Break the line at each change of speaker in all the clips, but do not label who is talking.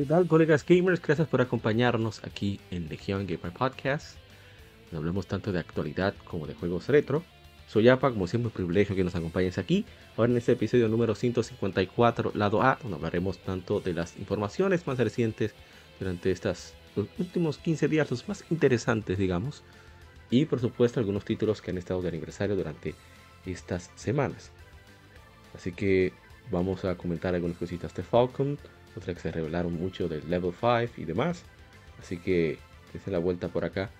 ¿Qué colegas gamers? Gracias por acompañarnos aquí en Legion Gamer Podcast. No hablemos tanto de actualidad como de juegos retro. Soy APA, como siempre, un privilegio que nos acompañes aquí. Ahora en este episodio número 154, lado A, donde hablaremos tanto de las informaciones más recientes durante estos últimos 15 días, los más interesantes, digamos. Y por supuesto, algunos títulos que han estado de aniversario durante estas semanas. Así que vamos a comentar algunas cositas de Falcon otras que se revelaron mucho del Level 5 y demás. Así que dense la vuelta por acá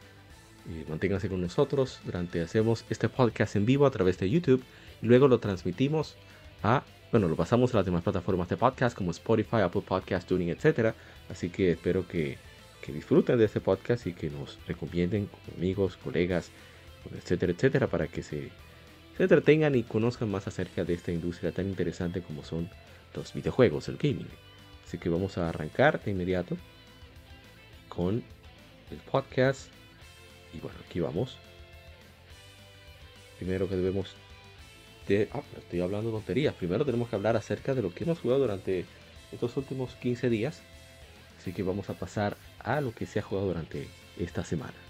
y manténganse con nosotros durante hacemos este podcast en vivo a través de YouTube y luego lo transmitimos a bueno lo pasamos a las demás plataformas de podcast como Spotify, Apple Podcast, Tuning, etcétera. Así que espero que, que disfruten de este podcast y que nos recomienden con amigos, colegas, etcétera, etcétera, para que se, se entretengan y conozcan más acerca de esta industria tan interesante como son los videojuegos, el gaming. Así que vamos a arrancar de inmediato con el podcast. Y bueno, aquí vamos. Primero que debemos de... Ah, estoy hablando tonterías. Primero tenemos que hablar acerca de lo que hemos jugado durante estos últimos 15 días. Así que vamos a pasar a lo que se ha jugado durante esta semana.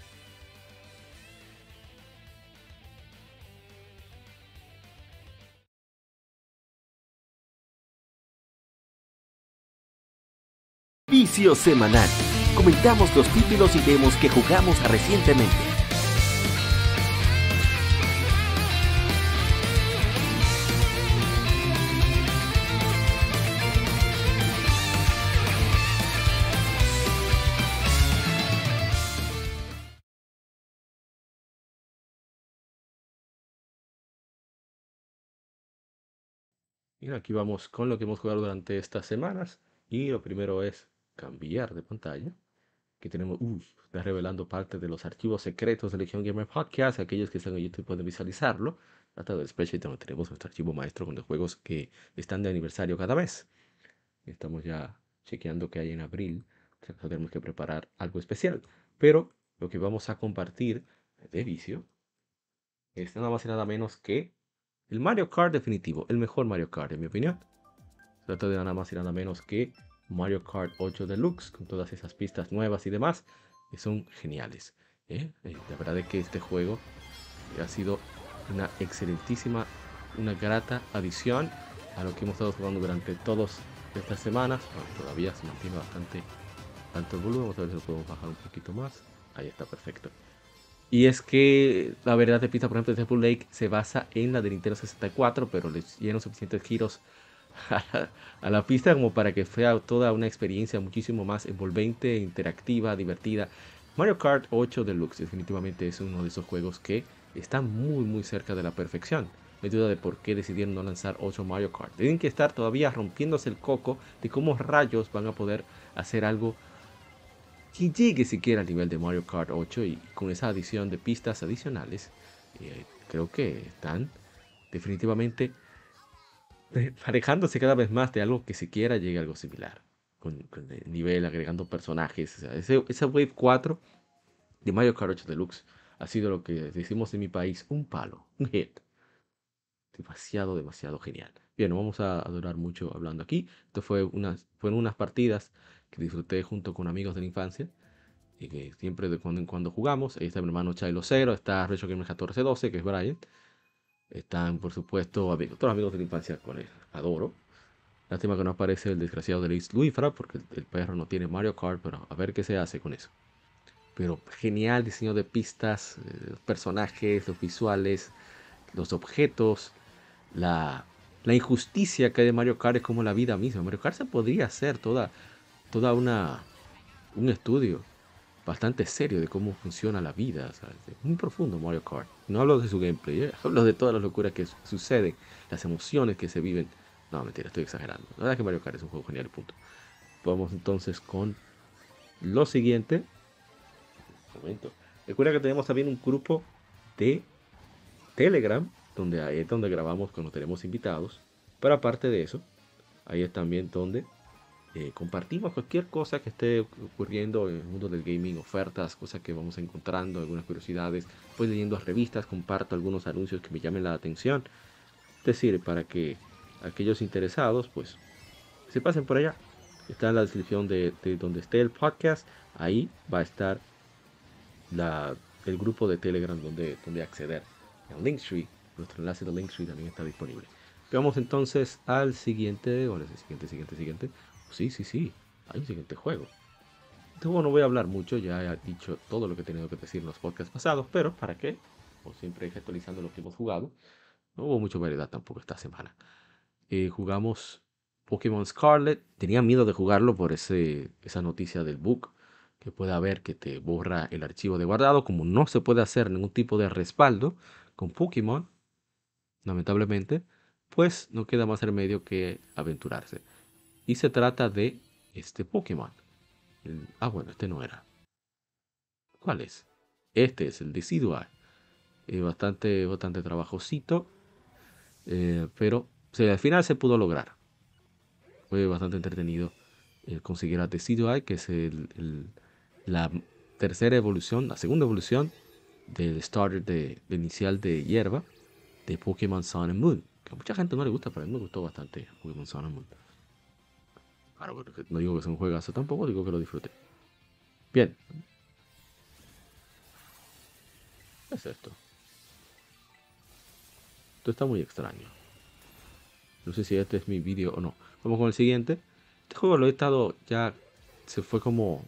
Vicio semanal. Comentamos los títulos y demos que jugamos recientemente. Y aquí vamos con lo que hemos jugado durante estas semanas. Y lo primero es cambiar de pantalla. Que tenemos, uff, está revelando parte de los archivos secretos de Legion Gamer Podcast. Aquellos que están en YouTube pueden visualizarlo. Trata del spreadsheet donde tenemos nuestro archivo maestro con los juegos que están de aniversario cada mes. Estamos ya chequeando que hay en abril. Tenemos que preparar algo especial. Pero lo que vamos a compartir de vicio es nada más y nada menos que el Mario Kart definitivo. El mejor Mario Kart, en mi opinión. trata de nada más y nada menos que Mario Kart 8 Deluxe, con todas esas pistas nuevas y demás, que son geniales. ¿eh? Eh, la verdad es que este juego ha sido una excelentísima, una grata adición a lo que hemos estado jugando durante todas estas semanas. todavía se mantiene bastante tanto el volumen, vamos a ver si lo podemos bajar un poquito más. Ahí está, perfecto. Y es que la verdad de pista, por ejemplo, de Temple Lake se basa en la de Nintendo 64, pero le dieron suficientes giros a la, pista como para que sea toda una experiencia muchísimo más envolvente, interactiva, divertida. Mario Kart 8 Deluxe definitivamente es uno de esos juegos que está muy muy cerca de la perfección. Hay duda de por qué decidieron no lanzar 8 Mario Kart. Tienen que estar todavía rompiéndose el coco de cómo rayos van a poder hacer algo que llegue siquiera al nivel de Mario Kart 8 y con esa adición de pistas adicionales eh, creo que están definitivamente alejándose cada vez más de algo que siquiera llegue a algo similar. Con, el nivel, agregando personajes. ese, esa Wave 4 de Mario Kart 8 Deluxe ha sido lo que decimos en mi país, un palo, un hit. Demasiado, demasiado genial. Bien, no vamos a, durar mucho hablando aquí. Esto fue unas, fueron unas partidas que disfruté junto con amigos de la infancia. Y que siempre de cuando en cuando jugamos. Ahí está mi hermano Chilo Cero, está Recho Gamer 1412, que es Brian. Están, por supuesto, amigos, todos los amigos de la infancia con él. Adoro. Lástima que no aparece el desgraciado de Luis Luifra, porque el, perro no tiene Mario Kart, pero a ver qué se hace con eso. Pero genial diseño de pistas, eh, personajes, los visuales, los objetos, la, la, injusticia que hay de Mario Kart es como la vida misma. Mario Kart se podría hacer toda, toda una, un estudio bastante serio de cómo funciona la vida. muy profundo Mario Kart. No hablo de su gameplay, ¿eh? hablo de todas las locuras que suceden, las emociones que se viven. No, mentira, estoy exagerando. La verdad es que Mario Kart es un juego genial, punto. Vamos entonces con lo siguiente. Un momento. Recuerda que tenemos también un grupo de Telegram, donde ahí es donde grabamos cuando tenemos invitados. Pero aparte de eso, ahí es también donde eh, compartimos cualquier cosa que esté ocurriendo en el mundo del gaming, ofertas, cosas que vamos encontrando, algunas curiosidades. Pues leyendo revistas, comparto algunos anuncios que me llamen la atención. Es decir, para que aquellos interesados, pues, se pasen por allá. Está en la descripción de, donde esté el podcast. Ahí va a estar la, el grupo de Telegram donde, donde acceder. En Linktree, nuestro enlace de Linktree también está disponible. Vamos entonces al siguiente, bueno, el siguiente, siguiente, siguiente. Sí, sí, sí, hay un siguiente juego. Entonces, no voy a hablar mucho, ya he dicho todo lo que he tenido que decir en los podcasts pasados, pero ¿para qué? Como siempre actualizando lo que hemos jugado. No hubo mucha variedad tampoco esta semana. Eh, jugamos Pokémon Scarlet. Tenía miedo de jugarlo por ese, esa noticia del bug que puede haber que te borra el archivo de guardado. Como no se puede hacer ningún tipo de respaldo con Pokémon, lamentablemente, pues no queda más remedio que aventurarse. Y se trata de este Pokémon. ah, bueno, este no era. ¿Cuál es? Este es el Decidueye. Bastante, bastante trabajosito. Eh, pero al final se pudo lograr. Fue bastante entretenido eh, conseguir a Decidueye, que es la tercera evolución, la segunda evolución del starter de, inicial de hierba de Pokémon Sun and Moon. Que a mucha gente no le gusta, pero a mí me gustó bastante Pokémon Sun and Moon. Claro, no digo que sea un juegazo tampoco, digo que lo disfruté. Bien. ¿Qué es esto? Esto está muy extraño. No sé si este es mi vídeo o no. Vamos con el siguiente. Este juego lo he estado ya... Se fue como...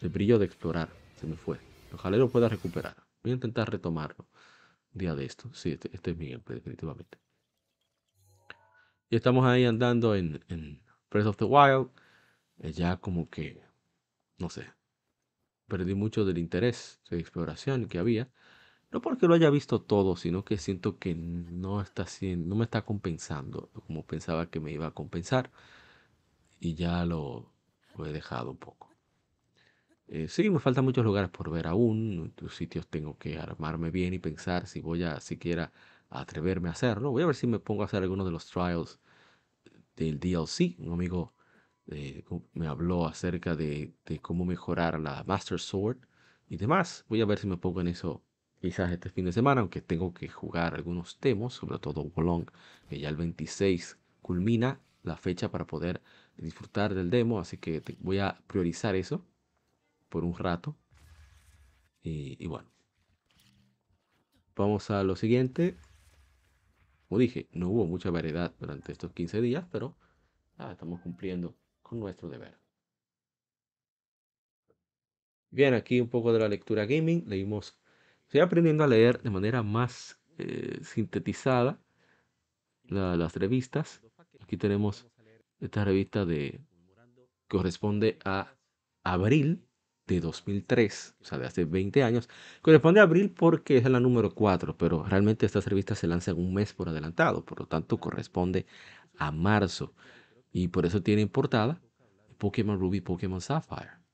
El brillo de explorar. Se me fue. Ojalá lo pueda recuperar. Voy a intentar retomarlo. Un día de esto. Sí, este, este es mi gameplay, definitivamente. Y estamos ahí andando en, en Breath of the Wild. Eh, ya como que... No sé. Perdí mucho del interés de exploración que había. No porque lo haya visto todo, sino que siento que no está haciendo, no me está compensando como pensaba que me iba a compensar. Y ya lo, he dejado un poco. Eh, sí, me faltan muchos lugares por ver aún. En sitios tengo que armarme bien y pensar si voy a siquiera atreverme a hacerlo. Voy a ver si me pongo a hacer alguno de los trials del DLC. Un amigo eh, me habló acerca de, de, cómo mejorar la Master Sword y demás. Voy a ver si me pongo en eso quizás este fin de semana, aunque tengo que jugar algunos demos, sobre todo Wolong, que ya el 26 culmina la fecha para poder disfrutar del demo, así que voy a priorizar eso por un rato. Y, bueno, vamos a lo siguiente. Como dije, no hubo mucha variedad durante estos 15 días, pero estamos cumpliendo con nuestro deber. Bien, aquí un poco de la lectura gaming. Leímos Estoy aprendiendo a leer de manera más eh, sintetizada las revistas. Aquí tenemos esta revista de corresponde a abril de 2003, o sea, de hace 20 años. Corresponde a abril porque es la número 4, pero realmente estas revistas se lanzan un mes por adelantado, por lo tanto corresponde a marzo. Y por eso tiene portada Pokémon Ruby, Pokémon Sapphire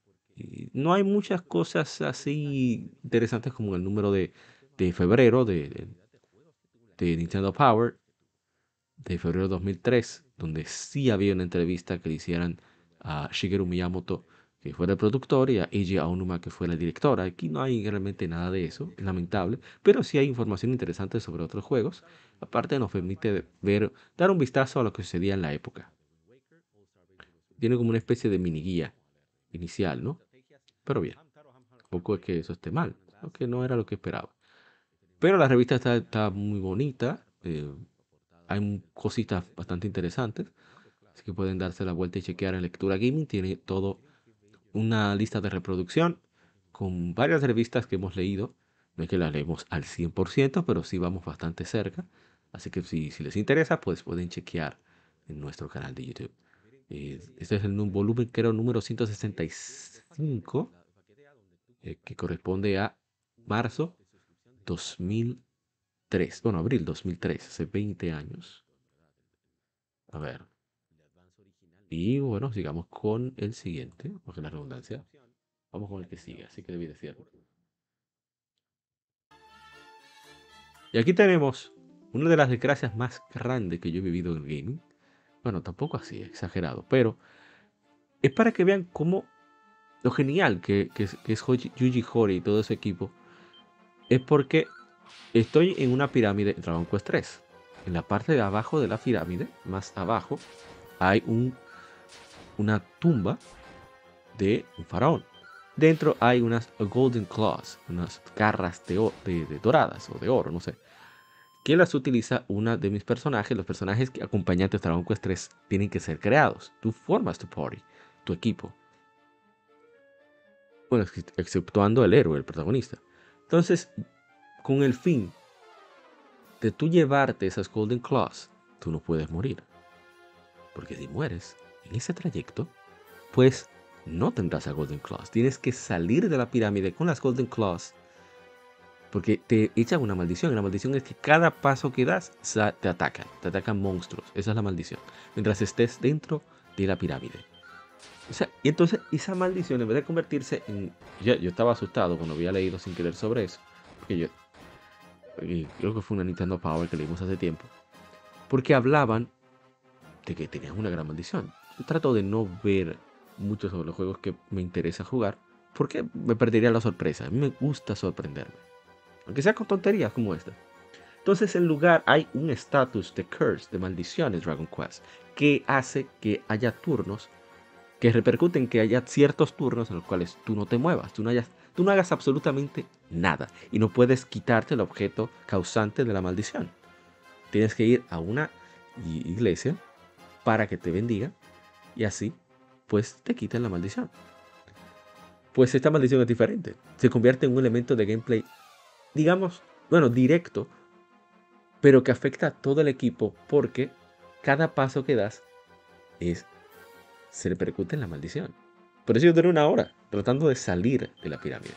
no hay muchas cosas así interesantes como el número de, febrero de, de, Nintendo Power de febrero de 2003, donde sí había una entrevista que le hicieran a Shigeru Miyamoto, que fuera el productor, y a Eiji Aonuma, que fue la directora. Aquí no hay realmente nada de eso, es lamentable, pero sí hay información interesante sobre otros juegos. Aparte nos permite ver, dar un vistazo a lo que sucedía en la época. Tiene como una especie de mini guía inicial, ¿no? Pero bien, tampoco es que eso esté mal, que no era lo que esperaba. Pero la revista está, muy bonita, eh, hay cositas bastante interesantes, así que pueden darse la vuelta y chequear en Lectura Gaming. Tiene todo una lista de reproducción con varias revistas que hemos leído. No es que las leemos al 100%, pero sí vamos bastante cerca. Así que si, si les interesa, pues pueden chequear en nuestro canal de YouTube. Este es el volumen el número 165. eh, que corresponde a marzo 2003. Bueno, abril 2003, hace 20 años. A ver. Y bueno, sigamos con el siguiente, porque la redundancia. Vamos con el que sigue, así que debí decirlo. Y aquí tenemos una de las desgracias más grandes que yo he vivido en el gaming. Bueno, tampoco así, exagerado, pero es para que vean cómo lo genial que, es, Yuji Hori y todo ese equipo es porque estoy en una pirámide en Dragon Quest 3. En la parte de abajo de la pirámide, más abajo, hay un, una tumba de un faraón. Dentro hay unas Golden Claws, unas garras de, de, doradas o de oro, no sé. Que las utiliza una de mis personajes. Los personajes que acompañantes de Dragon Quest 3 tienen que ser creados. Tú formas tu party, tu equipo. Bueno, exceptuando el héroe, el protagonista. Entonces, con el fin de tú llevarte esas Golden Claws, tú no puedes morir. Porque si mueres ese trayecto, pues no tendrás a Golden Claws. Tienes que salir de la pirámide con las Golden Claws. Porque te echan una maldición. La maldición es que cada paso que das te atacan. Te atacan monstruos. Esa es la maldición. Mientras estés dentro de la pirámide. O sea, y entonces esa maldición, en vez de convertirse en. Yo, estaba asustado cuando había leído sin querer sobre eso. Porque yo. Creo que fue una Nintendo Power que leímos hace tiempo. Porque hablaban de que tenían una gran maldición. Trato de no ver mucho sobre los juegos que me interesa jugar, porque me perdería la sorpresa. A mí me gusta sorprenderme, aunque sea con tonterías como esta. Entonces en lugar hay un estatus de curse, de maldiciones Dragon Quest, que hace que haya turnos que repercuten que haya ciertos turnos en los cuales tú no te muevas, tú no, hayas, tú no hagas absolutamente nada y no puedes quitarte el objeto causante de la maldición. Tienes que ir a una iglesia para que te bendiga y así pues te quitan la maldición. Pues esta maldición es diferente. Se convierte en un elemento de gameplay, digamos, bueno, directo, pero que afecta a todo el equipo porque cada paso que das es se repercute en la maldición. Por eso yo duré una hora tratando de salir de la pirámide.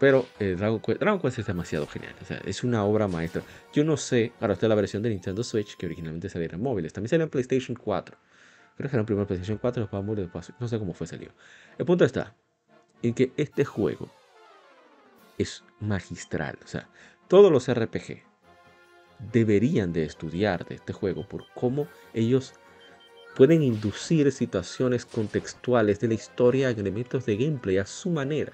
Pero eh, Dragon, Quest, es demasiado genial. O sea, es una obra maestra. Yo no sé, ahora está la versión de Nintendo Switch que originalmente salía en móviles. También salió en PlayStation 4. Creo que era un primer PlayStation 4, después morir, después, no sé cómo fue salió. El punto está en que este juego es magistral. O sea, todos los RPG deberían de estudiar de este juego por cómo ellos pueden inducir situaciones contextuales de la historia en elementos de gameplay a su manera.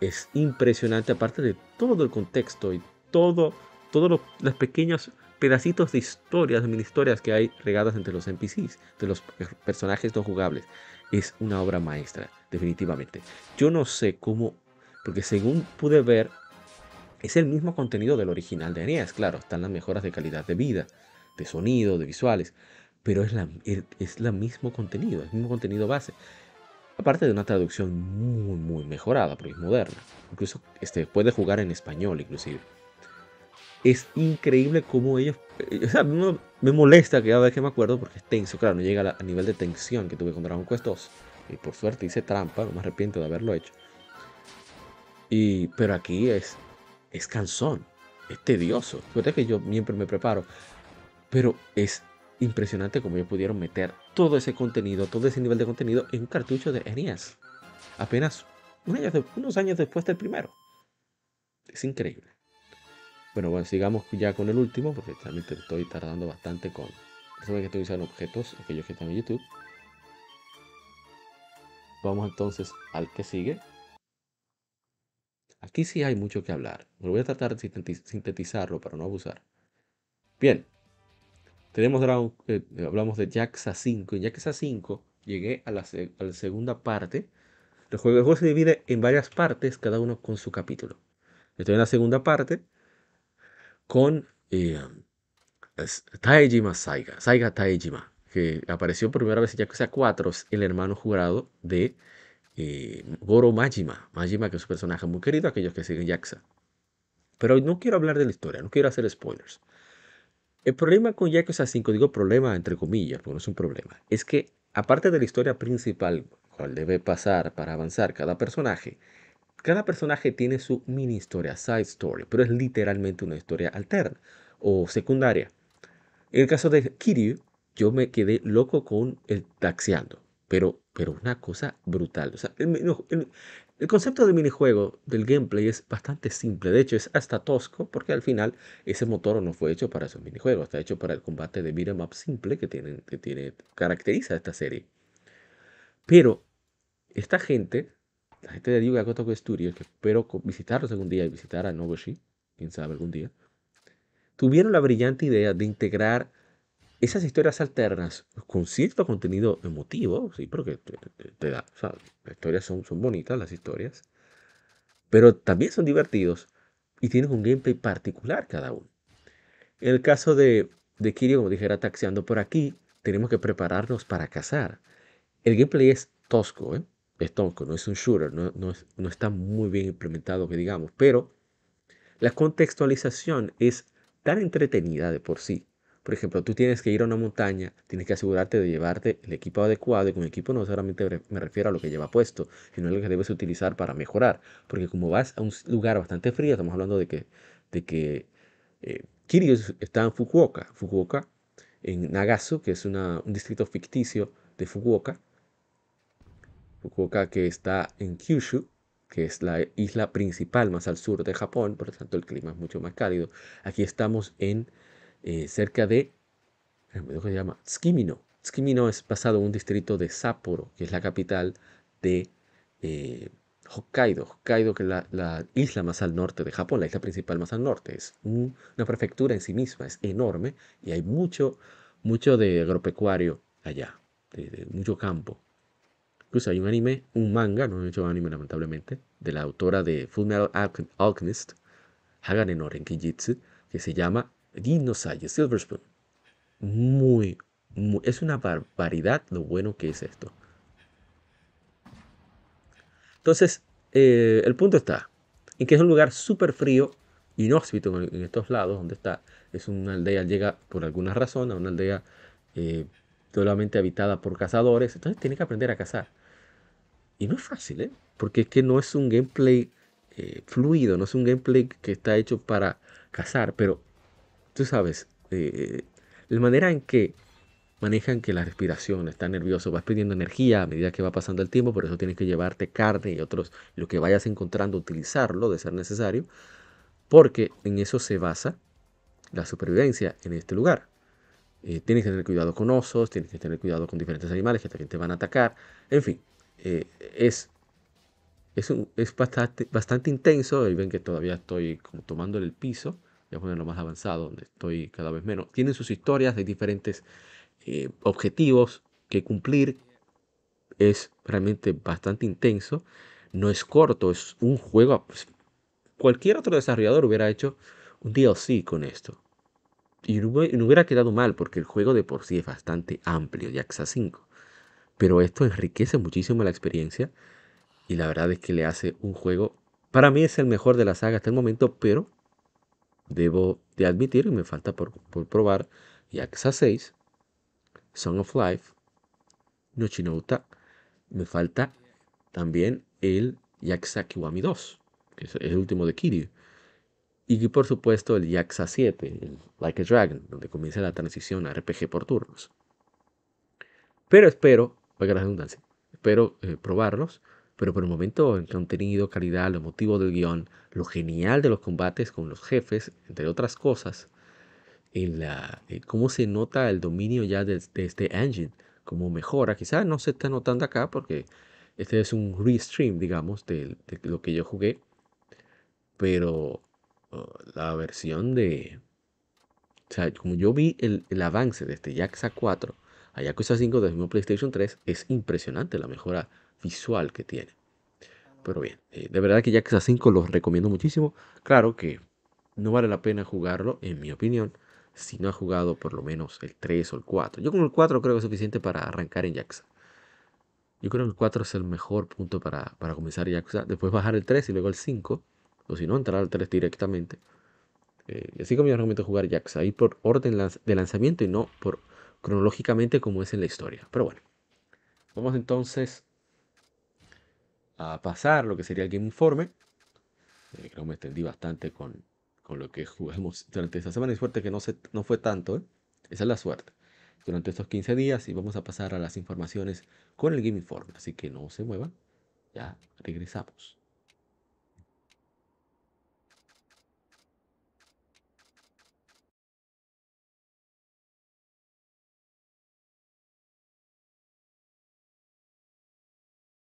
Es impresionante aparte de todo el contexto y todo, todos los pequeños pedacitos de historias, mini historias que hay regadas entre los NPCs, de los personajes no jugables. Es una obra maestra, definitivamente. Yo no sé cómo, porque según pude ver, es el mismo contenido del original de NES, claro, están las mejoras de calidad de vida, de sonido, de visuales, pero es la, es la mismo contenido, el mismo contenido base. Aparte de una traducción muy, muy mejorada, porque es moderna. Incluso este, puede jugar en español, inclusive es increíble cómo ellos. Eh, o sea, me molesta que cada vez que me acuerdo porque es tenso. Claro, no llega a, nivel de tensión que tuve con Dragon Quest 2. Y por suerte hice trampa, no me arrepiento de haberlo hecho. Y, pero aquí es, es cansón, es tedioso. Fíjate que yo siempre me preparo. Pero es impresionante cómo ellos pudieron meter todo ese contenido, todo ese nivel de contenido en un cartucho de NES. Apenas unos años después del primero. Es increíble. Bueno, bueno, sigamos ya con el último, porque también estoy tardando bastante con... Saben que estoy usando objetos, aquellos que están en YouTube. Vamos entonces al que sigue. Aquí sí hay mucho que hablar. Me voy a tratar de sintetizarlo para no abusar. Bien. Tenemos eh, hablamos de Jaxa 5. En Jaxa 5 llegué a la, segunda parte. El juego, el juego se divide en varias partes, cada uno con su capítulo. Estoy en la segunda parte con eh, Taejima Saiga, Saiga Taejima, que apareció por primera vez en Yakuza 4, el hermano jurado de eh, Goro Majima. Majima, que es un personaje muy querido, aquellos que siguen Yakuza. Pero no quiero hablar de la historia, no quiero hacer spoilers. El problema con Yakuza 5, digo problema entre comillas, porque no es un problema, es que aparte de la historia principal, cual debe pasar para avanzar cada personaje, cada personaje tiene su mini historia, side story, pero es literalmente una historia alterna o secundaria. En el caso de Kiryu, yo me quedé loco con el taxiando, pero, pero una cosa brutal. El, concepto del minijuego, del gameplay, es bastante simple. De hecho, es hasta tosco porque al final ese motor no fue hecho para esos minijuegos. Está hecho para el combate de beat'em up simple que, tiene, que tiene, caracteriza esta serie. Pero esta gente, la gente de Yuga Gotoku Studios, que espero visitarlos algún día y visitar a Nobushi, quién sabe algún día, tuvieron la brillante idea de integrar esas historias alternas con cierto contenido emotivo, sí, porque te, da, o sea, las historias son, son bonitas, las historias, pero también son divertidos y tienen un gameplay particular cada uno. En el caso de, de Kirio, como dijera, taxiando por aquí, tenemos que prepararnos para cazar. El gameplay es tosco, ¿eh? Es tosco, no es un shooter, no, no, no está muy bien implementado, que digamos, pero la contextualización es tan entretenida de por sí por ejemplo, tú tienes que ir a una montaña, tienes que asegurarte de llevarte el equipo adecuado y con equipo no solamente me refiero a lo que lleva puesto, sino a lo que debes utilizar para mejorar. Porque como vas a un lugar bastante frío, estamos hablando de que, de que eh, Kiryu está en Fukuoka, Fukuoka, en Nagasu, que es un distrito ficticio de Fukuoka, Fukuoka que está en Kyushu, que es la isla principal más al sur de Japón, por lo tanto el clima es mucho más cálido. Aquí estamos en eh, cerca de, ¿cómo se llama? Tsukimino. Tsukimino es basado en un distrito de Sapporo, que es la capital de eh, Hokkaido. Hokkaido, que es la, isla más al norte de Japón, la isla principal más al norte. Es una prefectura en sí misma, es enorme y hay mucho, mucho de agropecuario allá, mucho campo. Incluso hay un anime, un manga, no he hecho anime lamentablemente, de la autora de Fullmetal Alchemist, Hagane no Renkijitsu, que se llama Dinosaurio, Silver Spoon. Muy, muy, es una barbaridad lo bueno que es esto. Entonces, eh, el punto está en que es un lugar súper frío, inhóspito en, estos lados, donde está. Es una aldea, llega por alguna razón a una aldea eh, totalmente habitada por cazadores. Entonces tiene que aprender a cazar. Y no es fácil, ¿eh? Porque es que no es un gameplay eh, fluido, no es un gameplay que está hecho para cazar, pero tú sabes, eh, la manera en que manejan que la respiración está nervioso, vas pidiendo energía a medida que va pasando el tiempo, por eso tienes que llevarte carne y otros, lo que vayas encontrando, utilizarlo de ser necesario, porque en eso se basa la supervivencia en este lugar. Eh, tienes que tener cuidado con osos, tienes que tener cuidado con diferentes animales que también te van a atacar, en fin, eh, es, es, es bastante, bastante intenso, y ven que todavía estoy como tomando el piso, voy a ponerlo más avanzado, donde estoy cada vez menos. Tienen sus historias, hay diferentes eh, objetivos que cumplir. Es realmente bastante intenso. No es corto, es un juego. Pues, cualquier otro desarrollador hubiera hecho un DLC con esto. Y no, hubiera quedado mal porque el juego de por sí es bastante amplio, Yaxa 5. Pero esto enriquece muchísimo la experiencia y la verdad es que le hace un juego, para mí es el mejor de la saga hasta el momento, pero debo de admitir que me falta por, probar Yakuza 6, Song of Life, Nochinouta. Me falta también el Yakuza Kiwami 2, que es el último de Kiryu. Y por supuesto el Yakuza 7, el Like a Dragon, donde comienza la transición a RPG por turnos. Pero espero, valga la redundancia, espero eh, probarlos pero por el momento el contenido, calidad, lo motivo del guion, lo genial de los combates con los jefes, entre otras cosas, cómo se nota el dominio ya de, este engine, cómo mejora. Quizás no se está notando acá porque este es un restream, digamos, de, lo que yo jugué, pero la versión de... O sea, como yo vi el, avance de este Yakuza 4 a Yakuza 5 del mismo PlayStation 3, es impresionante la mejora visual que tiene. Pero bien, eh, de verdad que Yakuza 5 los recomiendo muchísimo. Claro que no vale la pena jugarlo, en mi opinión, si no ha jugado por lo menos el 3 o el 4. Yo con el 4 creo que es suficiente para arrancar en Yakuza. Yo creo que el 4 es el mejor punto para, para comenzar Yakuza. Después bajar el 3 y luego el 5. O si no, entrar al 3 directamente. Eh, así como yo recomiendo jugar Yakuza. Ir por orden de lanzamiento y no por cronológicamente como es en la historia. Pero bueno. Vamos entonces a pasar lo que sería el Game Informe. Eh, creo que me extendí bastante con, con, lo que jugamos durante esta semana. Y suerte que no, se, no fue tanto. ¿eh? Esa es la suerte. Durante estos 15 días y vamos a pasar a las informaciones con el Game Informe. Así que no se muevan. Ya regresamos.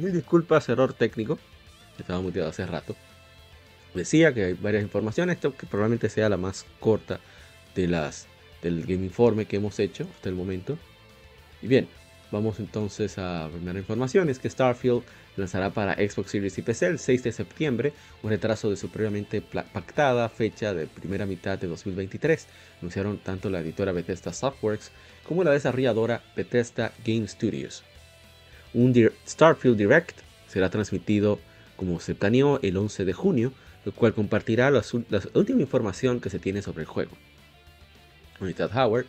Mil disculpas, error técnico. Estaba muteado hace rato. Decía que hay varias informaciones, esto que probablemente sea la más corta de las del Game Informe que hemos hecho hasta el momento. Y bien, vamos entonces a la primera información, es que Starfield lanzará para Xbox Series y PC el 6 de septiembre, un retraso de su previamente pactada fecha de primera mitad de 2023. Anunciaron tanto la editora Bethesda Softworks como la desarrolladora Bethesda Game Studios. Un Starfield Direct será transmitido como se planeó el 11 de junio, lo cual compartirá la, última información que se tiene sobre el juego. Unidad Howard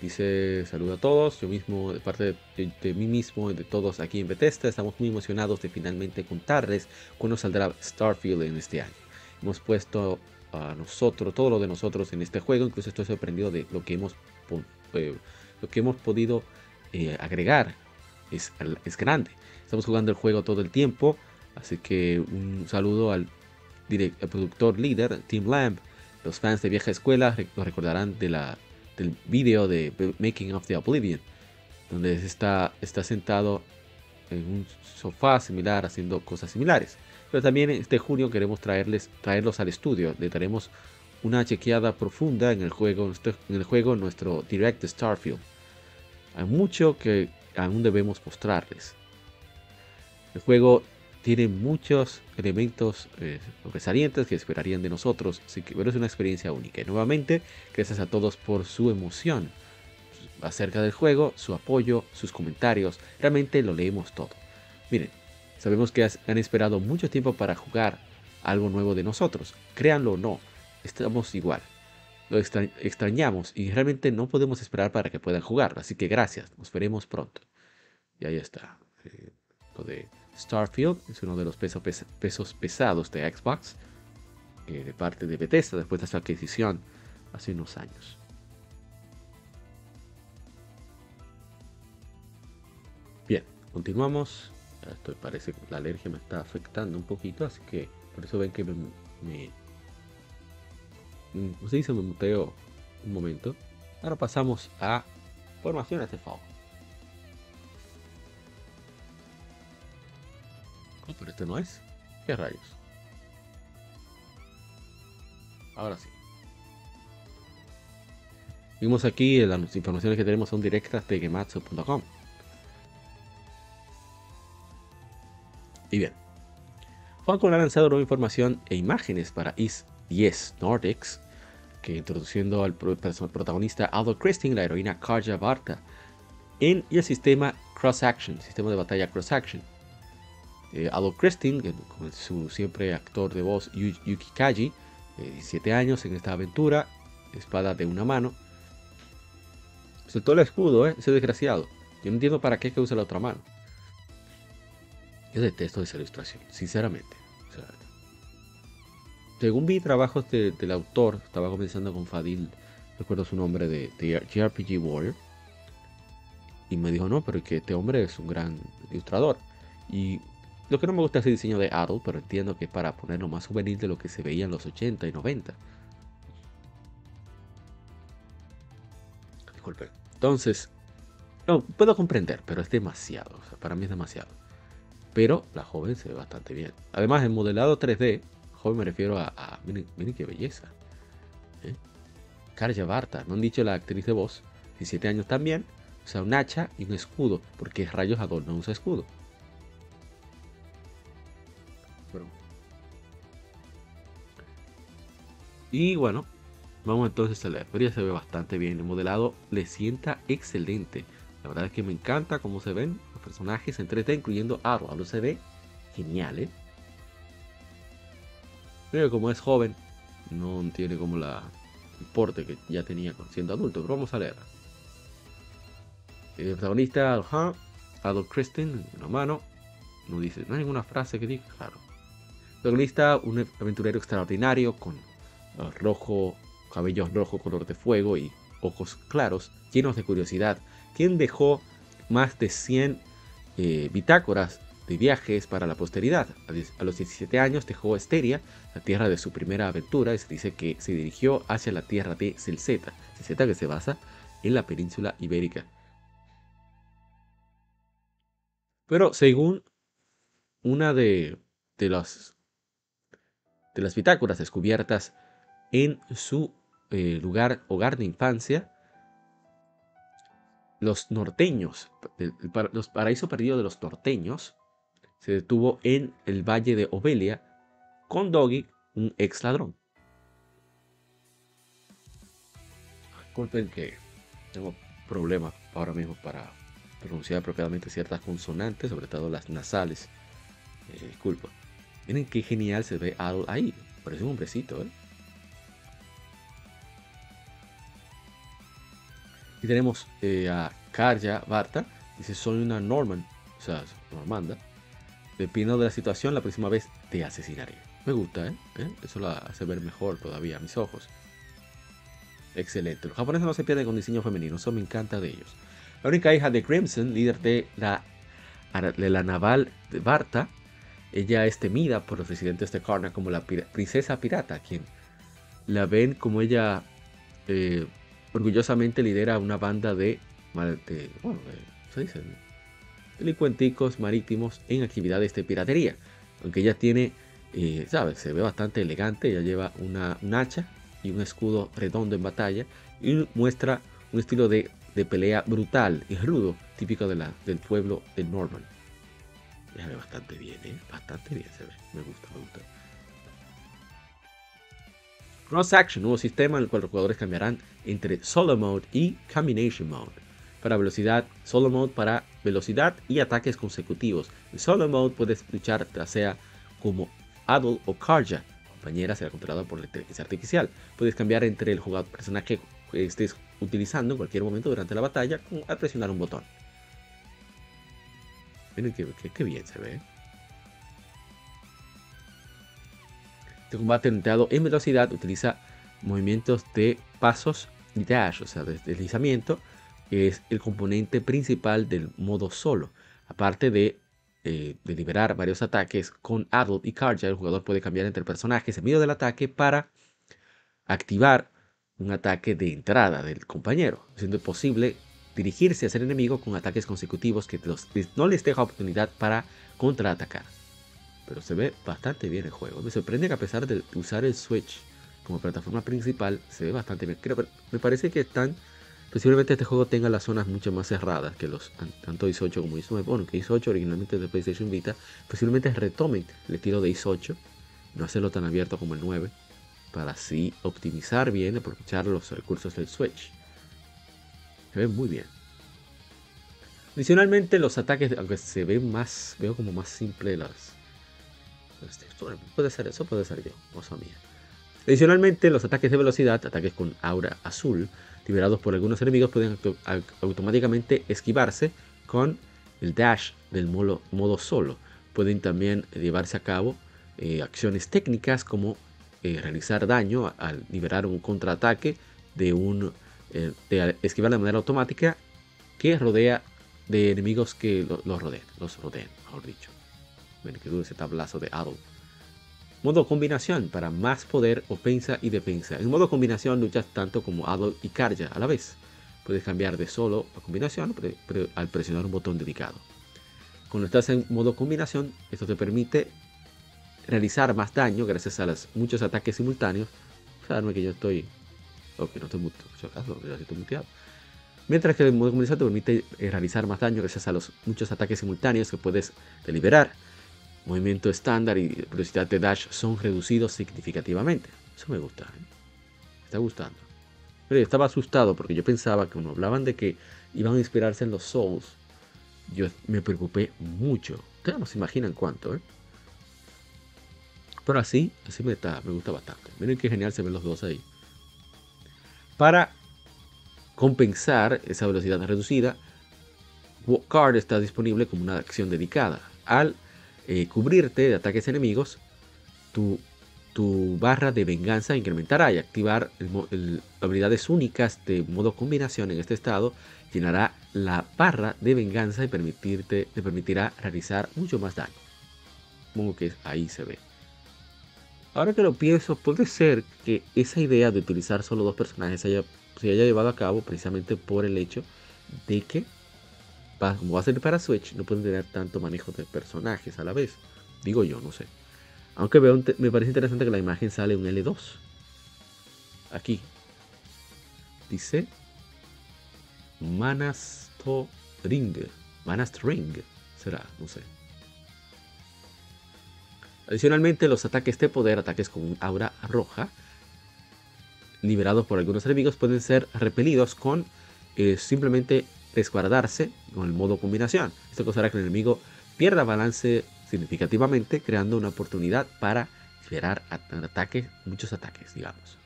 dice saludo a todos, yo mismo de parte de, mí mismo y de todos aquí en Bethesda estamos muy emocionados de finalmente contarles cuándo saldrá Starfield en este año. Hemos puesto a nosotros, todo lo de nosotros en este juego, incluso estoy sorprendido de lo que hemos, eh, lo que hemos podido eh, agregar es, grande. Estamos jugando el juego todo el tiempo, así que un saludo al, productor líder, Tim Lamb. Los fans de vieja escuela lo recordarán del video de Making of the Oblivion, donde está, está sentado en un sofá similar haciendo cosas similares. Pero también este junio queremos traerles, traerlos al estudio. Le daremos una chequeada profunda en el juego, en el juego nuestro Direct Starfield. Hay mucho que aún debemos mostrarles. El juego tiene muchos elementos eh, sobresalientes que esperarían de nosotros, pero es una experiencia única. Y nuevamente, gracias a todos por su emoción acerca del juego, su apoyo, sus comentarios. Realmente lo leemos todo. Miren, sabemos que han esperado mucho tiempo para jugar algo nuevo de nosotros. Créanlo o no, estamos igual. Lo extrañamos y realmente no podemos esperar para que puedan jugar. Así que gracias, nos veremos pronto. Y ahí está. Eh, lo de Starfield es uno de los pesos, pesados de Xbox. Eh, de parte de Bethesda después de su adquisición hace unos años. Bien, continuamos. Esto parece que la alergia me está afectando un poquito, así que por eso ven que me Mm, se dice me muteo un momento. Ahora pasamos a formaciones de FAO. Oh, pero este no es. ¿Qué rayos? Ahora sí. Vimos aquí las informaciones que tenemos son directas de gematsu.com. Y bien. Falcon ha lanzado nueva información e imágenes para Is 10 Nordics que introduciendo al protagonista Aldo Christine, la heroína Karja Barta, en el sistema Cross Action, sistema de batalla Cross Action. Eh, Aldo Christine, con su siempre actor de voz Yuki Kaji, 17 años en esta aventura, espada de una mano. Soltó el escudo, ¿eh? ese desgraciado. Yo no entiendo para qué que usa la otra mano. Yo detesto esa ilustración, sinceramente. Según vi trabajos del autor, estaba comenzando con Fadil, recuerdo su nombre, de, de JRPG Warrior. Y me dijo, no, pero es que este hombre es un gran ilustrador. Y lo que no me gusta es el diseño de adult, pero entiendo que es para ponerlo más juvenil de lo que se veía en los 80 y 90. Disculpe. Entonces, no, puedo comprender, pero es demasiado. para mí es demasiado. Pero la joven se ve bastante bien. Además, en modelado 3D, joven me refiero a. miren, qué belleza. ¿eh? Barta, no han dicho la actriz de voz, 17 años también. O sea, un hacha y un escudo, porque Rayos Adol no usa escudo. Y bueno, vamos entonces a la historia. Se ve bastante bien. El modelado le sienta excelente. La verdad es que me encanta cómo se ven los personajes en 3D, incluyendo Aro. Aro se ve genial, ¿eh? Pero como es joven, no tiene como la porte que ya tenía siendo adulto. Pero vamos a leer. El protagonista, Adolf, Kristen, en mano. No dice, no hay ninguna frase que diga, claro. El protagonista, un aventurero extraordinario con rojo, cabellos rojo color de fuego y ojos claros, llenos de curiosidad, quien dejó más de 100 eh, bitácoras de viajes para la posteridad. A los 17 años dejó Esteria, la tierra de su primera aventura, y se dice que se dirigió hacia la tierra de Celceta, Celceta que se basa en la península ibérica. Pero según una de, de, las, de las bitácoras descubiertas en su eh, lugar, hogar de infancia, los norteños, los paraísos perdidos de los norteños, se detuvo en el valle de Ovelia con Doggy, un ex ladrón. Disculpen que tengo problemas ahora mismo para pronunciar apropiadamente ciertas consonantes, sobre todo las nasales. Eh, disculpa. Miren qué genial se ve ahí. Parece un hombrecito, ¿eh? Y tenemos eh, a Karja Barta. Dice, soy una Norman, o sea, Normanda. Dependiendo de la situación, la próxima vez te asesinaré. Me gusta, ¿eh? ¿eh? Eso la hace ver mejor todavía a mis ojos. Excelente. Los japoneses no se pierden con diseño femenino. Eso me encanta de ellos. La única hija de Crimson, líder de la, de la naval de Barta, ella es temida por los residentes de Karna como la princesa pirata, quien la ven como ella eh, orgullosamente lidera una banda de, bueno, se dice? Delincuenticos marítimos en actividades de piratería. Aunque ella tiene, eh, ¿sabes? Se ve bastante elegante, ella lleva una, un hacha y un escudo redondo en batalla y muestra un estilo de, de pelea brutal y rudo, típico de la, del pueblo de Norman. Se ve bastante bien, ¿eh? Bastante bien se ve. Me gusta, me gusta. Cross Action, nuevo sistema en el cual los jugadores cambiarán entre Solo Mode y Combination Mode. Para velocidad, Solo Mode para velocidad y ataques consecutivos. En Solo Mode puedes luchar ya sea como Adult o Karja. Compañera será controlada por la inteligencia artificial. Puedes cambiar entre el jugador personaje que estés utilizando en cualquier momento durante la batalla al presionar un botón. Miren qué bien se ve. Este combate orientado en velocidad utiliza movimientos de pasos y dash, o sea, de deslizamiento, es el componente principal del modo solo. Aparte de, eh, liberar varios ataques con Adult y Karja, el jugador puede cambiar entre personajes en medio del ataque para activar un ataque de entrada del compañero, siendo posible dirigirse hacia el enemigo con ataques consecutivos que no les deja oportunidad para contraatacar pero se ve bastante bien el juego. Me sorprende que a pesar de usar el Switch como plataforma principal, se ve bastante bien. Creo, me parece que están, posiblemente este juego tenga las zonas mucho más cerradas que los tanto Is 8 como Is 9. Bueno, que Is 8 originalmente de PlayStation Vita, posiblemente retomen el estilo de Is 8, no hacerlo tan abierto como el 9, para así optimizar bien, aprovechar los recursos del Switch. Se ve muy bien. Adicionalmente los ataques, aunque se ven más, veo como más simple las, puede ser eso, puede ser yo, cosa mía. Adicionalmente, los ataques de velocidad, ataques con aura azul, liberados por algunos enemigos, pueden automáticamente esquivarse con el dash del modo, solo. pueden también llevarse a cabo eh, acciones técnicas como eh, realizar daño al liberar un contraataque de un eh, esquivar de manera automática que rodea de enemigos que los rodean, los rodean, mejor dicho. Que duro ese tablazo de Adol. Modo combinación para más poder, ofensa y defensa. En modo combinación luchas tanto como Adol y Karja a la vez. Puedes cambiar de solo a combinación al presionar un botón dedicado. Cuando estás en modo combinación, esto te permite realizar más daño gracias a los muchos ataques simultáneos. Sabes que yo estoy. Ok, no estoy muteado. estoy muteado. Mientras que el modo combinación te permite eh, realizar más daño gracias a los muchos ataques simultáneos que puedes deliberar. Movimiento estándar y velocidad de dash son reducidos significativamente. Eso me gusta. ¿eh? Me está gustando. Pero yo estaba asustado porque yo pensaba que cuando hablaban de que iban a inspirarse en los Souls, yo me preocupé mucho. Ustedes no se imaginan cuánto, ¿eh? Pero así, así me, está, me gusta bastante. Miren qué genial se ven los dos ahí. Para compensar esa velocidad reducida, Card está disponible como una acción dedicada. Al eh, cubrirte de ataques enemigos, tu, tu, barra de venganza incrementará y activar habilidades únicas de modo combinación en este estado llenará la barra de venganza y permitirte, te permitirá realizar mucho más daño. Supongo que ahí se ve. Ahora que lo pienso, puede ser que esa idea de utilizar solo dos personajes se haya, llevado a cabo precisamente por el hecho de que, como va a ser para Switch, no pueden tener tanto manejo de personajes a la vez. Digo yo, no sé. Aunque veo, me parece interesante que la imagen sale un L2. Aquí. Dice Manastring. Manastring. Será, no sé. Adicionalmente, los ataques de poder, ataques con aura roja, liberados por algunos enemigos, pueden ser repelidos con eh, simplemente resguardarse con el modo combinación. Esto causará que el enemigo pierda balance significativamente, creando una oportunidad para liberar ataques, muchos ataques, digamos.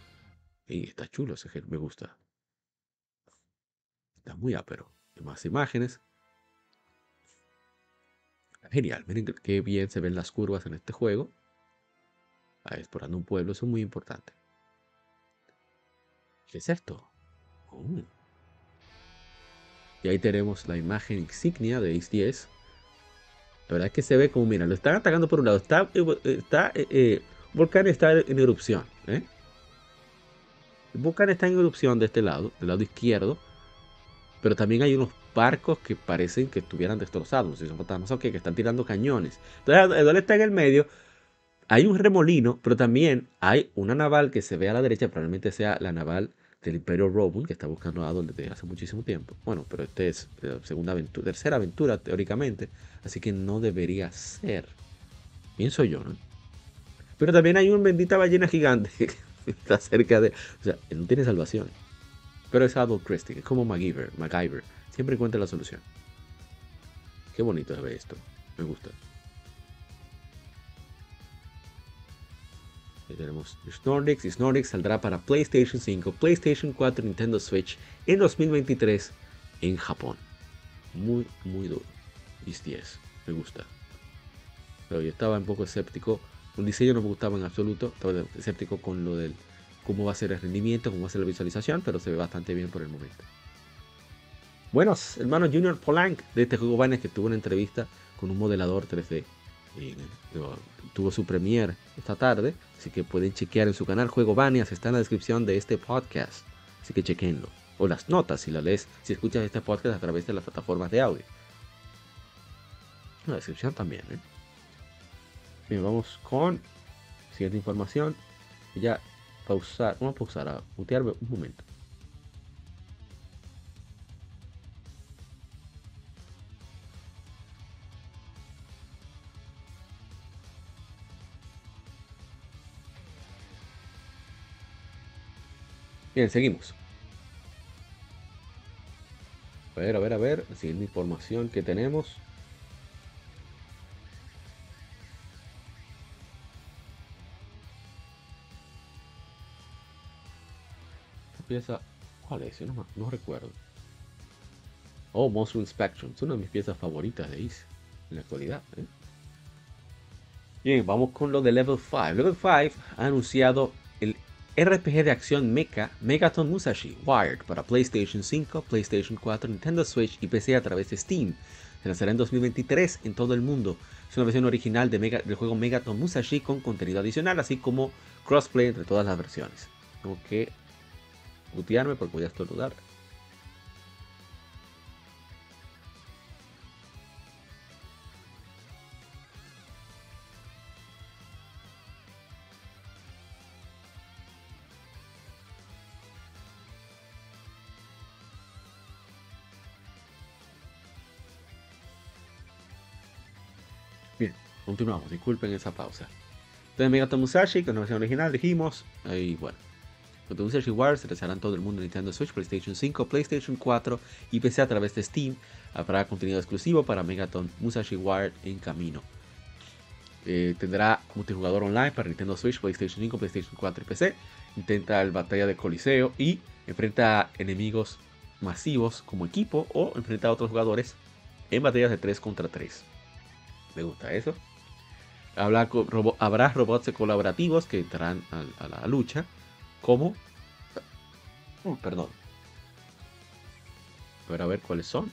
Y está chulo ese me gusta. Está muy ápero. Más imágenes. Genial, miren qué bien se ven las curvas en este juego. Explorando un pueblo, eso es muy importante. ¿Qué es esto? Oh. Y ahí tenemos la imagen insignia de Ace 10. La verdad es que se ve como, mira, lo están atacando por un lado. Está, eh, está eh, eh, volcán está en erupción. El volcán está en erupción de este lado, del lado izquierdo. Pero también hay unos barcos que parecen que estuvieran destrozados. Si son fantasmas, ok, que están tirando cañones. Entonces, Eduardo está en el medio. Hay un remolino, pero también hay una naval que se ve a la derecha. Probablemente sea la naval del Imperio Roman que está buscando a Adol desde hace muchísimo tiempo. Bueno, pero este es la segunda aventura, tercera aventura teóricamente. Así que no debería ser. Pienso yo, ¿no? Pero también hay una bendita ballena gigante que está cerca de. O sea, no tiene salvación. Pero es Adol Christie, es como MacGyver, MacGyver. Siempre encuentra la solución. Qué bonito se ve esto. Me gusta. Ahí tenemos Snorlax y Snorlax saldrá para PlayStation 5, PlayStation 4, Nintendo Switch en 2023 en Japón. Muy, muy duro. Y 10. Me gusta. Pero yo estaba un poco escéptico. El diseño no me gustaba en absoluto. Estaba escéptico con lo del cómo va a ser el rendimiento, cómo va a ser la visualización, pero se ve bastante bien por el momento. Buenos hermano Junior Polank de este juego Vanes que tuvo una entrevista con un modelador 3D. Tuvo su premiere esta tarde, así que pueden chequear en su canal Juego Banias, está en la descripción de este podcast, así que chequenlo. O las notas si la lees, si escuchas este podcast a través de las plataformas de audio. En la descripción también, ¿eh? Bien, vamos con siguiente información. Ya pausar, vamos a pausar, a mutearme un momento. Bien, seguimos. A ver, a ver, a ver. Siguiente información que tenemos. pieza. ¿Cuál es? No, no recuerdo. Oh, Monster Inspection. Es una de mis piezas favoritas de Ace en la actualidad. ¿eh? Bien, vamos con lo de Level 5. Level 5 ha anunciado RPG de acción Mecha Megaton Musashi Wired para PlayStation 5, PlayStation 4, Nintendo Switch y PC a través de Steam. Se lanzará en 2023 en todo el mundo. Es una versión original de del juego Megaton Musashi con contenido adicional, así como crossplay entre todas las versiones. Tengo que mutearme porque voy a. Continuamos, disculpen esa pausa. Entonces Megaton Musashi, con la versión original, dijimos, y bueno. Megaton Musashi Wars se lanzarán todo el mundo en Nintendo Switch, PlayStation 5, PlayStation 4 y PC a través de Steam. Habrá contenido exclusivo para Megaton Musashi Wars en camino. Eh, tendrá multijugador online para Nintendo Switch, PlayStation 5, PlayStation 4 y PC. Intenta el batalla de Coliseo y enfrenta enemigos masivos como equipo o enfrenta a otros jugadores en batallas de 3 contra 3. Me gusta eso habrá robots colaborativos que entrarán a, la lucha, como... Oh, perdón. A ver, a ver cuáles son.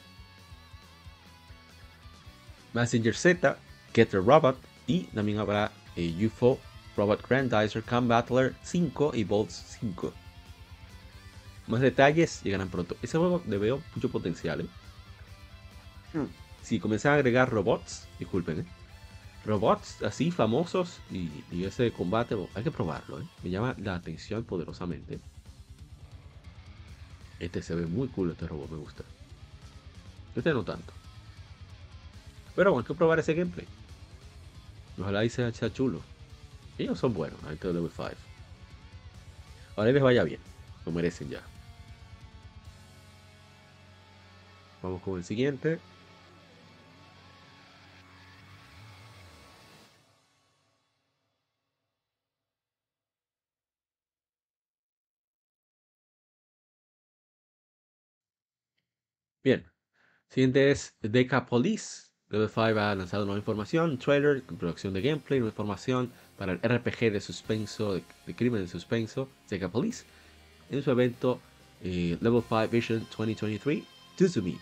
Messenger Z, Getter Robot y también habrá eh, UFO, Robot Grandizer, Cam Battler 5 y Bolts 5. Más detalles llegarán pronto. Ese juego le veo mucho potencial. ¿eh? Hmm. Si comienzan a agregar robots, disculpen, ¿eh? Robots así famosos y, ese combate, hay que probarlo, ¿eh? me llama la atención poderosamente. Este se ve muy cool, este robot me gusta. Este no tanto. Pero bueno, hay que probar ese gameplay. Ojalá y sea, chulo. Ellos son buenos, ahí está Level 5. Ahora les vaya bien, lo merecen ya. Vamos con el siguiente. Bien. Siguiente es Decapolis. Level 5 ha lanzado nueva información, trailer, producción de gameplay, nueva información para el RPG de suspenso, de, crimen de suspenso, Decapolis. En su evento eh, Level 5 Vision 2023, Tuzumi.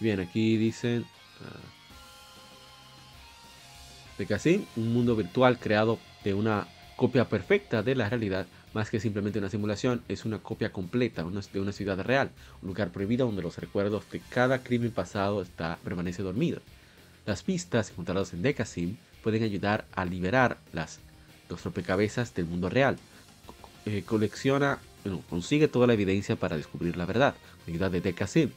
Bien, aquí dicen... Uh, un mundo virtual creado de una copia perfecta de la realidad más que simplemente una simulación, es una copia completa de una ciudad real, un lugar prohibido donde los recuerdos de cada crimen pasado está, permanece dormido. Las pistas encontradas en Decasim pueden ayudar a liberar las, los rompecabezas del mundo real. Eh, colecciona, consigue toda la evidencia para descubrir la verdad. Con ayuda de Decasim,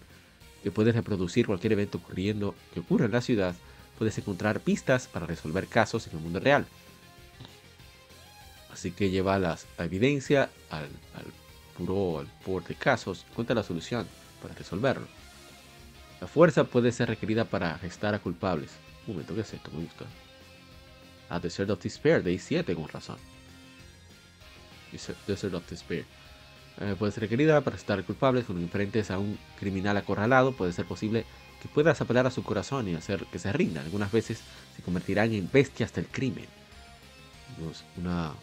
que puedes reproducir cualquier evento ocurriendo que ocurra en la ciudad, puedes encontrar pistas para resolver casos en el mundo real. Así que lleva la evidencia al, puro al por de casos, encuentra la solución para resolverlo. La fuerza puede ser requerida para arrestar a culpables. Un momento, ¿qué es esto? Me gusta. A Desert of Despair, de I7 con razón. Desert of Despair. Eh, puede ser requerida para arrestar a culpables cuando enfrentes a un criminal acorralado. Puede ser posible que puedas apelar a su corazón y hacer que se rinda. Algunas veces se convertirán en bestias del crimen. Una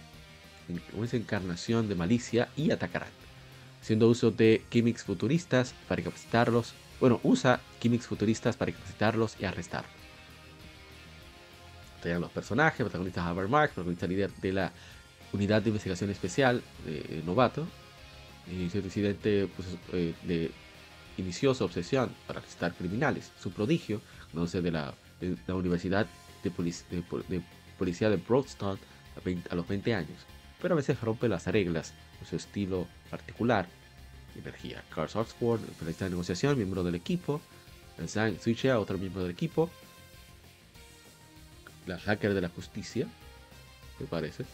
esa encarnación de malicia y atacarán. Haciendo uso de gimmicks futuristas para capacitarlos. Bueno, usa gimmicks futuristas para capacitarlos y arrestarlos. Traen los personajes, protagonistas Habermark, protagonista líder de la unidad de investigación especial de Novato. Y ese residente pues, eh, de, inició su obsesión para arrestar criminales. Su prodigio, sé, de la, Universidad de, de, Policía de Broadstone a, a los 20 años pero a veces rompe las reglas con su estilo particular. Energía. Carl Oxford, periodista de negociación, miembro del equipo. Zhang Suichia, otro miembro del equipo. La hacker de la justicia, me parece.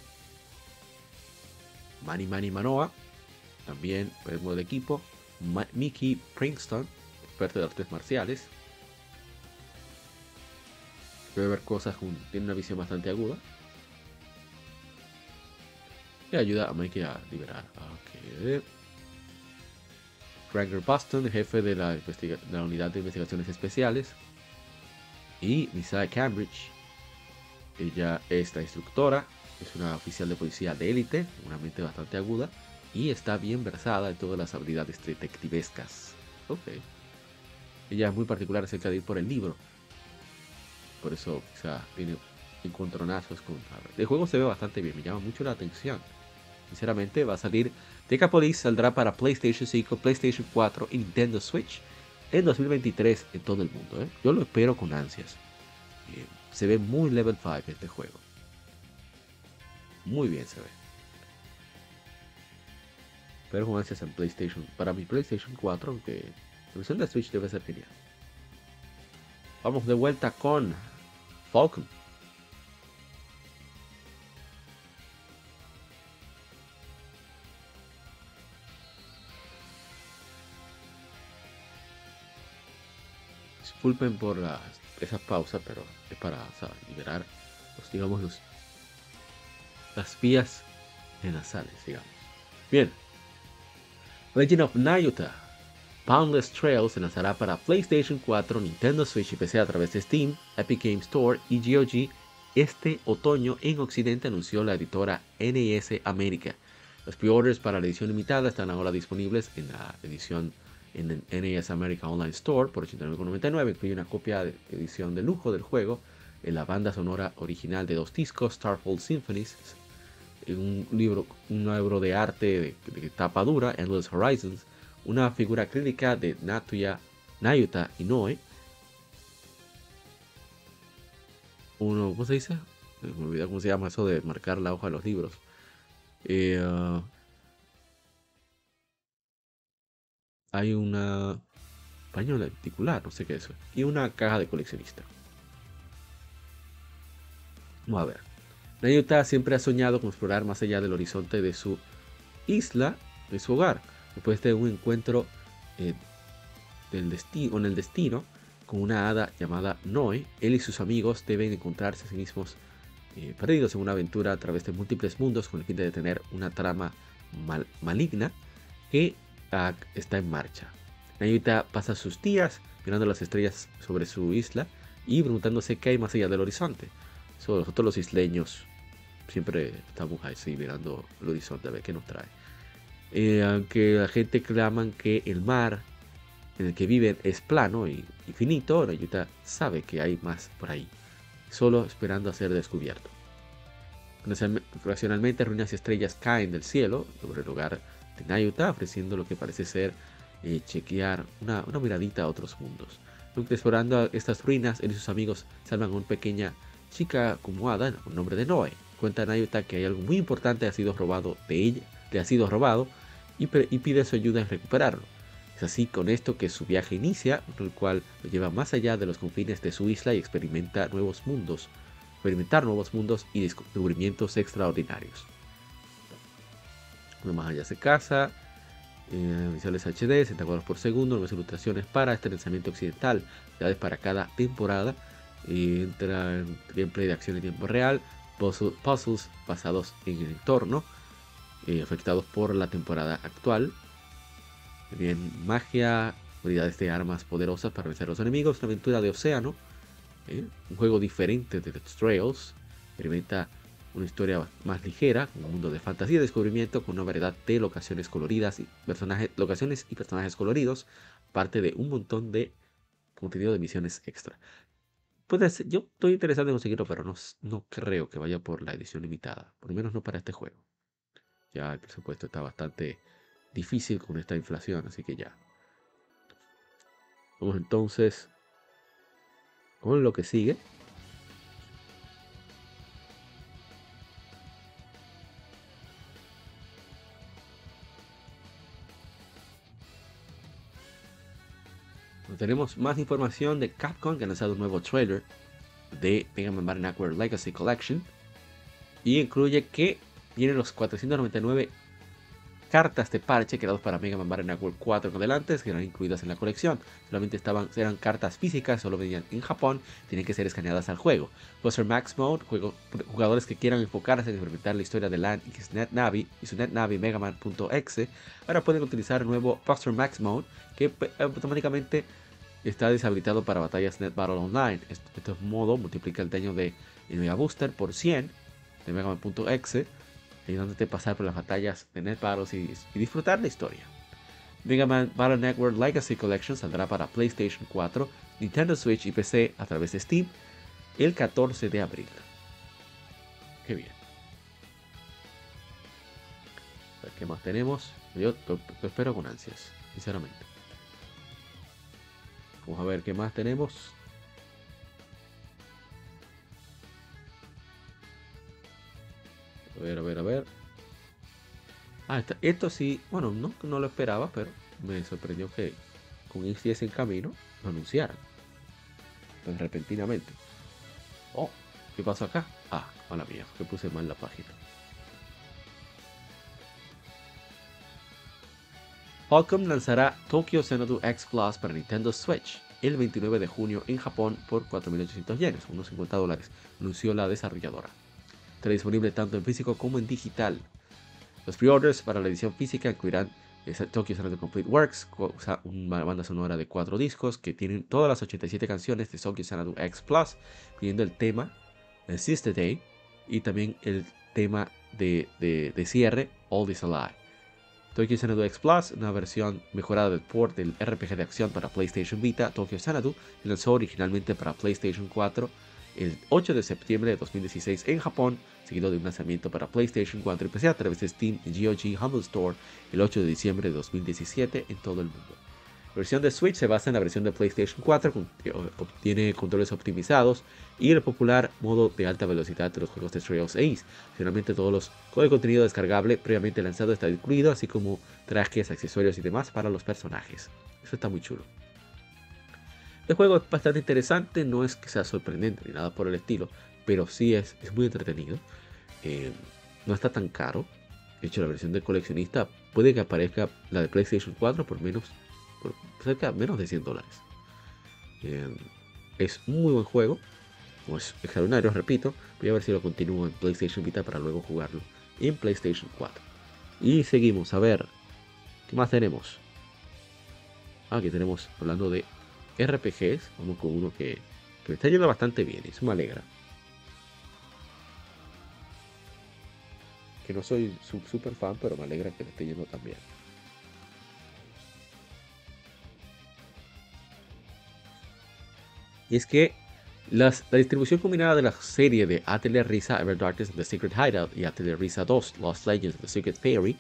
Manny Manny Manoa, también miembro del equipo. Mickey Princeton, experto de artes marciales. Puede ver cosas, tiene una visión bastante aguda ayuda a Mikey a liberar. Okay. Boston, jefe de la, de la unidad de investigaciones especiales. Y Misaya Cambridge, ella es la instructora, es una oficial de policía de élite, una mente bastante aguda y está bien versada en todas las habilidades detectivescas. Ok. Ella es muy particular acerca de ir por el libro. Por eso quizá tiene encontronazos con El juego se ve bastante bien, me llama mucho la atención. Sinceramente va a salir... Decapolis saldrá para PlayStation 5, PlayStation 4 y Nintendo Switch en 2023 en todo el mundo. ¿eh? Yo lo espero con ansias. Eh, se ve muy level 5 este juego. Muy bien se ve. Pero con ansias en PlayStation. Para mi PlayStation 4, aunque la versión de Switch debe ser genial. Vamos de vuelta con Falcon. Disculpen por las, esa pausa, pero es para liberar los, digamos, los, las vías nasales, digamos. Bien. Legend of Nayuta. Boundless Trails se lanzará para PlayStation 4, Nintendo Switch y PC a través de Steam, Epic Game Store y GOG este otoño en Occidente, anunció la editora NES América. Los pre-orders para la edición limitada están ahora disponibles en la edición en el NES America Online Store por 89,99. Incluye una copia de edición de lujo del juego, en la banda sonora original de dos discos, Starfall Symphonies, un libro, un libro de arte de, tapa dura, Endless Horizons, una figura crítica de Natuya, Nayuta Inoue, uno, ¿cómo se dice? Me olvidé cómo se llama eso de marcar la hoja de los libros. Eh, uh, hay una pañola articular, no sé qué es y una caja de coleccionista. Vamos a ver. Nayuta siempre ha soñado con explorar más allá del horizonte de su isla, de su hogar. Después de un encuentro eh, del destino, con el destino, con una hada llamada Noe, él y sus amigos deben encontrarse a sí mismos eh, perdidos en una aventura a través de múltiples mundos con el fin de detener una trama maligna que está en marcha. Nayuta pasa sus días mirando las estrellas sobre su isla y preguntándose qué hay más allá del horizonte. nosotros los isleños siempre estamos así mirando el horizonte a ver qué nos trae. Eh, aunque la gente claman que el mar en el que viven es plano y infinito, Nayuta sabe que hay más por ahí, solo esperando a ser descubierto. Ocasionalmente ruinas y estrellas caen del cielo sobre el lugar Nayuta, ofreciendo lo que parece ser eh, chequear una, miradita a otros mundos. explorando estas ruinas, él y sus amigos salvan a una pequeña chica acomodada con nombre de Noe. Cuenta Nayuta que hay algo muy importante que ha sido robado de ella, le ha sido robado y, y pide su ayuda en recuperarlo. Es así con esto que su viaje inicia, el cual lo lleva más allá de los confines de su isla y experimenta nuevos mundos, experimentar nuevos mundos y descubrimientos extraordinarios más allá se casa, eh, visuales HD, 60 cuadros por segundo, nuevas ilustraciones para este lanzamiento occidental, ciudades para cada temporada, entra en gameplay de acción en tiempo real, puzzles basados en el entorno, eh, afectados por la temporada actual, bien magia, unidades de armas poderosas para vencer a los enemigos, una aventura de océano, eh, un juego diferente de The Trails, experimenta una historia más ligera, un mundo de fantasía y descubrimiento con una variedad de locaciones coloridas y personajes, locaciones y personajes coloridos, parte de un montón de contenido de misiones extra. Puede ser, yo estoy interesado en conseguirlo, pero no, no creo que vaya por la edición limitada, por lo menos no para este juego. Ya el presupuesto está bastante difícil con esta inflación, así que ya. Vamos entonces con lo que sigue. Tenemos más información de Capcom que ha lanzado un nuevo trailer de Mega Man Battle Legacy Collection y incluye que vienen los 499 cartas de parche creados para Mega Man Battle Network 4 en adelante que eran incluidas en la colección. Solamente estaban, eran cartas físicas, solo venían en Japón, tienen que ser escaneadas al juego. Buster Max Mode, jugadores que quieran enfocarse en experimentar la historia de LAN y Net Navi y su Net Navi Man.exe, ahora pueden utilizar el nuevo Buster Max Mode que automáticamente está deshabilitado para batallas Net Battle Online. Este, modo multiplica el daño de el Mega Booster por 100 de Mega Man.exe, ayudándote a pasar por las batallas de Net Battles y, y disfrutar la historia. Mega Man Battle Network Legacy Collection saldrá para PlayStation 4, Nintendo Switch y PC a través de Steam el 14 de abril. Qué bien. ¿Qué más tenemos? Yo lo, espero con ansias, sinceramente. Vamos a ver qué más tenemos. A ver, a ver, a ver. Ah, esto sí, bueno, no, no lo esperaba, pero me sorprendió que con XDS en camino lo anunciaran. Pues repentinamente. Oh, ¿qué pasó acá? Ah, hola mía, que puse mal la página. Qualcomm lanzará Tokyo Xanadu X Plus para Nintendo Switch el 29 de junio en Japón por 4.800 yenes, unos 50 dólares, anunció la desarrolladora. Estará disponible tanto en físico como en digital. Los pre-orders para la edición física incluirán Tokyo Xanadu Complete Works, una banda sonora de cuatro discos que tienen todas las 87 canciones de Tokyo Xanadu X Plus, incluyendo el tema Sister Day y también el tema de, de cierre All This Alive. Tokyo Xanadu X Plus, una versión mejorada del port del RPG de acción para PlayStation Vita, Tokyo Xanadu, lanzó originalmente para PlayStation 4 el 8 de septiembre de 2016 en Japón, seguido de un lanzamiento para PlayStation 4 y PC a través de Steam y GOG Humble Store el 8 de diciembre de 2017 en todo el mundo. La versión de Switch se basa en la versión de PlayStation 4, que obtiene controles optimizados y el popular modo de alta velocidad de los juegos de Trails Ace. Finalmente, todos los de contenido descargable previamente lanzado está incluido, así como trajes, accesorios y demás para los personajes. Eso está muy chulo. El juego es bastante interesante, no es que sea sorprendente ni nada por el estilo, pero sí es, es muy entretenido. Eh, no está tan caro. De hecho, la versión de coleccionista puede que aparezca la de PlayStation 4 por menos cerca menos de 100 dólares. Es un muy buen juego, es extraordinario, repito. Voy a ver si lo continúo en PlayStation Vita para luego jugarlo en PlayStation 4. Y seguimos, a ver, ¿qué más tenemos? Ah, aquí tenemos, hablando de RPGs, vamos con uno que, que me está yendo bastante bien, eso me alegra. Que no soy super fan, pero me alegra que me esté yendo también. Y es que la distribución combinada de la serie de Atelier Risa Ever Darkness The Secret Hideout y Atelier Risa 2 Lost Legends The Secret Fairy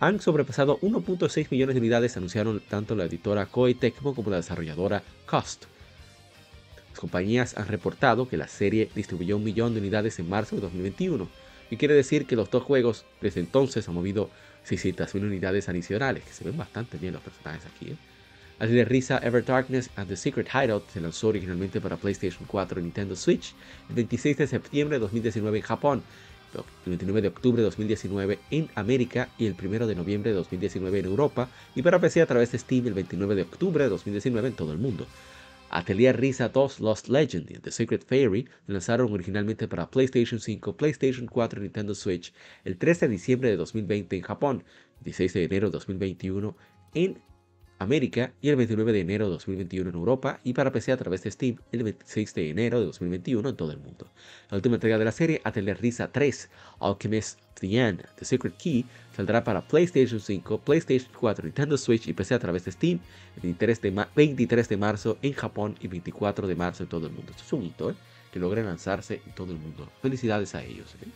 han sobrepasado 1.6 millones de unidades, anunciaron tanto la editora Koei Tecmo como la desarrolladora Cost. Las compañías han reportado que la serie distribuyó un millón de unidades en marzo de 2021, y quiere decir que los dos juegos desde entonces han movido 600.000 unidades adicionales, que se ven bastante bien los personajes aquí. ¿eh? Así de risa, Ever Darkness and the Secret Hideout se lanzó originalmente para PlayStation 4 y Nintendo Switch el 26 de septiembre de 2019 en Japón, el 29 de octubre de 2019 en América y el 1 de noviembre de 2019 en Europa y para PC a través de Steam el 29 de octubre de 2019 en todo el mundo. Atelier Risa 2 Lost Legend y The Secret Fairy lanzaron originalmente para PlayStation 5, PlayStation 4 y Nintendo Switch el 13 de diciembre de 2020 en Japón, el 16 de enero de 2021 en América y el 29 de enero de 2021 en Europa y para PC a través de Steam el 26 de enero de 2021 en todo el mundo. La última entrega de la serie, Atelier Risa 3, Alchemist The End, The Secret Key, saldrá para PlayStation 5, PlayStation 4, Nintendo Switch y PC a través de Steam el 23 de, 23 de marzo en Japón y 24 de marzo en todo el mundo. Esto es un hito, ¿eh? que logren lanzarse en todo el mundo. Felicidades a ellos. ¿eh?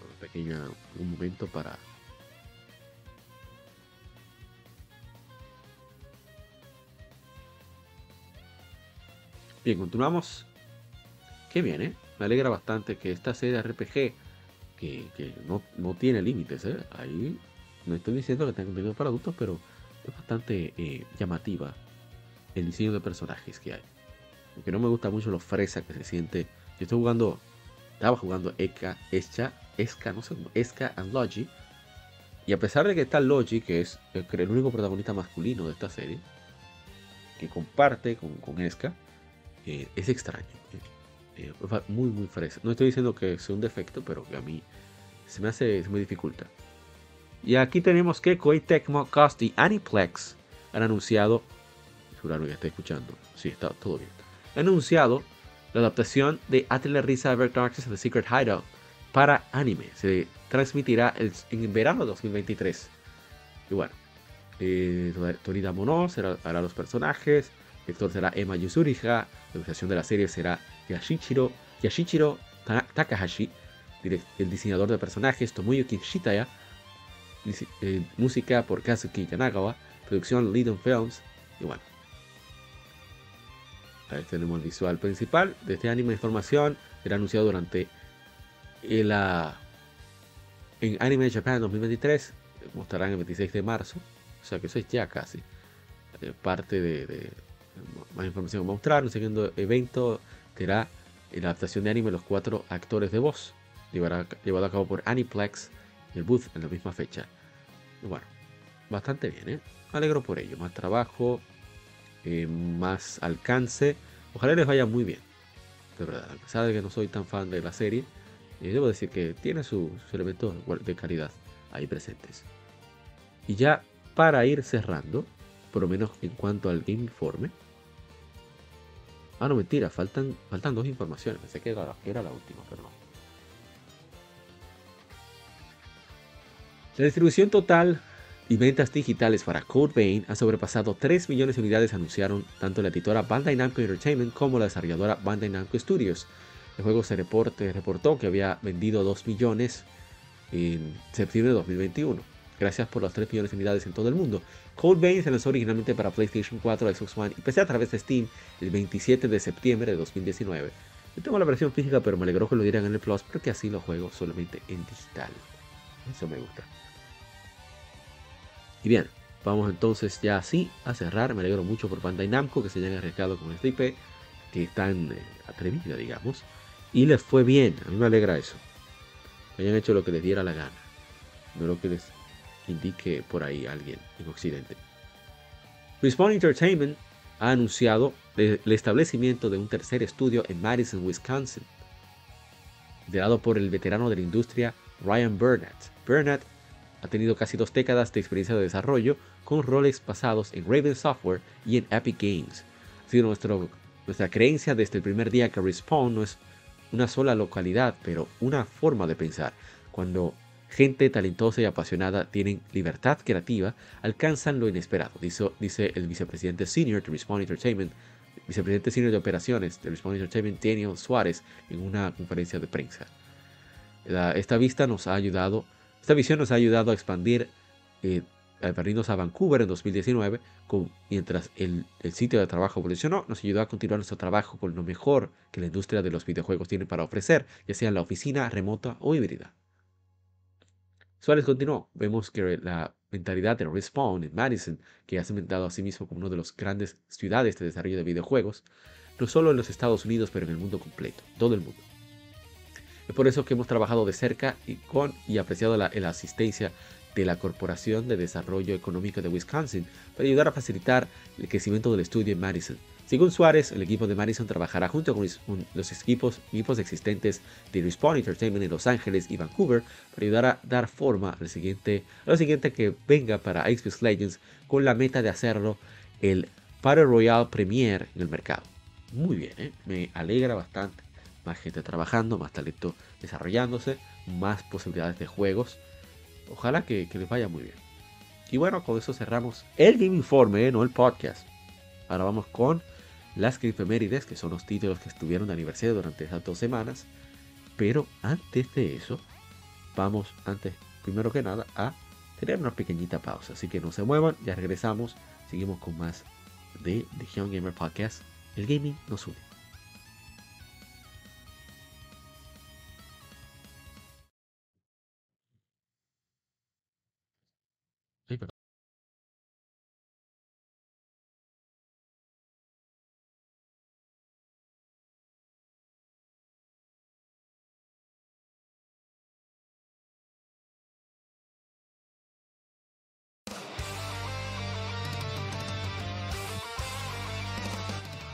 Un pequeño un momento para Bien, continuamos. Qué bien, ¿eh? Me alegra bastante que esta serie de RPG, que, no, tiene límites, ¿eh? Ahí no estoy diciendo que tenga contenido para adultos, pero es bastante eh, llamativa el diseño de personajes que hay. Aunque no me gusta mucho lo fresa que se siente. Yo estoy jugando, estaba jugando Eka, Escha, Esca, no sé cómo, Esca and Logi. Y a pesar de que está Logi, que es el único protagonista masculino de esta serie, que comparte con, con Esca, eh, es extraño. Eh, eh, muy, muy fresco. No estoy diciendo que sea un defecto, pero que a mí se me hace, se me dificulta. Y aquí tenemos que Koei Tecmo, Cost y Aniplex han anunciado asegurarme que está escuchando. Sí, está todo bien. Ha anunciado la adaptación de Atelier Risa Darkness The Secret Hideout para anime. Se transmitirá en verano de 2023. Y bueno, eh, Torida Mono será, hará los personajes. El director será Emma Yusuriha. La ilustración de la serie será Yashichiro, Yashichiro Takahashi. El diseñador de personajes Tomoyuki Shitaya. Eh, música por Kazuki Yanagawa. Producción Lidon Films. Y bueno. Ahí tenemos el visual principal de este anime. Información será anunciado durante la en Anime Japan 2023. Mostrarán el 26 de marzo. O sea que eso es ya casi. Eh, parte de, más información que mostrar. Un segundo evento será la adaptación de anime Los cuatro actores de voz. llevado a cabo por Aniplex y el Booth en la misma fecha. bueno, bastante bien, ¿eh? alegro por ello. Más trabajo, eh, más alcance. Ojalá les vaya muy bien. De verdad, a pesar de que no soy tan fan de la serie, eh, debo decir que tiene sus elementos de calidad ahí presentes. Y ya para ir cerrando, por lo menos en cuanto al Informe. Ah, no, mentira, faltan, faltan dos informaciones. Pensé que era, la última, pero no. La distribución total y ventas digitales para Code Vein ha sobrepasado 3 millones de unidades, anunciaron tanto la editora Bandai Namco Entertainment como la desarrolladora Bandai Namco Studios. El juego se reportó que había vendido 2 millones en septiembre de 2021. Gracias por las 3 millones de unidades en todo el mundo. Code Vein se lanzó originalmente para PlayStation 4, Xbox One y PC a través de Steam el 27 de septiembre de 2019. Yo tengo la versión física, pero me alegró que lo dieran en el Plus porque así lo juego solamente en digital. Eso me gusta. Y bien, vamos entonces ya así a cerrar. Me alegro mucho por Bandai Namco que se hayan arriesgado con este IP, que están eh, atrevida, digamos. Y les fue bien, a mí me alegra eso. hayan hecho lo que les diera la gana, no lo que les indique por ahí alguien en Occidente. Respawn Entertainment ha anunciado el establecimiento de un tercer estudio en Madison, Wisconsin, liderado por el veterano de la industria Ryan Burnett. Burnett ha tenido casi dos décadas de experiencia de desarrollo con roles basados en Raven Software y en Epic Games. Ha sido nuestro, nuestra creencia desde el primer día que Respawn no es una sola localidad, pero una forma de pensar. Cuando gente talentosa y apasionada tienen libertad creativa, alcanzan lo inesperado, dice, el vicepresidente senior de Respawn Entertainment, vicepresidente senior de operaciones de Respawn Entertainment, Daniel Suárez, en una conferencia de prensa. esta vista nos ha ayudado esta visión nos ha ayudado a expandir, eh, a a Vancouver en 2019, mientras el, sitio de trabajo evolucionó, nos ayudó a continuar nuestro trabajo con lo mejor que la industria de los videojuegos tiene para ofrecer, ya sea en la oficina, remota o híbrida. Suárez continuó, vemos que la mentalidad de Respawn en Madison, que ha cementado a sí mismo como una de las grandes ciudades de desarrollo de videojuegos, no solo en los Estados Unidos, pero en el mundo completo, todo el mundo. Es por eso que hemos trabajado de cerca y con y apreciado la, la asistencia de la Corporación de Desarrollo Económico de Wisconsin para ayudar a facilitar el crecimiento del estudio en Madison. Según Suárez, el equipo de Madison trabajará junto con los equipos, existentes de Respawn Entertainment en Los Ángeles y Vancouver para ayudar a dar forma al siguiente, a lo siguiente que venga para Xbox Legends con la meta de hacerlo el Battle Royale Premier en el mercado. Muy bien, ¿eh? me alegra bastante más gente trabajando, más talento desarrollándose, más posibilidades de juegos. Ojalá que, les vaya muy bien. Y bueno, con eso cerramos el Game Informe, no el podcast. Ahora vamos con las efemérides, que son los títulos que estuvieron de aniversario durante esas dos semanas. Pero antes de eso, vamos antes, primero que nada, a tener una pequeñita pausa. Así que no se muevan, ya regresamos. Seguimos con más de The Young Gamer Podcast. El gaming nos une.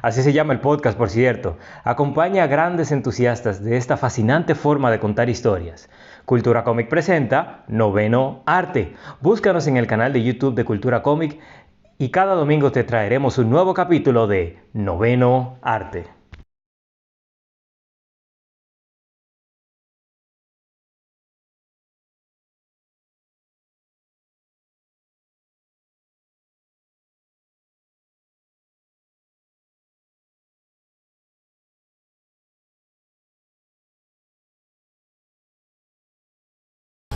Así se llama el podcast, por cierto. Acompaña a grandes entusiastas de esta fascinante forma de contar historias. Cultura Cómic presenta Noveno Arte. Búscanos en el canal de YouTube de Cultura Cómic y cada domingo te traeremos un nuevo capítulo de Noveno Arte.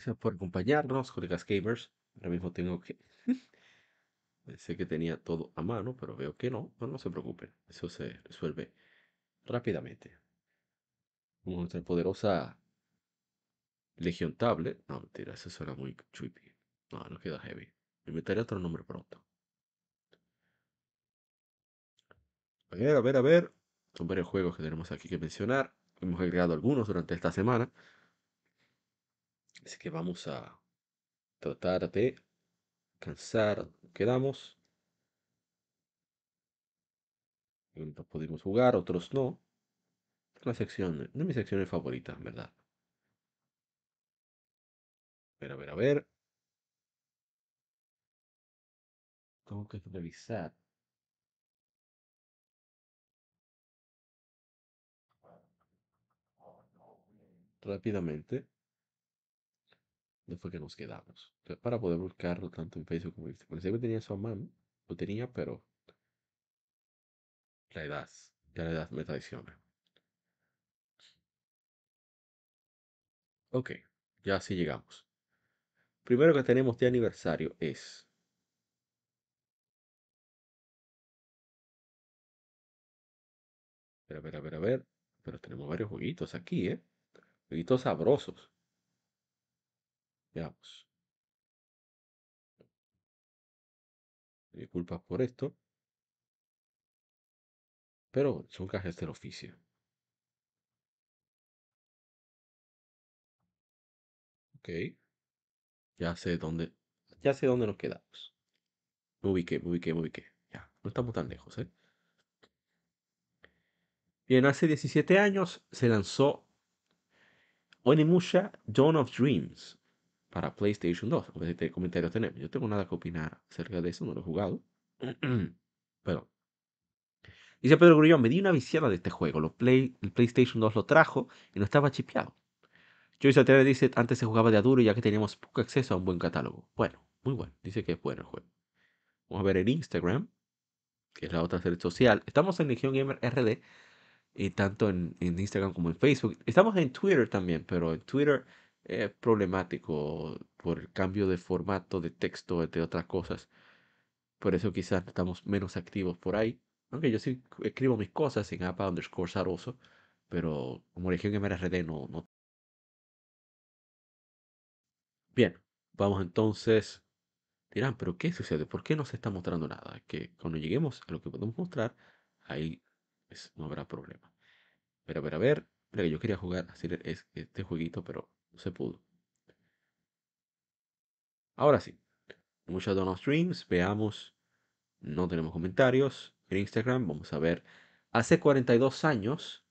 Gracias por acompañarnos, colegas gamers. Ahora mismo tengo que... Pensé que tenía todo a mano, pero veo que no. Pero no se preocupen, eso se resuelve rápidamente. Nuestra poderosa Legion Tablet. No, mentira, eso suena muy creepy. No, no queda heavy. Inventaré otro nombre pronto. A ver, a ver, a ver. Son varios juegos que tenemos aquí que mencionar. Hemos agregado algunos durante esta semana. Así que vamos a tratar de alcanzar. Quedamos. Algunos pudimos jugar, otros no. La sección, una de mis secciones favoritas, en verdad. A ver, a ver, a ver. Tengo que revisar. Rápidamente. ¿Dónde fue que nos quedamos? Para poder buscarlo tanto en Facebook como en Instagram. Que tenía eso a mano. Lo tenía, pero. La edad. Ya la edad me traiciona. Ok, ya sí llegamos. Primero que tenemos de aniversario es. A ver, a ver, a ver. Pero tenemos varios jueguitos aquí, ¿eh? Jueguitos sabrosos. Veamos. Disculpas por esto. Pero son cajas del oficio. Ok. Ya sé dónde. Ya sé dónde nos quedamos. Me ubiqué, me ubiqué, me ubiqué. Ya, no estamos tan lejos, ¿eh? Bien, hace 17 años se lanzó Onimusha Dawn of Dreams para PlayStation 2. A ver comentarios tenemos. Yo tengo nada que opinar acerca de eso, no lo he jugado. Pero. Dice Pedro Grullón, me di una viciada de este juego. Lo Play, el PlayStation 2 lo trajo y no estaba chipeado. Joyce Atreves dice, antes se jugaba de aduro ya que teníamos poco acceso a un buen catálogo. Bueno, muy bueno. Dice que es bueno el juego. Vamos a ver en Instagram, que es la otra red social. Estamos en Legion Gamer RD, y tanto en, en Instagram como en Facebook. Estamos en Twitter también, pero en Twitter es problemático por el cambio de formato de texto, entre otras cosas. Por eso quizás estamos menos activos por ahí. Aunque yo sí escribo mis cosas en APA underscore Saroso, pero como Legión MRD no, no. Bien, vamos entonces. Dirán, pero ¿qué sucede? ¿Por qué no se está mostrando nada? Que cuando lleguemos a lo que podemos mostrar, ahí pues, no habrá problema. Pero a ver, a ver, mira yo quería jugar hacer este jueguito, pero no se pudo. Ahora sí, muchos de los streams, veamos, no tenemos comentarios en Instagram, vamos a ver, hace 42 años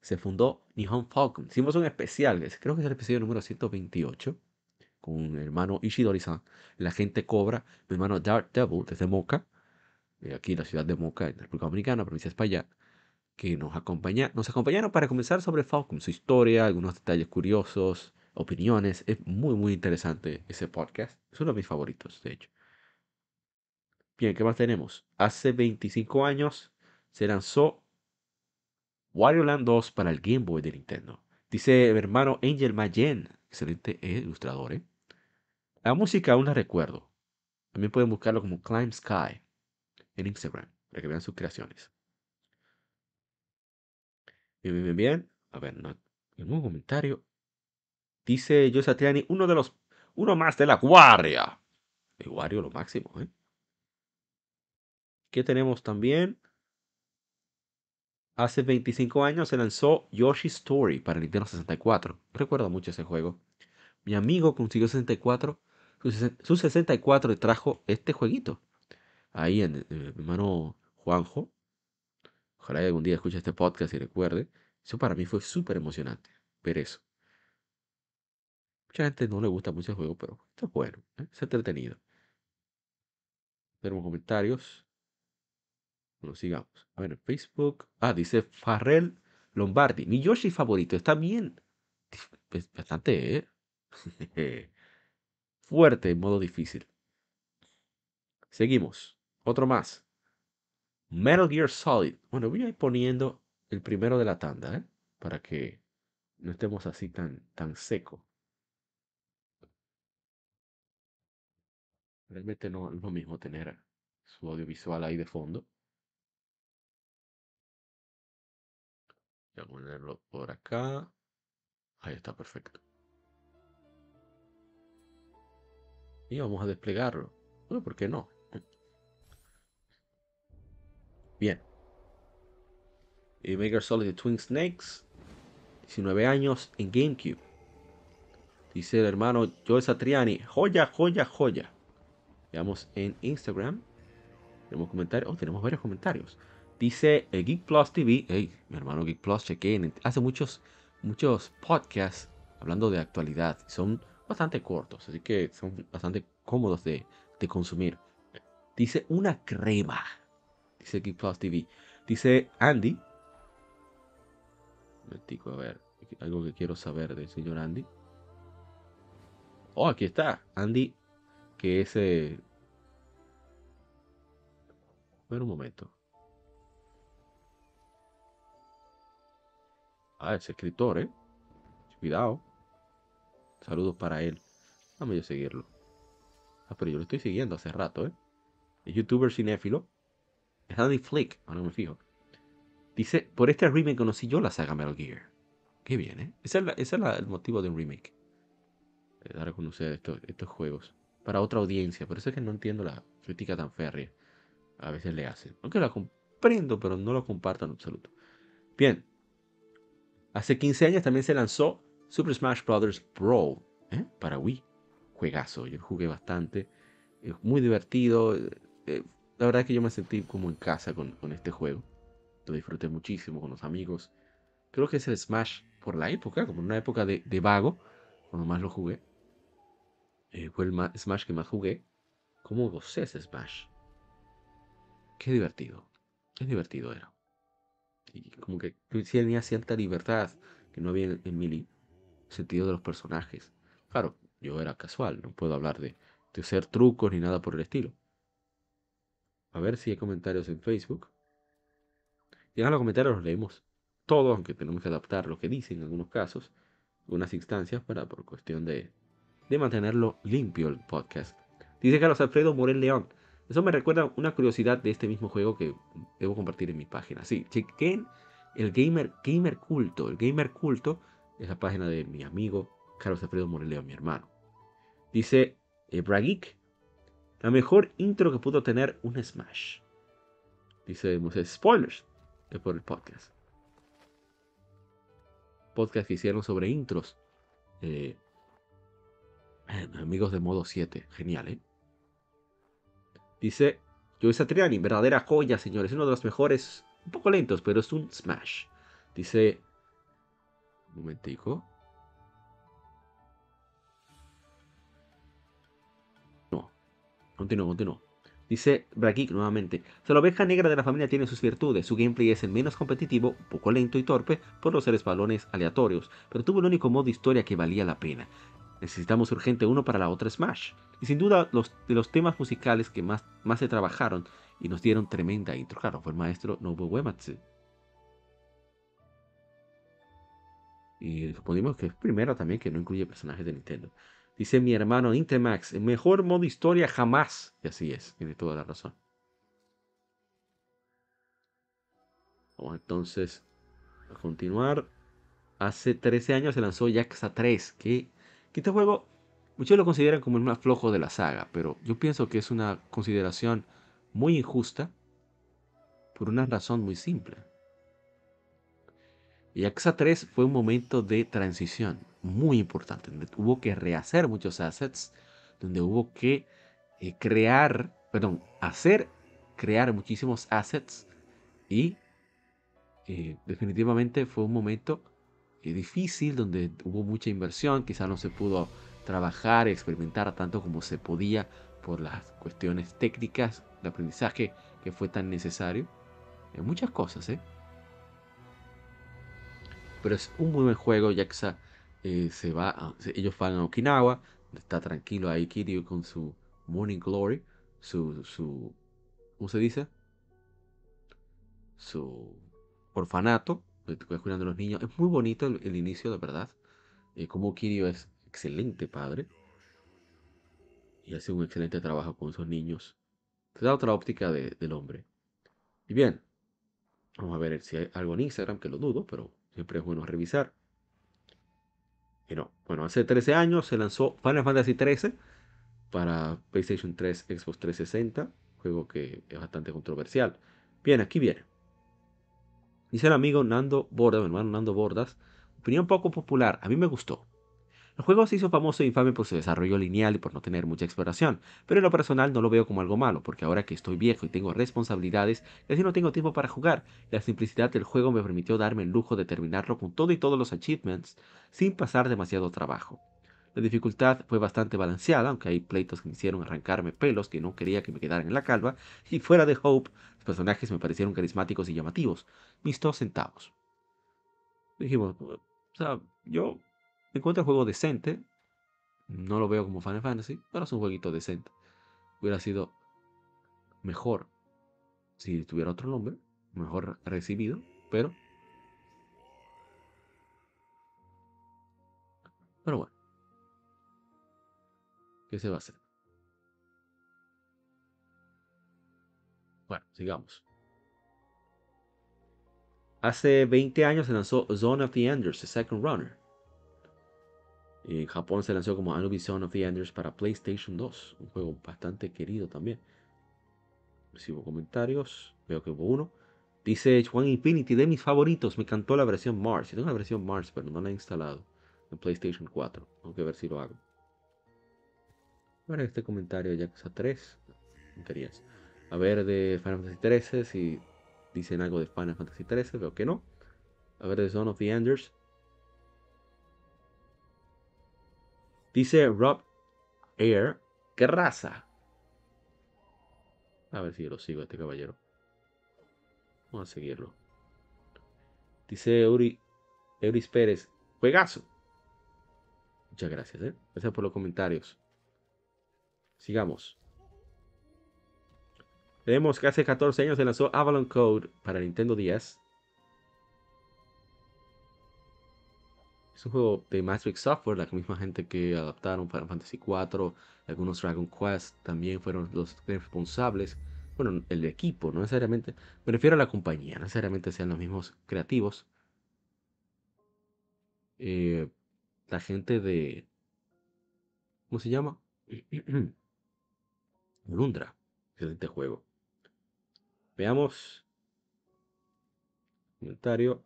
se fundó Nihon Falcon. Hicimos un especial, creo que es el episodio número 128, con mi hermano Ishidori-san, la gente cobra, mi hermano Dark Devil desde Moca, aquí en la ciudad de Moca, en la República Dominicana, provincia de España, que nos, acompaña, nos acompañaron para comenzar sobre Falcon, su historia, algunos detalles curiosos, opiniones. Es muy, muy interesante ese podcast. Es uno de mis favoritos, de hecho. Bien, ¿qué más tenemos? Hace 25 años se lanzó Wario Land 2 para el Game Boy de Nintendo. Dice mi hermano Angel Mayen, excelente ilustrador. ¿eh? La música aún la recuerdo. También pueden buscarlo como Climb Sky en Instagram para que vean sus creaciones. Bien, bien, bien, A ver, no, un comentario. Dice Joe uno de los. Uno más de la guardia. El Wario lo máximo, ¿eh? ¿Qué tenemos también? Hace 25 años se lanzó Yoshi's Story para Nintendo 64. Recuerdo mucho ese juego. Mi amigo consiguió 64. Su 64 y trajo este jueguito. Ahí en, mi hermano Juanjo. Ojalá algún día escuche este podcast y recuerde. Eso para mí fue súper emocionante ver eso. Mucha gente no le gusta mucho el juego, pero está bueno, ¿eh? es entretenido. Tenemos comentarios. Bueno, sigamos. A ver, Facebook. Ah, dice Farrell Lombardi. Mi Yoshi favorito. Está bien. Bastante, ¿eh? Fuerte en modo difícil. Seguimos. Otro más. Metal Gear Solid. Bueno, voy a ir poniendo el primero de la tanda, ¿eh? Para que no estemos así tan, tan seco. Realmente no es lo mismo tener su audiovisual ahí de fondo. Voy a ponerlo por acá. Ahí está, perfecto. Y vamos a desplegarlo. ¿por qué no? Bien. Y Maker Solid Twin Snakes. 19 años en GameCube. Dice el hermano Joe Satriani. Joya, joya, joya. Veamos en Instagram. Tenemos comentarios. Oh, tenemos varios comentarios. Dice el Geek Plus TV. Hey, mi hermano Geek Plus, cheque. Hace muchos, muchos podcasts hablando de actualidad. Son bastante cortos, así que son bastante cómodos de, de consumir. Dice una crema. Dice Geek Plus TV. Dice Andy. a ver. Algo que quiero saber del señor Andy. Oh, aquí está. Andy que ese... ver un momento. Ah, ese escritor, ¿eh? Cuidado. Saludos para él. Vamos a seguirlo. Ah, pero yo lo estoy siguiendo hace rato, ¿eh? El youtuber cinéfilo. Es Flick, ahora me fijo. Dice, por este remake conocí yo la saga Metal Gear. Qué bien, ¿eh? Ese es, el motivo de un remake. Dar a conocer estos, juegos para otra audiencia. Por eso es que no entiendo la crítica tan férrea. A veces le hacen. Aunque la comprendo, pero no lo comparto en absoluto. Bien. Hace 15 años también se lanzó Super Smash Bros. Brawl ¿eh? para Wii. Juegazo. Yo jugué bastante. Es muy divertido. Eh, la verdad es que yo me sentí como en casa con, este juego. Lo disfruté muchísimo con los amigos. Creo que es el Smash por la época, como una época de, de vago, cuando más lo jugué. Eh, fue el Smash que más jugué. ¿Cómo gocé ese Smash? Qué divertido. Qué divertido era. Y como que tenía cierta libertad que no había en, en Melee. Sentido de los personajes. Claro, yo era casual, no puedo hablar de, de hacer trucos ni nada por el estilo. A ver si hay comentarios en Facebook. En los comentarios los leemos todos, aunque tenemos que adaptar lo que dicen en algunos casos, algunas instancias, para por cuestión de, de mantenerlo limpio el podcast. Dice Carlos Alfredo Morel León. Eso me recuerda una curiosidad de este mismo juego que debo compartir en mi página. Sí, chequen el Gamer, Gamer Culto. El Gamer Culto es la página de mi amigo Carlos Alfredo Moreleo, mi hermano. Dice eh, la mejor intro que pudo tener un Smash. Dice spoilers, es por el podcast. Podcast que hicieron sobre intros. Eh, amigos de modo 7, genial, ¿eh? Dice Joey Satriani, verdadera joya, señores. Uno de los mejores, un poco lentos, pero es un smash. Dice. Un momentico. Continúo, continúo. Dice Brakik nuevamente, la oveja negra de la familia tiene sus virtudes, su gameplay es el menos competitivo, poco lento y torpe por los seres balones aleatorios, pero tuvo el único modo historia que valía la pena. Necesitamos urgente uno para la otra Smash. Y sin duda, de los temas musicales que más, más se trabajaron y nos dieron tremenda intro. Claro, fue el maestro Nobuo Uematsu. Y suponemos que es primero también que no incluye personajes de Nintendo. Dice mi hermano Intemax, el mejor modo historia jamás. Y así es, tiene toda la razón. Vamos entonces a continuar. Hace 13 años se lanzó Yakuza 3, que que este juego, muchos lo consideran como el más flojo de la saga, pero yo pienso que es una consideración muy injusta por una razón muy simple. Yakuza 3 fue un momento de transición muy importante, donde hubo que rehacer muchos assets, donde hubo que eh, crear, perdón, hacer, crear muchísimos assets y eh, definitivamente fue un momento difícil, donde hubo mucha inversión, quizá no se pudo trabajar experimentar tanto como se podía por las cuestiones técnicas, el aprendizaje que fue tan necesario. En muchas cosas, ¿eh? Pero es un muy buen juego, ya eh, se va, ellos van a Okinawa, está tranquilo ahí Kiryu con su Morning Glory, su, su, ¿cómo se dice? Su orfanato, cuidando a los niños. Es muy bonito el, inicio, de verdad. Eh, como Kirio es excelente padre. Y hace un excelente trabajo con esos niños. Te da otra óptica del hombre. Y bien, vamos a ver si hay algo en Instagram, que lo dudo, pero siempre es bueno revisar. No, bueno, hace 13 años se lanzó Final Fantasy XIII para PlayStation 3, Xbox 360, juego que es bastante controversial. Bien, aquí viene. Dice el amigo Nando Bordas, mi hermano Nando Bordas, opinión poco popular, a mí me gustó. El juego se hizo famoso e infame por su desarrollo lineal y por no tener mucha exploración, pero en lo personal no lo veo como algo malo, porque ahora que estoy viejo y tengo responsabilidades, casi no tengo tiempo para jugar. La simplicidad del juego me permitió darme el lujo de terminarlo con todo y todos los achievements sin pasar demasiado trabajo. La dificultad fue bastante balanceada, aunque hay pleitos que me hicieron arrancarme pelos que no quería que me quedaran en la calva, y fuera de Hope, los personajes me parecieron carismáticos y llamativos. Mis dos centavos. Dijimos, o sea, yo encuentro el juego decente, no lo veo como Final Fantasy, pero es un jueguito decente. Hubiera sido mejor si tuviera otro nombre, mejor recibido, pero... Pero bueno. ¿Qué se va a hacer? Bueno, sigamos. Hace 20 años se lanzó Zone of the Enders, The Second Runner. En Japón se lanzó como Anubis Zone of the Enders para PlayStation 2. Un juego bastante querido también. Recibo comentarios. Veo que hubo uno. Dice Juan Infinity, de mis favoritos. Me encantó la versión Mars. Yo tengo la versión Mars, pero no la he instalado en PlayStation 4. Tengo que ver si lo hago. Bueno, este comentario ya que 3. Tonterías. A ver de Final Fantasy 13 si dicen algo de Final Fantasy 13. Veo que no. A ver de Zone of the Enders. Dice Rob Air. ¿Qué raza? A ver si lo sigo a este caballero. Vamos a seguirlo. Dice Uri, Euris Pérez. Juegazo. Muchas gracias, ¿eh? Gracias por los comentarios. Sigamos. Vemos que hace 14 años se lanzó Avalon Code para Nintendo 10. Es un juego de Matrix Software, la misma gente que adaptaron Final Fantasy IV, algunos Dragon Quest también fueron los responsables. Bueno, el equipo, no necesariamente. Me refiero a la compañía, no necesariamente sean los mismos creativos. Eh, la gente de. ¿Cómo se llama? Lundra. Excelente juego. Veamos. Comentario.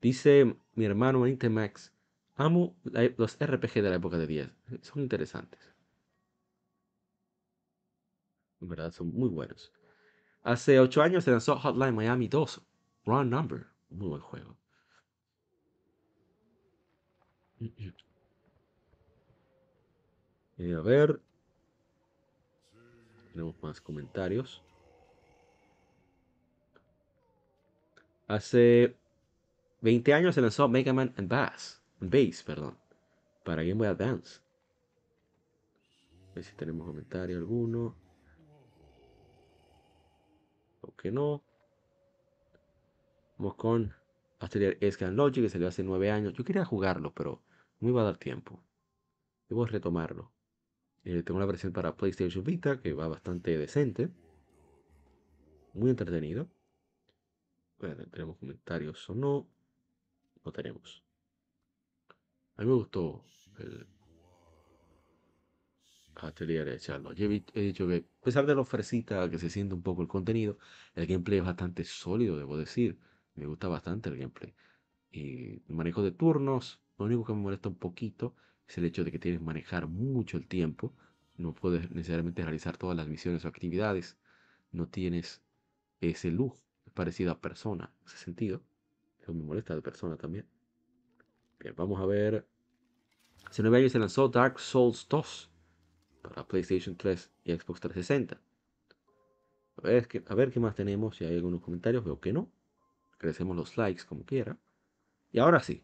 Dice mi hermano Intemax. Amo los RPG de la época de 10. Son interesantes. En verdad, son muy buenos. Hace 8 años se lanzó Hotline Miami 2. Run Number. Muy buen juego. Eh, a ver. Tenemos más comentarios. Hace 20 años se lanzó Mega Man and Bass, Base, perdón, para Game Boy Advance. A ver si tenemos comentario alguno. O que no. Vamos con Atelier Scan Logic, que salió hace 9 años. Yo quería jugarlo, pero no iba a dar tiempo. Debo retomarlo. Eh, tengo una versión para PlayStation Vita que va bastante decente. Muy entretenido. Tenemos comentarios o no. No tenemos. A mí me gustó el Atelier de Charlotte. Yo he, dicho que, a pesar de lo fresita que se siente un poco el contenido, el gameplay es bastante sólido, debo decir. Me gusta bastante el gameplay. Y el manejo de turnos, lo único que me molesta un poquito es el hecho de que tienes que manejar mucho el tiempo. No puedes necesariamente realizar todas las misiones o actividades. No tienes ese lujo parecido a persona, en ese sentido. Me molesta de persona también. Bien, vamos a ver. Hace nueve años se lanzó Dark Souls 2 para PlayStation 3 y Xbox 360. A ver, qué más tenemos. Si hay algunos comentarios, veo que no. Agradecemos los likes como quiera. Y ahora sí.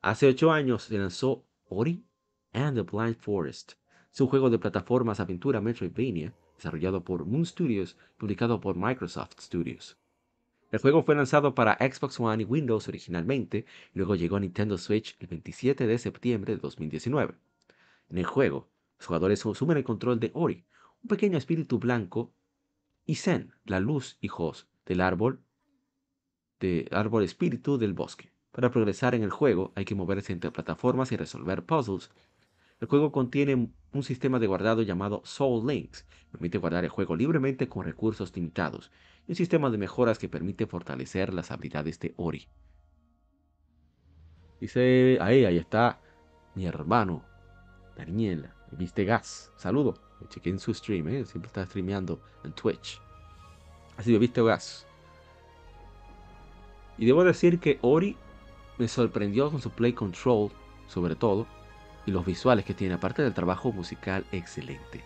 Hace ocho años se lanzó Ori and the Blind Forest. Es un juego de plataformas aventura Metroidvania desarrollado por Moon Studios, publicado por Microsoft Studios. El juego fue lanzado para Xbox One y Windows originalmente, y luego llegó a Nintendo Switch el 27 de septiembre de 2019. En el juego, los jugadores asumen el control de Ori, un pequeño espíritu blanco, y Zen, la luz y Jos del árbol, de árbol espíritu del bosque. Para progresar en el juego hay que moverse entre plataformas y resolver puzzles. El juego contiene un sistema de guardado llamado Soul Links, permite guardar el juego libremente con recursos limitados, un sistema de mejoras que permite fortalecer las habilidades de Ori. Dice, ahí, ahí está mi hermano, Daniela, viste gas, saludo, chequé en su stream, ¿eh? siempre está streameando en Twitch. Así que viste gas. Y debo decir que Ori me sorprendió con su play control, sobre todo, y los visuales que tiene, aparte del trabajo musical excelente.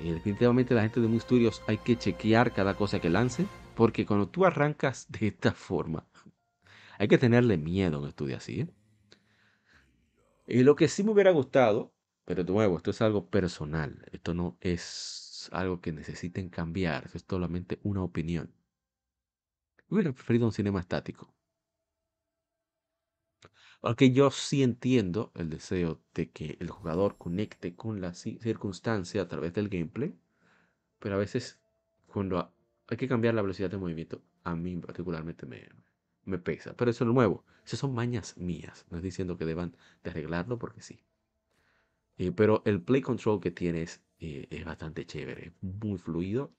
Eh, definitivamente la gente de Moon Studios hay que chequear cada cosa que lance, porque cuando tú arrancas de esta forma, hay que tenerle miedo a un estudio así. ¿eh? Y lo que sí me hubiera gustado, pero de nuevo, esto es algo personal, esto no es algo que necesiten cambiar, es solamente una opinión. Hubiera preferido un cinema estático. Aunque yo sí entiendo el deseo de que el jugador conecte con la circunstancia a través del gameplay, pero a veces cuando hay que cambiar la velocidad de movimiento, a mí particularmente me, me pesa. Pero eso es lo nuevo. Esas son mañas mías. No es diciendo que deban de arreglarlo porque sí. Eh, pero el play control que tienes eh, es bastante chévere. Muy fluido.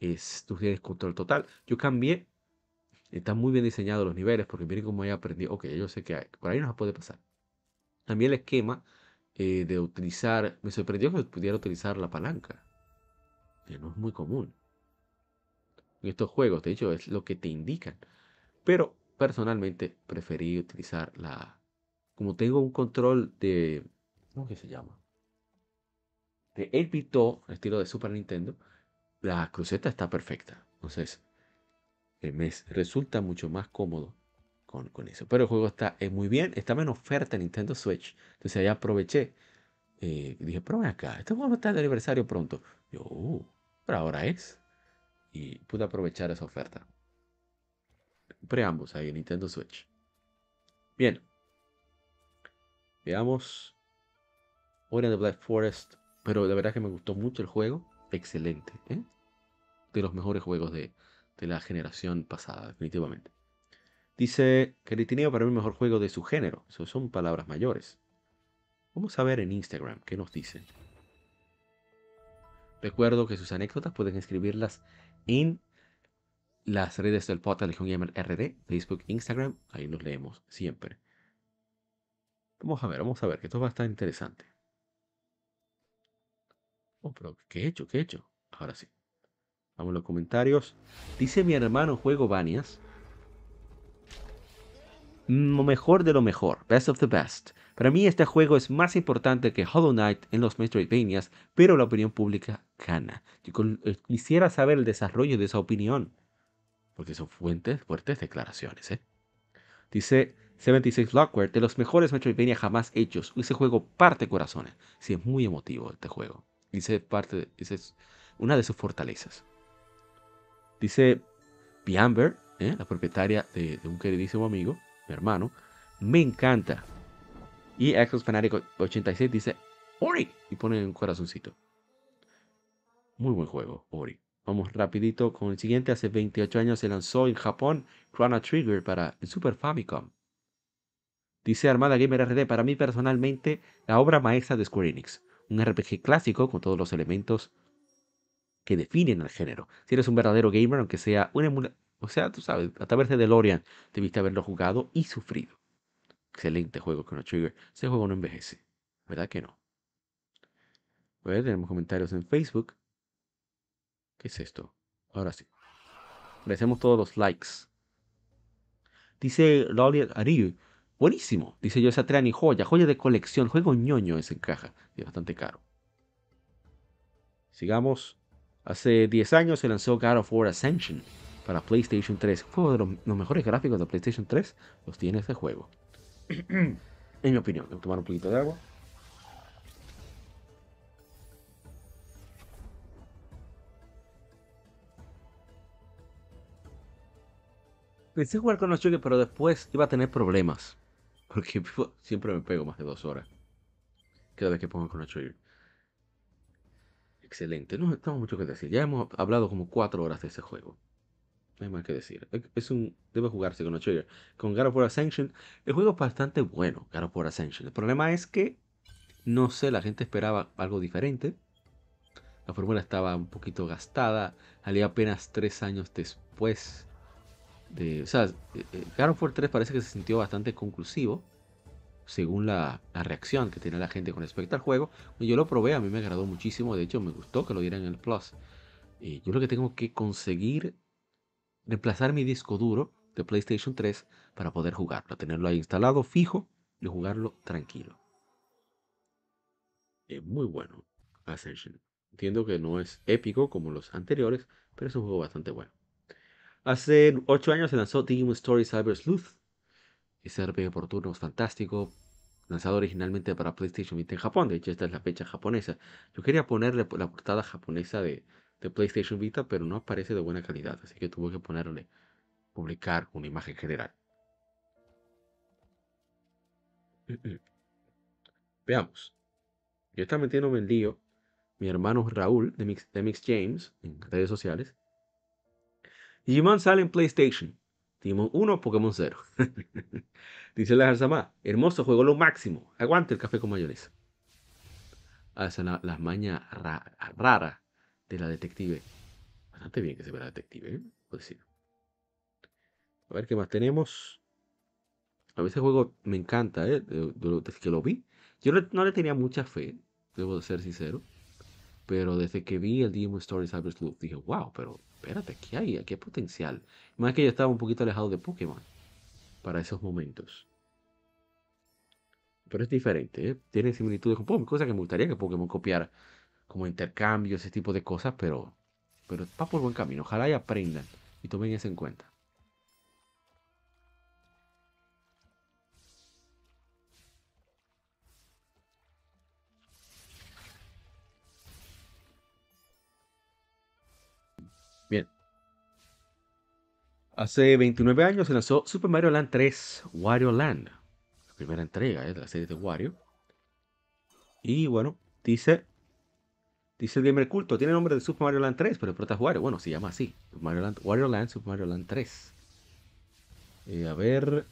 Es, tú tienes control total. Yo cambié están muy bien diseñados los niveles porque miren cómo he aprendido. Ok, yo sé que hay, por ahí no se puede pasar. También el esquema eh, de utilizar. Me sorprendió que pudiera utilizar la palanca. Que no es muy común. En estos juegos, de hecho, es lo que te indican. Pero personalmente preferí utilizar la. Como tengo un control de. ¿Cómo que se llama? De 8 estilo de Super Nintendo. La cruceta está perfecta. Entonces, me resulta mucho más cómodo con, eso. Pero el juego está muy bien, estaba en oferta en Nintendo Switch. Entonces ahí aproveché eh, dije, pero ven acá, este juego está de aniversario pronto. Yo, uh, pero ahora es. Y pude aprovechar esa oferta. Preambos ahí en Nintendo Switch. Bien. Veamos. Ori the Black Forest. Pero de verdad que me gustó mucho el juego. Excelente. ¿eh? De los mejores juegos de, de la generación pasada, definitivamente. Dice que Ritineo para mí el mejor juego de su género. Eso son palabras mayores. Vamos a ver en Instagram qué nos dicen. Recuerdo que sus anécdotas pueden escribirlas en las redes del podcast Legion Gamer RD, Facebook, Instagram. Ahí nos leemos siempre. Vamos a ver, vamos a ver, que esto va a estar interesante. Oh, pero ¿qué he hecho? ¿Qué he hecho? Ahora sí. Vamos a los comentarios. Dice mi hermano Juego Banias. Lo mejor de lo mejor. Best of the best. Para mí este juego es más importante que Hollow Knight en los Metroidvanias, pero la opinión pública gana. Yo eh, quisiera saber el desarrollo de esa opinión, porque son fuentes, fuertes declaraciones. ¿eh? Dice 76 Blockware, de los mejores Metroidvania jamás hechos. Ese juego parte corazones. Sí, es muy emotivo este juego. Dice parte, es una de sus fortalezas. Dice Biamber, ¿eh? la propietaria de, un queridísimo amigo, mi hermano, me encanta. Y Exos Fanatic 86 dice Ori y pone un corazoncito. Muy buen juego, Ori. Vamos rapidito con el siguiente. Hace 28 años se lanzó en Japón Chrono Trigger para el Super Famicom. Dice Armada Gamer RD, para mí personalmente, la obra maestra de Square Enix. Un RPG clásico con todos los elementos que definen el género. Si eres un verdadero gamer, aunque sea un emulador, o sea, tú sabes, a través de DeLorean, debiste haberlo jugado y sufrido. Excelente juego Chrono Trigger. Ese juego no envejece. ¿Verdad que no? A ver, tenemos comentarios en Facebook. ¿Qué es esto? Ahora sí. Agradecemos todos los likes. Dice Loli Ariu. Buenísimo. Dice yo esa y joya. Joya de colección. Juego ñoño es en caja. Y bastante caro. Sigamos. Hace 10 años se lanzó God of War Ascension para PlayStation 3. Fue uno de los, los mejores gráficos de PlayStation 3. Los tiene este juego. en mi opinión, a tomar un poquito de agua. Pensé jugar con los choques, pero después iba a tener problemas. Porque siempre me pego más de dos horas. Cada vez que pongo con los Trigger. Excelente. No tengo mucho que decir. Ya hemos hablado como cuatro horas de ese juego. No hay más que decir. Es un, debe jugarse con Trigger. Con God of War Ascension, el juego es bastante bueno, God of War Ascension. El problema es que, no sé, la gente esperaba algo diferente. La fórmula estaba un poquito gastada. Salía apenas tres años después de... O sea, eh, eh, God of War 3 parece que se sintió bastante conclusivo. Según la, reacción que tiene la gente con respecto al juego. Yo lo probé, a mí me agradó muchísimo. De hecho, me gustó que lo dieran en el Plus. Y yo lo que tengo que conseguir reemplazar mi disco duro de PlayStation 3 para poder jugarlo, tenerlo ahí instalado fijo y jugarlo tranquilo. Es muy bueno Ascension. Entiendo que no es épico como los anteriores, pero es un juego bastante bueno. Hace 8 años se lanzó Digimon Story Cyber Sleuth. Ese RPG por turnos fantástico, lanzado originalmente para PlayStation Vita en Japón. De hecho, esta es la fecha japonesa. Yo quería ponerle la portada japonesa de, PlayStation Vita, pero no aparece de buena calidad, así que tuve que ponerle publicar una imagen general. Veamos. Yo estaba metiéndome en lío. Mi hermano Raúl de Mix James en redes sociales. Digimon sale en PlayStation. Digimon 1, Pokémon 0. Dice la Jarzama, hermoso juego, lo máximo. Aguante el café con mayonesa. Ah, las mañas raras de la detective. Bastante bien que se vea la detective, ¿eh? A ver qué más tenemos. A veces juego me encanta, ¿eh? desde que lo vi. Yo no, le tenía mucha fe, debo ser sincero. Pero desde que vi el Demon Story Cyber Sleuth dije, wow, pero espérate, aquí hay, aquí hay potencial. Más que yo estaba un poquito alejado de Pokémon para esos momentos. Pero es diferente, ¿eh? tiene similitudes con Pokémon, cosa que me gustaría que Pokémon copiara como intercambio, ese tipo de cosas, pero, pero va por buen camino. Ojalá y aprendan y tomen eso en cuenta. Bien. Hace 29 años se lanzó Super Mario Land 3 Wario Land. La primera entrega ¿eh? de la serie de Wario. Y bueno, dice. Dice el gamer culto. Tiene nombre de Super Mario Land 3, pero el prota es Wario. Bueno, se llama así. Mario Land, Wario Land, Super Mario Land 3. Eh, a ver.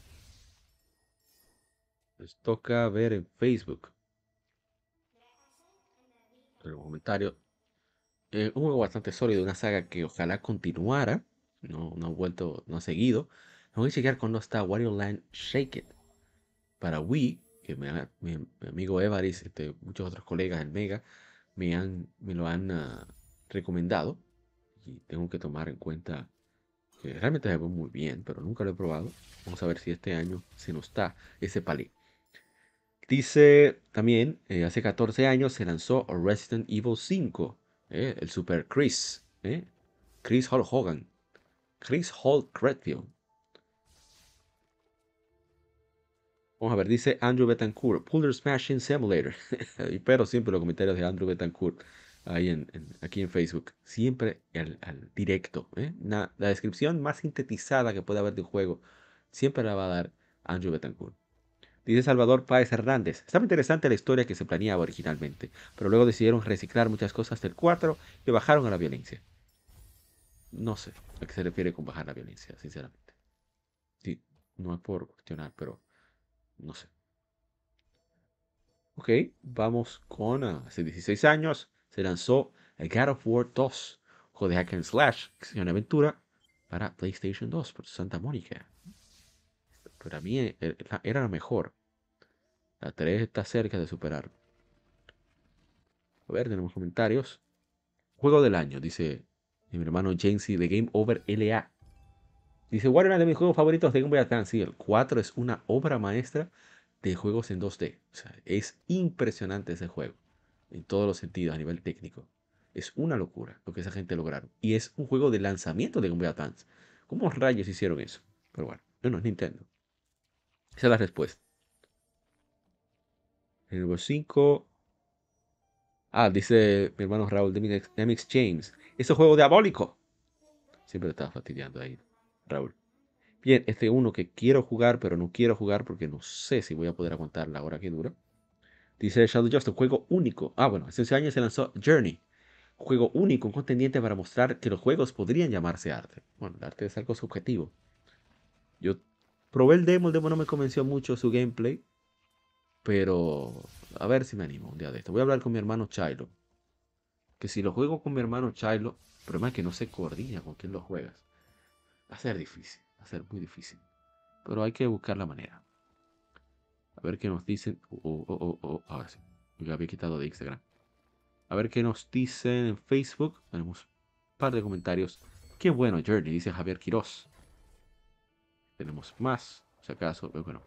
Les toca ver en Facebook. El comentario. Eh, un juego bastante sólido, una saga que ojalá continuara. No, no ha vuelto, no ha seguido. Voy a chequear cuando está Wario Land Shake It. Para Wii, que mi, amigo Evaris, este, muchos otros colegas en Mega, me, han, me lo han ah, recomendado. Y tengo que tomar en cuenta que realmente se ve muy bien, pero nunca lo he probado. Vamos a ver si este año se nos está ese palé. Dice también, eh, hace 14 años se lanzó Resident Evil 5, eh, el Super Chris, eh, Chris Hall Hogan, Chris Hall Credfield. Vamos a ver, dice Andrew Betancourt, Puller Smashing Simulator. Pero siempre los comentarios de Andrew Betancourt ahí en, aquí en Facebook. Siempre al, directo. la descripción más sintetizada que puede haber de un juego siempre la va a dar Andrew Betancourt. Dice Salvador Páez Hernández. Estaba interesante la historia que se planeaba originalmente, pero luego decidieron reciclar muchas cosas del 4 y bajaron a la violencia. No sé a qué se refiere con bajar la violencia, sinceramente. Sí, no es por cuestionar, pero no sé. Ok, vamos con ah, hace 16 años se lanzó God of War 2, juego de hack and slash, acción aventura para PlayStation 2 por Santa Mónica. Para mí eh, eh, era la mejor. La 3 está cerca de superar. A ver, tenemos comentarios. Juego del año, dice mi hermano Jamesy de Game Over LA. Dice, ¿cuál de mis juegos favoritos de Game Boy Advance? Sí, el 4 es una obra maestra de juegos en 2D. O sea, es impresionante ese juego. En todos los sentidos, a nivel técnico. Es una locura lo que esa gente lograron. Y es un juego de lanzamiento de Game Boy Advance. ¿Cómo rayos hicieron eso? Pero bueno, no, es Nintendo. Esa es la respuesta. El número 5. Ah, dice mi hermano Raúl de MX James. Ese juego diabólico. Siempre estaba fastidiando ahí, Raúl. Bien, este uno que quiero jugar, pero no quiero jugar porque no sé si voy a poder aguantar la hora que dura. Dice Shadow Just, un juego único. Ah, bueno, hace 11 años se lanzó Journey. juego único, un contendiente para mostrar que los juegos podrían llamarse arte. Bueno, el arte es algo subjetivo. Yo Probé el demo, el demo no me convenció mucho su gameplay. Pero a ver si me animo un día de esto. Voy a hablar con mi hermano Chilo. Que si lo juego con mi hermano Chilo, el problema es que no se coordina con quién lo juegas. Va a ser difícil, va a ser muy difícil. Pero hay que buscar la manera. A ver qué nos dicen. Oh, oh, oh, ahora sí. Me había quitado de Instagram. A ver qué nos dicen en Facebook. Tenemos un par de comentarios. Qué bueno, Journey, dice Javier Quiroz. Tenemos más, si acaso, pero bueno.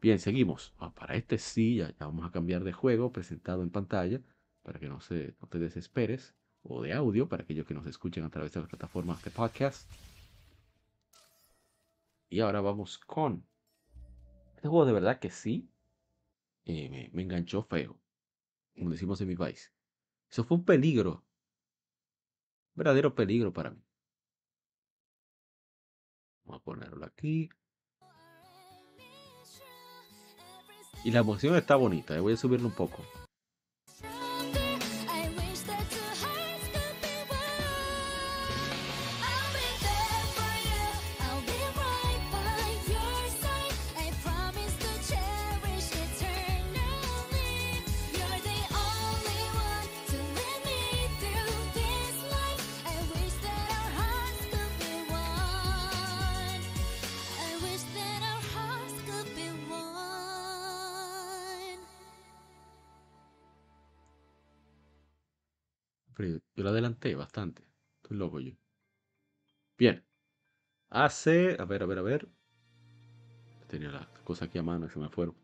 Bien, seguimos. Ah, para este sí, ya, vamos a cambiar de juego presentado en pantalla para que no, se, no te desesperes. O de audio para aquellos que nos escuchen a través de las plataformas de podcast. Y ahora vamos con este juego de verdad que sí eh, me, me, enganchó feo. Como decimos en mi país. Eso fue un peligro. verdadero peligro para mí. Vamos a ponerlo aquí. Y la emoción está bonita. Eh, voy a subirlo un poco. Estoy loco yo. Bien. Hace. A ver, a ver, a ver. Tenía las cosas aquí a mano se me fueron.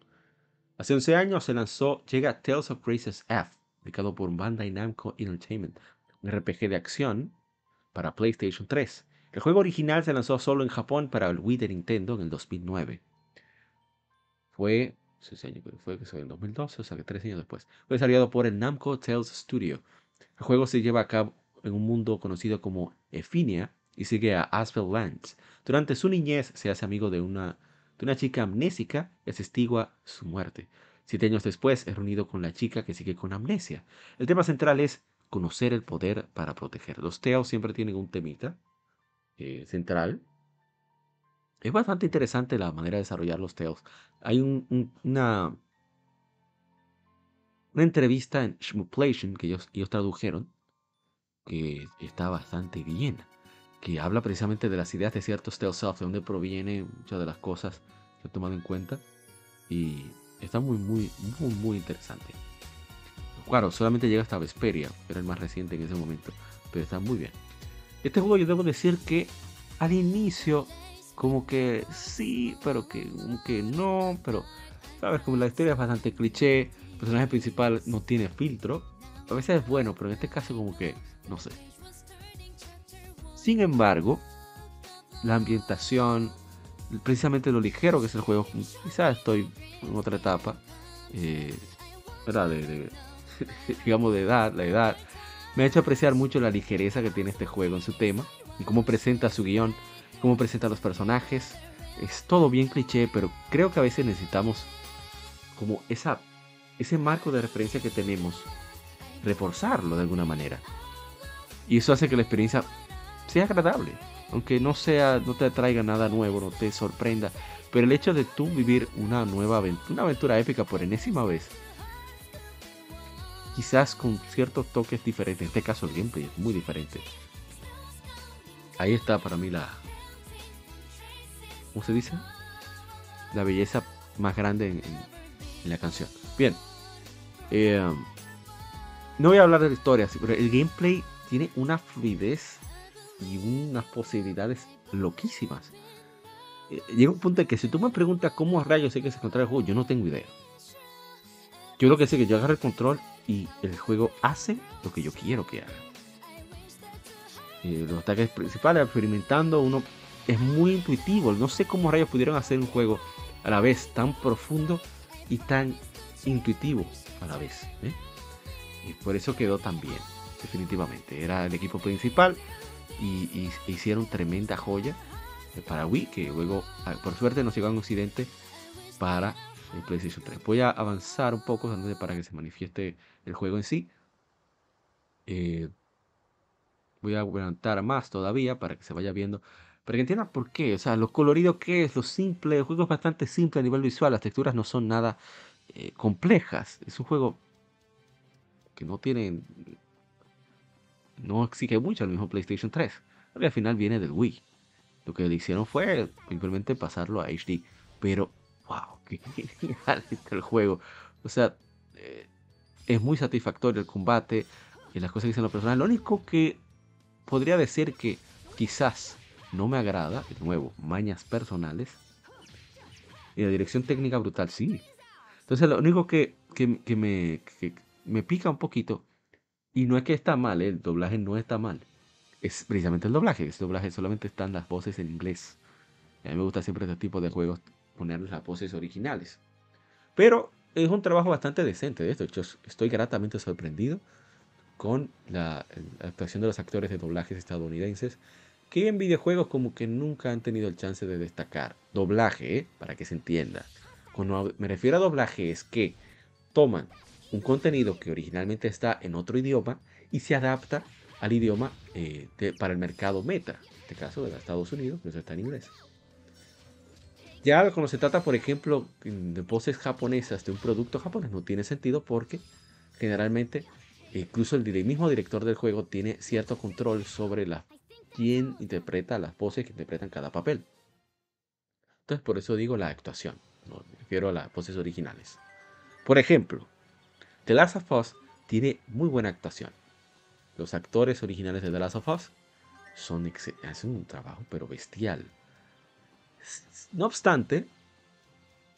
Hace 11 años se lanzó. Llega Tales of Graces F. Dedicado por Bandai Namco Entertainment. Un RPG de acción para PlayStation 3. El juego original se lanzó solo en Japón para el Wii de Nintendo en el 2009. Fue. Fue que en 2012, o sea que tres años después. Fue desarrollado por el Namco Tales Studio el juego se lleva a cabo, en un mundo conocido como Efinia y sigue a Asphalt Lance. Durante su niñez se hace amigo de una, de una chica amnésica y asestigua su muerte. Siete años después es reunido con la chica que sigue con amnesia. El tema central es conocer el poder para proteger. Los Teos siempre tienen un temita eh, central. Es bastante interesante la manera de desarrollar los Teos. Hay una, una entrevista en Shmuplation que ellos, ellos tradujeron que está bastante bien, que habla precisamente de las ideas de ciertos Tales de dónde proviene muchas de las cosas que he tomado en cuenta y está muy, muy, muy, muy interesante. Claro, solamente llega hasta Vesperia, era el más reciente en ese momento, pero está muy bien. Este juego yo debo decir que al inicio como que sí, pero que, como que no, pero sabes, como la historia es bastante cliché, el personaje principal no tiene filtro, a veces es bueno, pero en este caso como que no sé. Sin embargo, la ambientación, precisamente lo ligero que es el juego, quizás estoy en otra etapa, eh. De, digamos de edad, la edad, me ha hecho apreciar mucho la ligereza que tiene este juego en su tema y cómo presenta su guion, cómo presenta los personajes. Es todo bien cliché, pero creo que a veces necesitamos como ese marco de referencia que tenemos, reforzarlo de alguna manera. Y eso hace que la experiencia sea agradable. Aunque no sea, no te traiga nada nuevo, no te sorprenda. Pero el hecho de tú vivir una nueva aventura, una aventura épica por enésima vez, quizás con ciertos toques diferentes, en este caso el gameplay es muy diferente. Ahí está para mí la, ¿cómo se dice? La belleza más grande en, la canción. Bien, eh, no voy a hablar de la historia, pero el gameplay tiene una fluidez y unas posibilidades loquísimas. Eh, llega un punto en que si tú me preguntas cómo rayos hay que encontrar el juego, yo no tengo idea. Yo lo que sé es que yo agarro el control y el juego hace lo que yo quiero que haga. Eh, los ataques principales, experimentando, uno es muy intuitivo. No sé cómo rayos pudieron hacer un juego a la vez tan profundo y tan intuitivo a la vez. ¿eh? Y por eso quedó tan bien definitivamente. Era el equipo principal y, hicieron tremenda joya para Wii, que luego, ah, por suerte, nos llegó un Occidente para el PlayStation 3. Voy a avanzar un poco para que se manifieste el juego en sí. Eh, voy a aguantar más todavía para que se vaya viendo. Para que entiendan por qué. O sea, lo colorido que es, lo simple. El juego es bastante simple a nivel visual. Las texturas no son nada eh, complejas. Es un juego que no tiene no exige mucho al mismo PlayStation 3, porque al final viene del Wii. Lo que le hicieron fue simplemente pasarlo a HD, pero wow, qué genial el juego. O sea, eh, es muy satisfactorio el combate y las cosas que dicen los personajes. Lo único que podría decir que quizás no me agrada, de nuevo, mañas personales. Y la dirección técnica brutal, sí. Entonces lo único que, me, que me pica un poquito y no es que está mal, ¿eh? el doblaje no está mal. Es precisamente el doblaje. Ese doblaje solamente están las voces en inglés. a mí me gusta siempre este tipo de juegos ponerles las voces originales. Pero es un trabajo bastante decente de esto. Yo estoy gratamente sorprendido con la, actuación de los actores de doblajes estadounidenses que en videojuegos como que nunca han tenido el chance de destacar. Doblaje, ¿eh? para que se entienda. Cuando me refiero a doblaje es que toman un contenido que originalmente está en otro idioma y se adapta al idioma eh, para el mercado meta, en este caso de Estados Unidos, que eso está en inglés. Ya cuando se trata, por ejemplo, de voces japonesas de un producto japonés, no tiene sentido porque generalmente incluso el mismo director del juego tiene cierto control sobre la, quién interpreta las voces que interpretan cada papel. Entonces, por eso digo la actuación, no me refiero a las voces originales. Por ejemplo, The Last of Us tiene muy buena actuación. Los actores originales de The Last of Us son hacen un trabajo pero bestial. No obstante,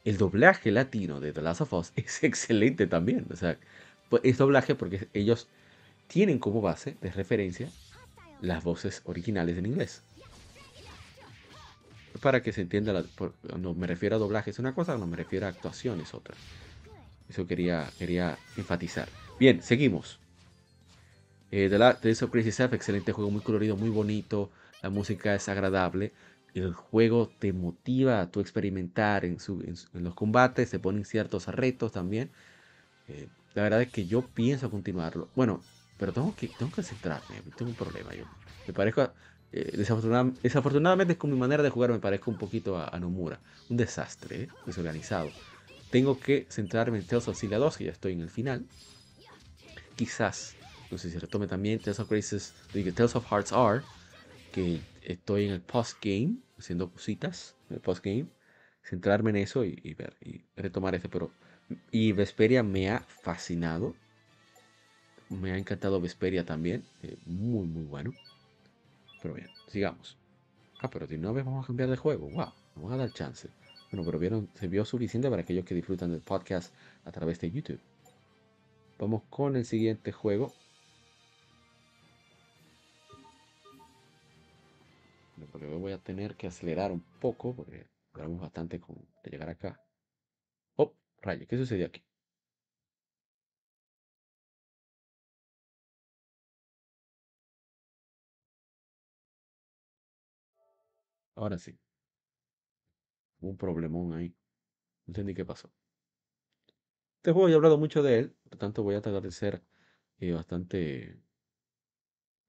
el doblaje latino de The Last of Us es excelente también. O sea, pues, es doblaje porque ellos tienen como base de referencia las voces originales en inglés. Para que se entienda, cuando me refiero a doblaje es una cosa, cuando me refiero a actuación es otra. Eso quería, quería enfatizar. Bien, seguimos. Eh, The of Crazy Self, excelente juego, muy colorido, muy bonito. La música es agradable. El juego te motiva a tu experimentar en, los combates, te ponen ciertos retos también. Eh, la verdad es que yo pienso continuarlo. Bueno, pero tengo que, tengo que centrarme, tengo un problema. Yo me parezco, eh, desafortunadamente, con mi manera de jugar me parezco un poquito a, Nomura. Un desastre, ¿eh? desorganizado. Tengo que centrarme en Tales of Cilia 2, que ya estoy en el final. Quizás, no sé si retome también Tales of Graces, Tales of Hearts are que estoy en el post-game, haciendo cositas en el post-game. Centrarme en eso y, ver, y retomar ese, pero... Y Vesperia me ha fascinado. Me ha encantado Vesperia también. Eh, muy, muy bueno. Pero bien, sigamos. Ah, pero de nuevo vamos a cambiar de juego. Wow, vamos a dar chance. Bueno, pero vieron, se vio suficiente para aquellos que disfrutan del podcast a través de YouTube. Vamos con el siguiente juego. Porque voy a tener que acelerar un poco porque duramos bastante con llegar acá. Oh, rayo, ¿qué sucedió aquí? Ahora sí. Un problemón ahí. No entendí qué pasó. Este juego ya he hablado mucho de él, por tanto voy a tratar de ser eh, bastante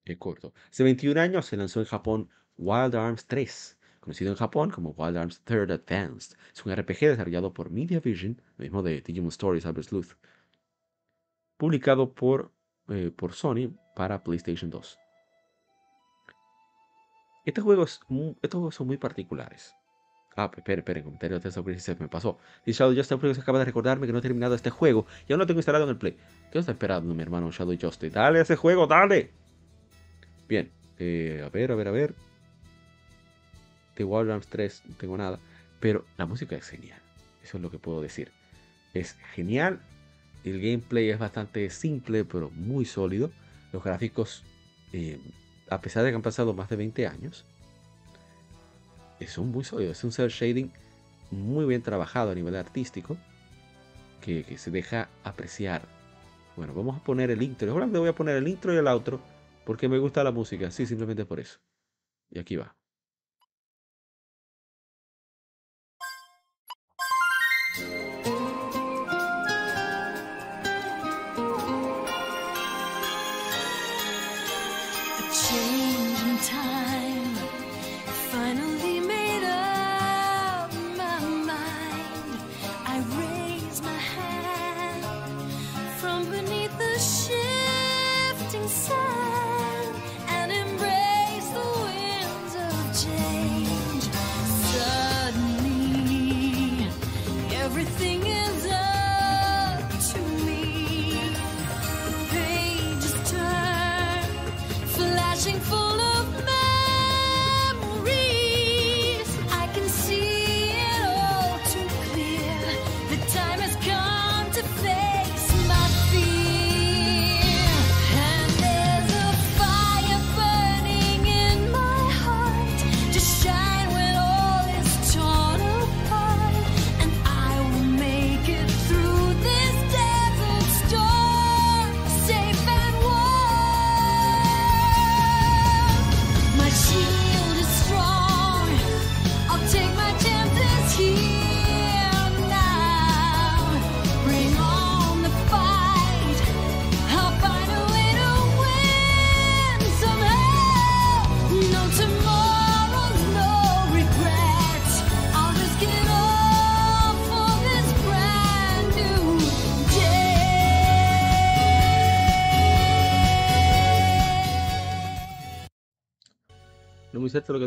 eh, corto. Hace 21 años se lanzó en Japón Wild Arms 3, conocido en Japón como Wild Arms Third Advanced. Es un RPG desarrollado por Media Vision, mismo de Digimon Stories Cyber Sleuth, publicado por, eh, por Sony para PlayStation 2. Estos juegos, estos juegos son muy particulares. Ah, espera, espera, en comentario de se me pasó. Dice Shadow Justice se acaba de recordarme que no he terminado este juego y aún lo tengo instalado en el Play. ¿Qué está esperando mi hermano Shadow Justice? Dale ese juego, dale. Bien, eh, a ver, a ver, a ver. De Arms 3 no tengo nada, pero la música es genial. Eso es lo que puedo decir. Es genial. El gameplay es bastante simple, pero muy sólido. Los gráficos eh, a pesar de que han pasado más de 20 años, es un muy sólido, es un cel shading muy bien trabajado a nivel artístico, que, se deja apreciar. Bueno, vamos a poner el intro. Ahora voy a poner el intro y el outro, porque me gusta la música, sí, simplemente por eso. Y aquí va.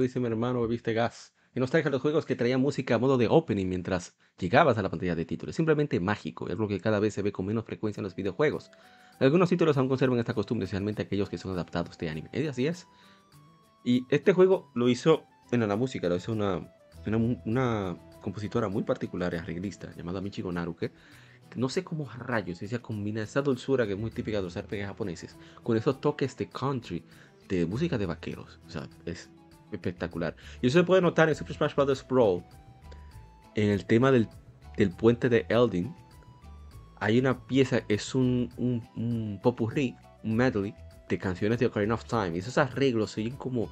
Dice mi hermano, viste gas. Y nos traje los juegos que traían música a modo de opening mientras llegabas a la pantalla de títulos. Simplemente mágico, es lo que cada vez se ve con menos frecuencia en los videojuegos. Algunos títulos aún conservan esta costumbre, especialmente aquellos que son adaptados de anime. ¿Eh? Así es. Y este juego lo hizo, en la música lo hizo una, una, compositora muy particular, arreglista, llamada Michigo Naruke. No sé cómo rayos ella combina esa dulzura que es muy típica de los RPG japoneses con esos toques de country, de música de vaqueros. O sea, es espectacular. Y eso se puede notar en Super Smash Bros. Brawl. En el tema del, puente de Eldin. Hay una pieza, es un, un, un popurrí, un medley de canciones de Ocarina of Time. Y esos arreglos se oyen como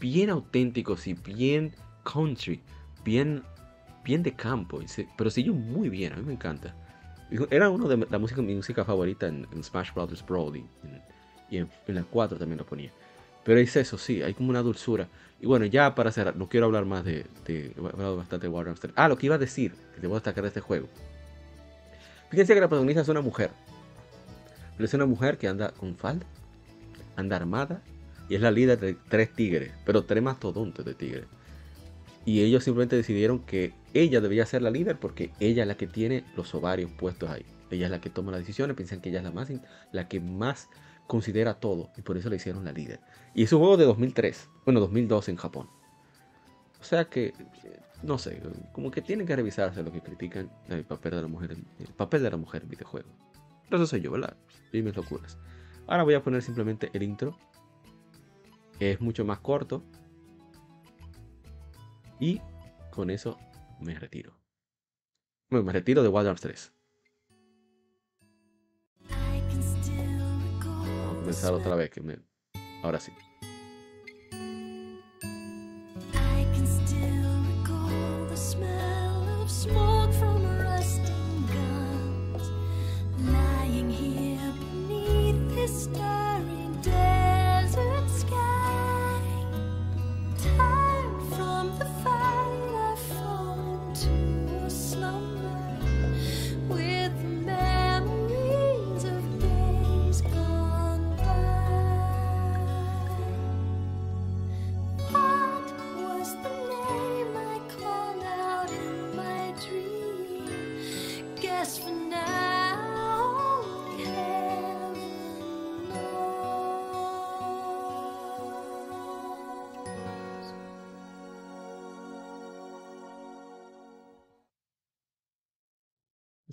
bien auténticos y bien country, bien, bien de campo. pero se oyen muy bien, a mí me encanta. Era uno de la música, mi música favorita en, Smash Brothers Brody. y en, la 4 también lo ponía. Pero es eso, sí, hay como una dulzura. Y bueno, ya para cerrar, no quiero hablar más de. de he hablado bastante de Warhammer 3. Ah, lo que iba a decir, que te voy a destacar de este juego. Fíjense que la protagonista es una mujer. Pero es una mujer que anda con falda, anda armada y es la líder de tres tigres, pero tres mastodontes de tigres. Y ellos simplemente decidieron que ella debía ser la líder porque ella es la que tiene los ovarios puestos ahí. Ella es la que toma las decisiones, piensan que ella es la, más, la que más considera todo y por eso le hicieron la líder. Y es un juego de 2003, bueno, 2002 en Japón. O sea que, no sé, como que tienen que revisarse lo que critican el papel de la mujer, el papel de la mujer en videojuegos. Pero eso soy yo, ¿verdad? Y mis locuras. Ahora voy a poner simplemente el intro. Es mucho más corto. Y con eso me retiro. Bueno, me retiro de Wild Arms 3. Comenzar otra vez. Que me... Ahora sí.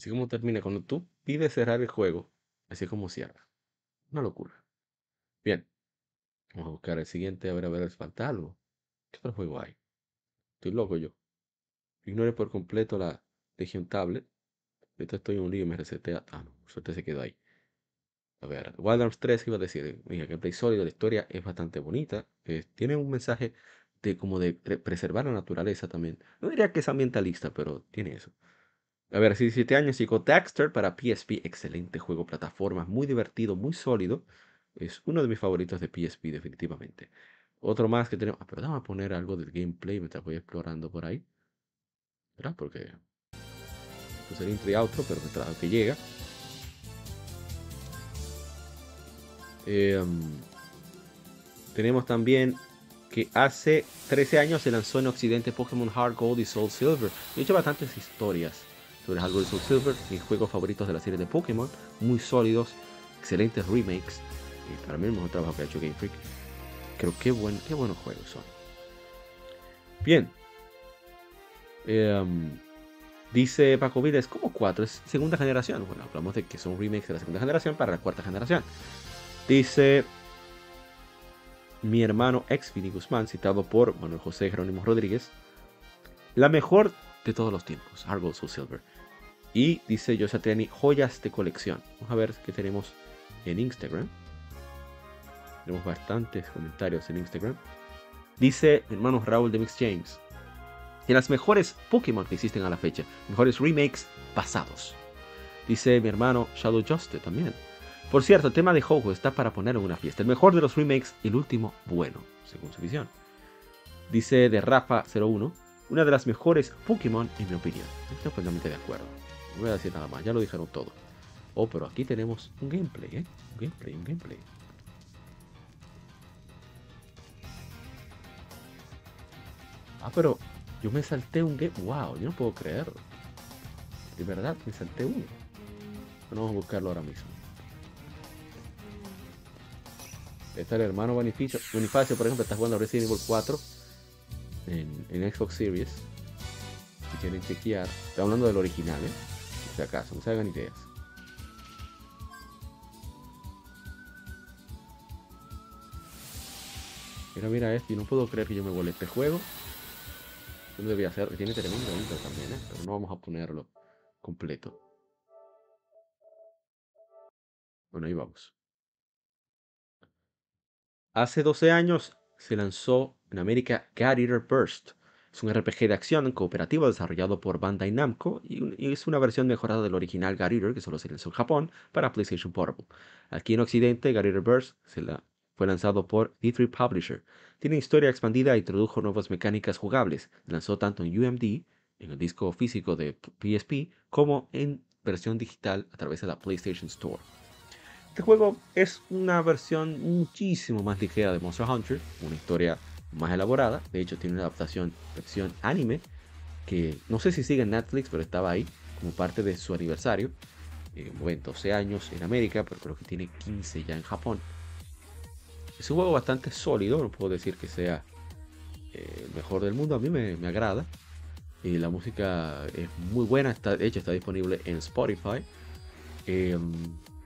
Así como termina. Cuando tú pides cerrar el juego, así como cierra. Una locura. Bien. Vamos a buscar el siguiente. A ver, a ver, falta algo. ¿Qué otro juego hay? Estoy loco yo. Ignore por completo la Legion Tablet. Ahorita estoy en un lío y me resetea. Ah, no, suerte se quedó ahí. A ver, Wild Arms 3 iba a decir, mira, gameplay sólido, la historia es bastante bonita. tiene un mensaje de como de preservar la naturaleza también. No diría que es ambientalista, pero tiene eso. A ver, hace 17 años y Daxter para PSP, excelente juego, plataforma, muy divertido, muy sólido. Es uno de mis favoritos de PSP, definitivamente. Otro más que tenemos. Ah, pero vamos a poner algo del gameplay mientras voy explorando por ahí. ¿Verdad? Porque. Pues el intro y outro, pero mientras que llega. Em, tenemos también que hace 13 años se lanzó en Occidente Pokémon Hard Gold y Soul Silver. He hecho bastantes historias sobre Hard Soul Silver, mis juegos favoritos de la serie de Pokémon, muy sólidos, excelentes remakes, y para mí el mejor trabajo que ha hecho Game Freak. Creo que buen, qué buenos juegos son. Bien. Em, dice Paco Vides, como 4 es segunda generación. Bueno, hablamos de que son remakes de la segunda generación para la cuarta generación. Dice mi hermano ex Vini Guzmán, citado por Manuel José Jerónimo Rodríguez. La mejor de todos los tiempos, Argo Soul Silver. Y dice José Triani, joyas de colección. Vamos a ver qué tenemos en Instagram. Tenemos bastantes comentarios en Instagram. Dice hermano Raúl de Mix James. De las mejores Pokémon que existen a la fecha. Mejores remakes pasados. Dice mi hermano Shadow Juste también. Por cierto, el tema de Jojo está para poner en una fiesta. El mejor de los remakes el último bueno, según su visión. Dice de Rafa01 una de las mejores Pokémon en mi opinión. Estoy completamente de acuerdo. No voy a decir nada más, ya lo dijeron todo. Oh, pero aquí tenemos un gameplay, ¿eh? Un gameplay, un gameplay. Ah, pero yo me salté un game. ¡Wow! Yo no puedo creerlo. De verdad, me salté uno. Bueno, vamos a buscarlo ahora mismo. Este es el hermano Bonifacio, Bonifacio, por ejemplo, está jugando Resident Evil 4 en, Xbox Series. Si quieren chequear. Estoy hablando del original, ¿eh? Si acaso, no se hagan ideas. Mira, mira esto, y no puedo creer que yo me volé este juego. No debía hacer, tiene tremendo intro también, ¿eh? pero no vamos a ponerlo completo. Bueno, ahí vamos. Hace 12 años se lanzó en América Eater Burst. Es un RPG de acción cooperativo desarrollado por Bandai Namco y, es una versión mejorada del original God que solo se lanzó en Japón para PlayStation Portable. Aquí en Occidente, God Burst fue lanzado por E3 Publisher. Tiene historia expandida e introdujo nuevas mecánicas jugables. lanzó tanto en UMD, en el disco físico de PSP, como en versión digital a través de la PlayStation Store. Este juego es una versión muchísimo más ligera de Monster Hunter, una historia más elaborada. De hecho, tiene una adaptación versión anime que no sé si sigue en Netflix, pero estaba ahí como parte de su aniversario. Eh, 12 años en América, pero creo que tiene 15 ya en Japón. Es un juego bastante sólido, no puedo decir que sea eh, el mejor del mundo, a mí me, agrada. Y la música es muy buena, está, de hecho está disponible en Spotify. Eh,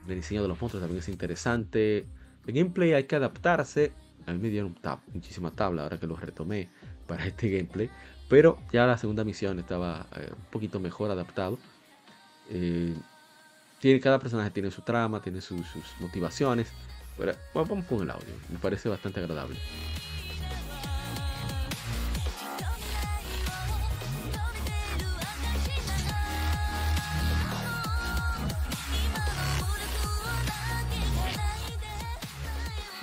el diseño de los monstruos también es interesante. El gameplay hay que adaptarse. A mí me dieron tab muchísima tabla ahora que lo retomé para este gameplay. Pero ya la segunda misión estaba eh, un poquito mejor adaptado. Eh, tiene, cada personaje tiene su trama, tiene sus motivaciones. Bueno, vamos con el audio. Me parece bastante agradable.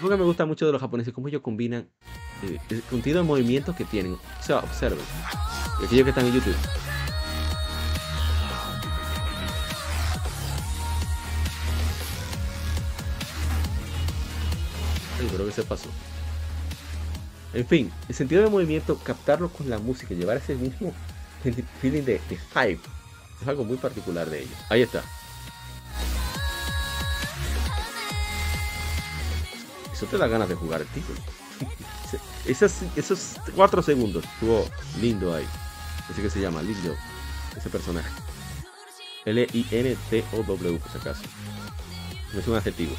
Lo que me gusta mucho de los japoneses, cómo ellos combinan eh, el contenido de movimientos que tienen. O sea, observen. Aquellos que están en YouTube. Ay, creo que se pasó. En fin, el sentido de movimiento, captarlo con la música, llevar ese mismo feeling de, de hype, es algo muy particular de ellos. Ahí está. Te da ganas de jugar el título. esos, esos cuatro segundos estuvo lindo ahí. Así que se llama lindo ese personaje. L-I-N-T-O-W, por si acaso. Es un adjetivo.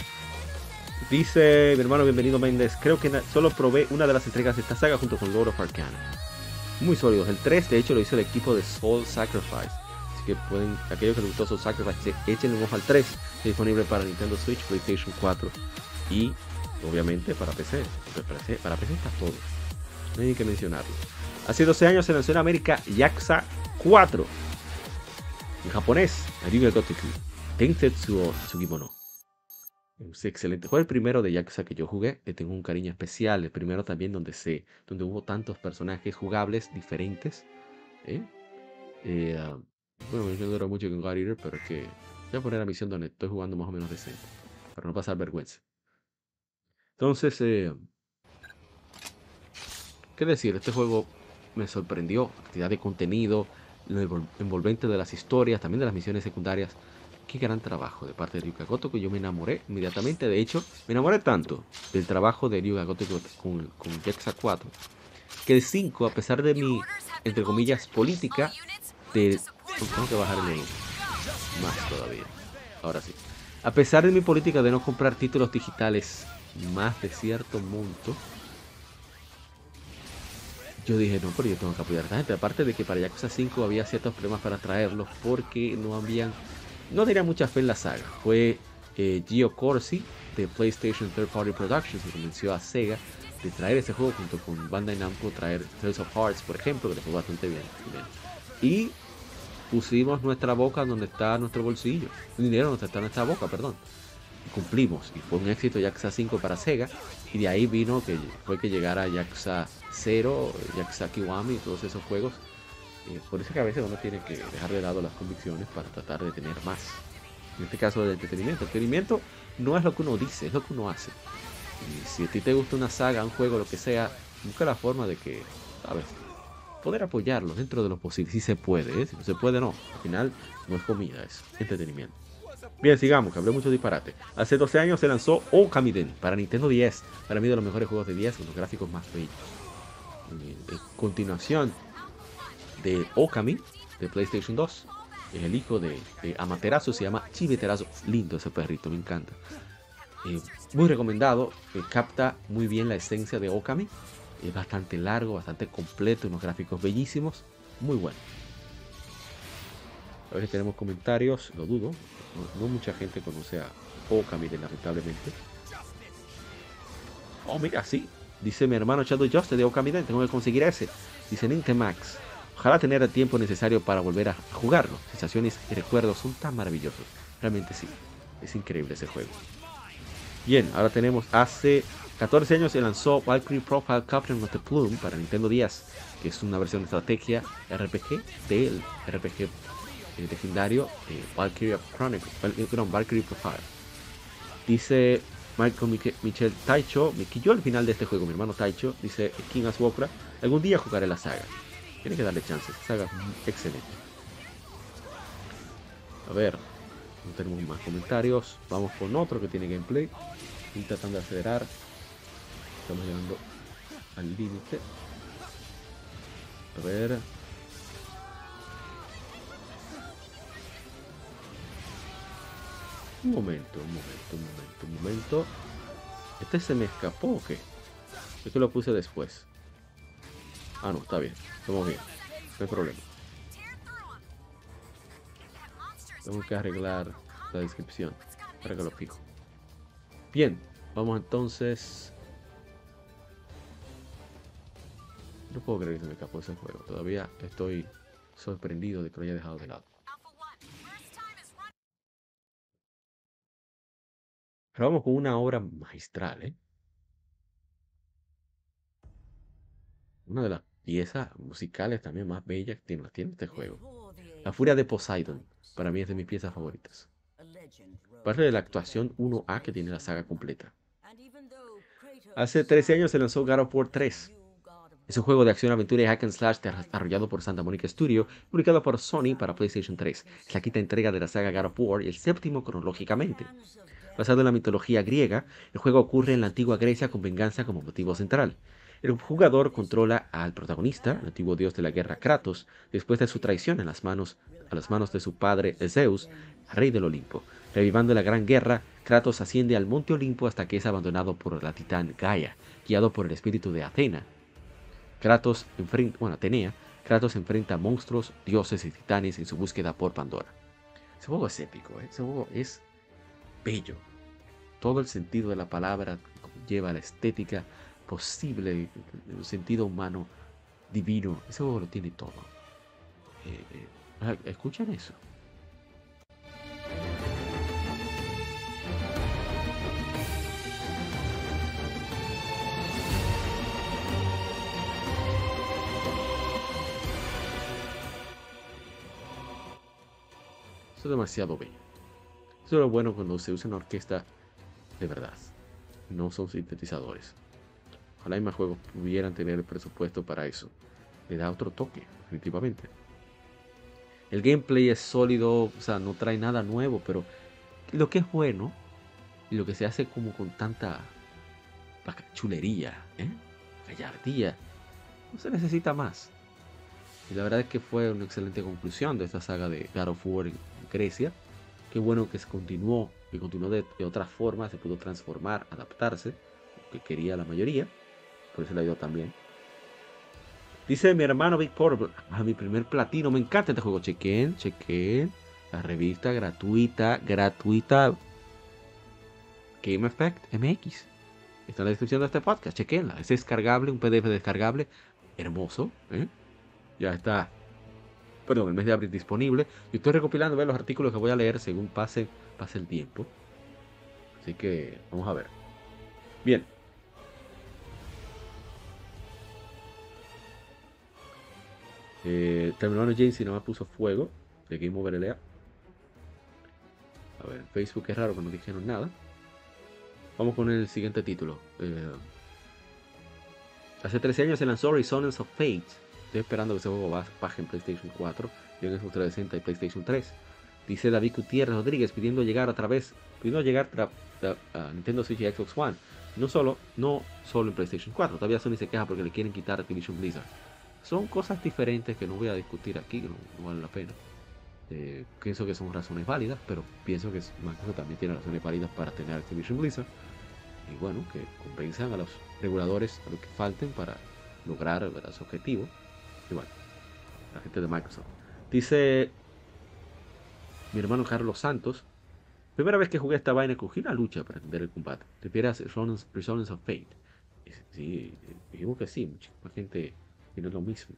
Dice mi hermano, bienvenido Mendes. Creo que solo probé una de las entregas de esta saga junto con Lord of Arcana. Muy sólidos. El 3, de hecho, lo hizo el equipo de Soul Sacrifice. Así que pueden, aquellos que les gustó Soul Sacrifice, echen un ojo al 3. disponible para Nintendo Switch, PlayStation 4 y obviamente para PC. Para PC, está todo. No hay que mencionarlo. Hace 12 años se lanzó en América Yakuza 4. En japonés, Ryuga Gotoku. Tensetsu Tsugimono. Es excelente. Fue el primero de Yakuza que yo jugué. Le tengo un cariño especial. El primero también donde se, donde hubo tantos personajes jugables diferentes. ¿eh? Eh, ah, bueno, yo no duro mucho con God Eater, pero es que voy a poner la misión donde estoy jugando más o menos decente. Para no pasar vergüenza. Entonces, eh, ¿qué decir? Este juego me sorprendió. Actividad de contenido, lo envolvente de las historias, también de las misiones secundarias. Qué gran trabajo de parte de Ryuga Gotoku. Yo me enamoré inmediatamente. De hecho, me enamoré tanto del trabajo de Ryuga Gotoku con, con 4 que el 5, a pesar de mi, entre comillas, política, de. Tengo que bajar el más todavía. Ahora sí. A pesar de mi política de no comprar títulos digitales más de cierto monto, yo dije, no, pero yo tengo que apoyar a esta gente. Aparte de que para Yakuza 5 había ciertos problemas para traerlos porque no habían, no tenía mucha fe en la saga. Fue eh, Gio Corsi de PlayStation Third Party Productions que convenció a Sega de traer ese juego junto con Bandai Namco, traer Tales of Hearts, por ejemplo, que le fue bastante bien. Y pusimos nuestra boca donde está nuestro bolsillo. Dinero donde está nuestra boca, perdón cumplimos y fue un éxito Yakuza 5 para Sega y de ahí vino que fue que llegara Yakuza 0, Yakuza Kiwami y todos esos juegos. Eh, por eso que a veces uno tiene que dejar de lado las convicciones para tratar de tener más. En este caso del entretenimiento. El entretenimiento no es lo que uno dice, es lo que uno hace. Y si a ti te gusta una saga, un juego, lo que sea, busca la forma de que, ¿sabes? Poder apoyarlo dentro de lo posible. Si se puede, ¿eh? si no se puede, no. Al final no es comida, es entretenimiento. Bien, sigamos, que hablé mucho disparate. Hace 12 años se lanzó Okamiden para Nintendo 10. Para mí de los mejores juegos de 10 con los gráficos más bellos. En continuación de Okami de PlayStation 2. Es el hijo de, Amaterasu, se llama Chiveterazo. Lindo ese perrito, me encanta. Eh, muy recomendado, eh, capta muy bien la esencia de Okami. Es bastante largo, bastante completo, unos gráficos bellísimos. Muy bueno. A ver si tenemos comentarios, lo dudo. No, mucha gente conoce a Okamide, lamentablemente. Oh, mira, sí. Dice mi hermano Shadow Justice de Okamiden, tengo que conseguir ese. Dice Nintemax. Ojalá tener el tiempo necesario para volver a jugarlo. Sensaciones y recuerdos son tan maravillosos. Realmente sí. Es increíble ese juego. Bien, ahora tenemos hace 14 años se lanzó Valkyrie Profile Captain of the Plume para Nintendo 10, que es una versión de estrategia RPG del RPG eh, legendario eh, Valkyrie Chronicle, Val- Valkyrie Profile. Dice Michael Miche- Michel Taicho, me quilló al final de este juego, mi hermano Taicho, dice King Aswokra, algún día jugaré la saga. Tiene que darle chance, saga excelente. A ver, no tenemos más comentarios, vamos con otro que tiene gameplay. Estoy tratando de acelerar. Estamos llegando al límite. A ver. Un momento, un momento, un momento, un momento. ¿Este se me escapó o qué? Es que lo puse después. Ah, no, está bien. Estamos bien. No hay problema. Tengo que arreglar la descripción para que lo pico. Bien, vamos entonces. No puedo creer que se me escapó ese juego. Todavía estoy sorprendido de que lo haya dejado de lado. Vamos con una obra magistral, ¿eh? Una de las piezas musicales también más bellas que tiene, tiene este juego. La Furia de Poseidon, para mí es de mis piezas favoritas. Parte de la actuación 1A que tiene la saga completa. Hace 13 años se lanzó God of War 3. Es un juego de acción, aventura y hack and slash desarrollado por Santa Monica Studio, publicado por Sony para PlayStation 3. Es la quinta entrega de la saga God of War y el séptimo cronológicamente. Basado en la mitología griega, el juego ocurre en la antigua Grecia con venganza como motivo central. El jugador controla al protagonista, el antiguo dios de la guerra Kratos, después de su traición a las manos de su padre Zeus, rey del Olimpo. Revivando la gran guerra, Kratos asciende al monte Olimpo hasta que es abandonado por la titán Gaia, guiado por el espíritu de Athena. Kratos enfrenta, bueno, Atenea, Kratos enfrenta a monstruos, dioses y titanes en su búsqueda por Pandora. Ese juego es épico, ¿eh? ese juego es bello. Todo el sentido de la palabra lleva la estética posible, el sentido humano divino. Ese juego lo tiene todo. Eh, eh, ¿Escuchan eso? Eso es demasiado bello. Eso es lo bueno cuando se usa una orquesta de verdad. No son sintetizadores. Ojalá y más juegos pudieran tener el presupuesto para eso. Le da otro toque, definitivamente. El gameplay es sólido, o sea, no trae nada nuevo, pero lo que es bueno y lo que se hace como con tanta chulería, ¿eh? gallardía, no se necesita más. Y la verdad es que fue una excelente conclusión de esta saga de God of War en Grecia. Qué bueno que se continuó, que continuó de, de otra forma, se pudo transformar, adaptarse, lo que quería la mayoría. Por eso le ido también. Dice mi hermano Big Portable, a mi primer platino, me encanta este juego. Chequen, chequen. La revista gratuita, gratuita. Game Effect MX. Está en la descripción de este podcast, chequenla. Es descargable, un PDF descargable. Hermoso, ¿eh? Ya está. Perdón, el mes de abril disponible. Yo estoy recopilando los artículos que voy a leer según pase, pase el tiempo. Así que vamos a ver. Bien. Eh, terminando James y nada más puso fuego de Game Over LA. A ver, Facebook es raro que no dijeron nada. Vamos con el siguiente título. Eh, hace 13 años se lanzó Resonance of Fate. Estoy esperando que ese juego baje en PlayStation 4 y en Xbox 360 y PlayStation 3. Dice David Gutiérrez Rodríguez pidiendo llegar otra vez, pidiendo llegar a Nintendo Switch y Xbox One. No solo, no solo en PlayStation 4. Todavía Sony se queja porque le quieren quitar Activision Blizzard. Son cosas diferentes que no voy a discutir aquí, no, no vale la pena. Eh, pienso que son razones válidas, pero pienso que Microsoft también tiene razones válidas para tener Activision Blizzard. Y bueno, que compensan a los reguladores a lo que falten para lograr ¿verdad? su objetivo. Bueno, la gente de Microsoft. Dice mi hermano Carlos Santos. Primera vez que jugué esta vaina, cogí la lucha para entender el combate. Te a Resonance of Fate. Sí, dijimos que sí, mucha gente tiene lo mismo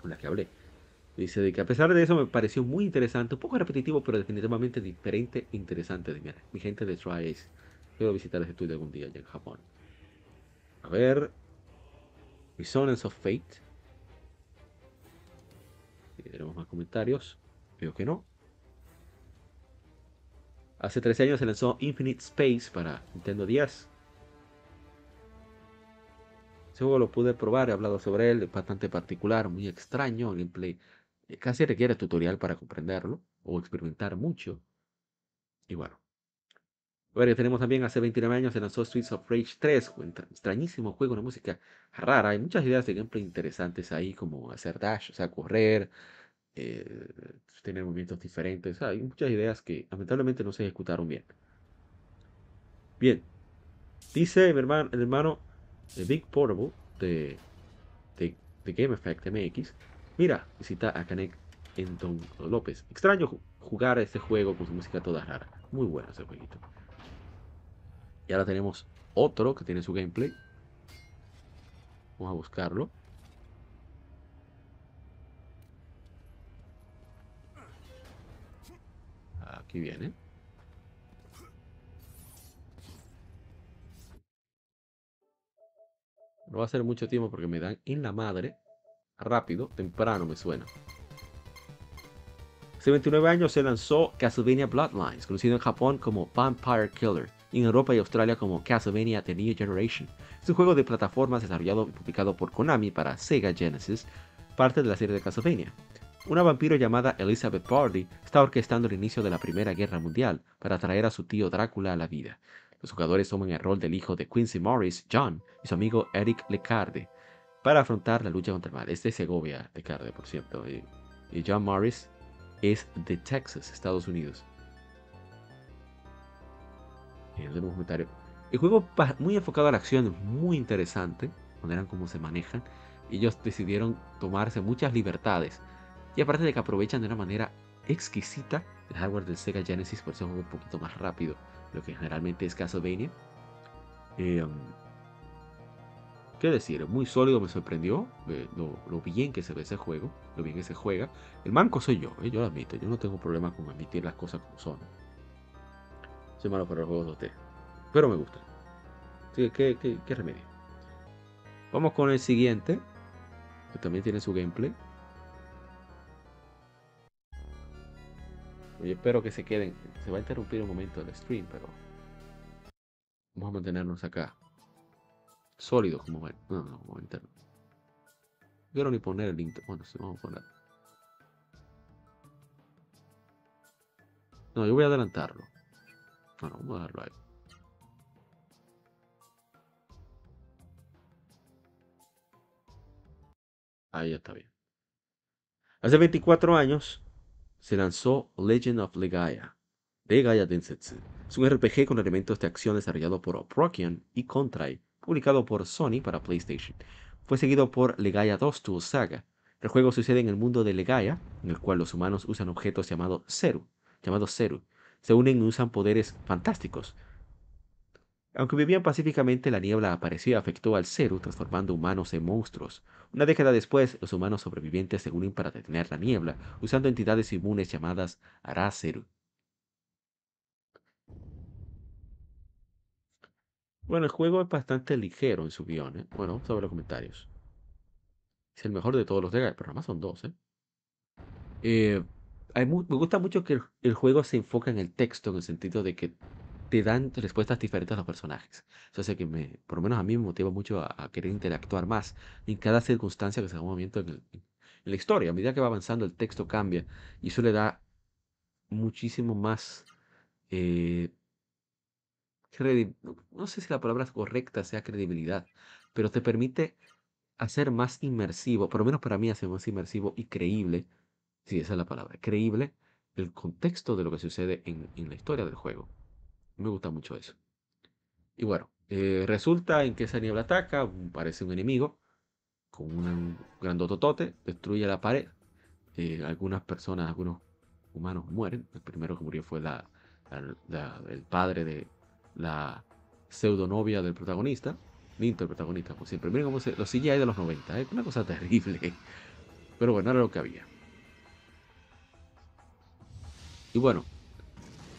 con la que hablé. Dice que a pesar de eso me pareció muy interesante, un poco repetitivo, pero definitivamente diferente e interesante. De mi, mi gente de Try Ace. Quiero visitar ese estudio algún día allá en Japón. A ver. Resonance of Fate. Tenemos más comentarios. Veo que no. Hace 13 años se lanzó Infinite Space para Nintendo 10. Ese juego lo pude probar, he hablado sobre él, es bastante particular, muy extraño, el gameplay eh, casi requiere tutorial para comprenderlo o experimentar mucho. Y bueno. Bueno, tenemos también hace 29 años se lanzó Streets of Rage 3, un extrañísimo juego, una música rara. Hay muchas ideas de gameplay interesantes ahí, como hacer dash, o sea, correr, eh, tener movimientos diferentes. hay muchas ideas que lamentablemente no se ejecutaron bien. Bien, dice mi hermano, el hermano de Big Portable de, de, Game Effect MX Mira, visita a Canek en Don López. Extraño jugar a este juego con su música toda rara. Muy bueno ese jueguito. Y ahora tenemos otro que tiene su gameplay. Vamos a buscarlo. Aquí viene. No va a ser mucho tiempo porque me dan en la madre rápido, temprano me suena. Hace 29 años se lanzó Castlevania Bloodlines, conocido en Japón como Vampire Killer, y en Europa y Australia como Castlevania The New Generation. Es un juego de plataformas desarrollado y publicado por Konami para Sega Genesis, parte de la serie de Castlevania. Una vampiro llamada Elizabeth Bardi está orquestando el inicio de la Primera Guerra Mundial para traer a su tío Drácula a la vida. Los jugadores toman el rol del hijo de Quincy Morris, John, y su amigo Eric Lecarde, para afrontar la lucha contra el mal. Es Segovia de Carde, por cierto. Y, John Morris es de Texas, Estados Unidos. El juego muy enfocado a la acción, muy interesante, cómo se manejan. Ellos decidieron tomarse muchas libertades. Y aparte de que aprovechan de una manera exquisita el hardware del Sega Genesis, por eso es un poquito más rápido, lo que generalmente es Castlevania. Eh, um, ¿Qué decir? Muy sólido, me sorprendió eh, lo, bien que se ve ese juego, lo bien que se juega. El manco soy yo, eh, yo lo admito, yo no tengo problema con admitir las cosas como son. Soy malo para los juegos de usted, pero me gusta. Así que, ¿qué, remedio? Vamos con el siguiente, que también tiene su gameplay. Oye, espero que se queden. Se va a interrumpir un momento el stream, pero vamos a mantenernos acá sólido como bueno. No, no, a interno. Quiero ni poner el intro. Bueno, sí, vamos a poner. No, yo voy a adelantarlo. Bueno, vamos a dejarlo ahí. Ahí está bien. Hace 24 años se lanzó Legend of Legaia, Legaia Densetsu. Es un RPG con elementos de acción desarrollado por Oprokion y Contrai publicado por Sony para PlayStation. Fue seguido por Legaia 2 Tool Saga. El juego sucede en el mundo de Legaia, en el cual los humanos usan objetos llamados Zeru, llamados Zeru. Se unen y usan poderes fantásticos. Aunque vivían pacíficamente, la niebla apareció y afectó al Zeru, transformando humanos en monstruos. Una década después, los humanos sobrevivientes se unen para detener la niebla, usando entidades inmunes llamadas Arazeru. Bueno, el juego es bastante ligero en su guion, ¿eh? Bueno, vamos a ver los comentarios. Es el mejor de todos los de pero nada más son dos, ¿eh? eh me gusta mucho que el, juego se enfoca en el texto, en el sentido de que te dan respuestas diferentes a los personajes. Eso hace que me, por lo menos a mí me motiva mucho a, querer interactuar más en cada circunstancia que se haga un movimiento en, la historia. A medida que va avanzando, el texto cambia y eso le da muchísimo más eh, no sé si la palabra correcta sea credibilidad, pero te permite hacer más inmersivo, por lo menos para mí hacer más inmersivo y creíble, si esa es la palabra, creíble el contexto de lo que sucede en, la historia del juego. Me gusta mucho eso. Y bueno, eh, resulta en que esa niebla ataca, parece un enemigo, con un grandototote, destruye la pared. Eh, algunas personas, algunos humanos mueren. El primero que murió fue el padre de, la pseudonovia del protagonista. Nintendo el protagonista, como siempre. Miren cómo se, los CGI de los 90, es una cosa terrible. Pero bueno, era lo que había. Y bueno,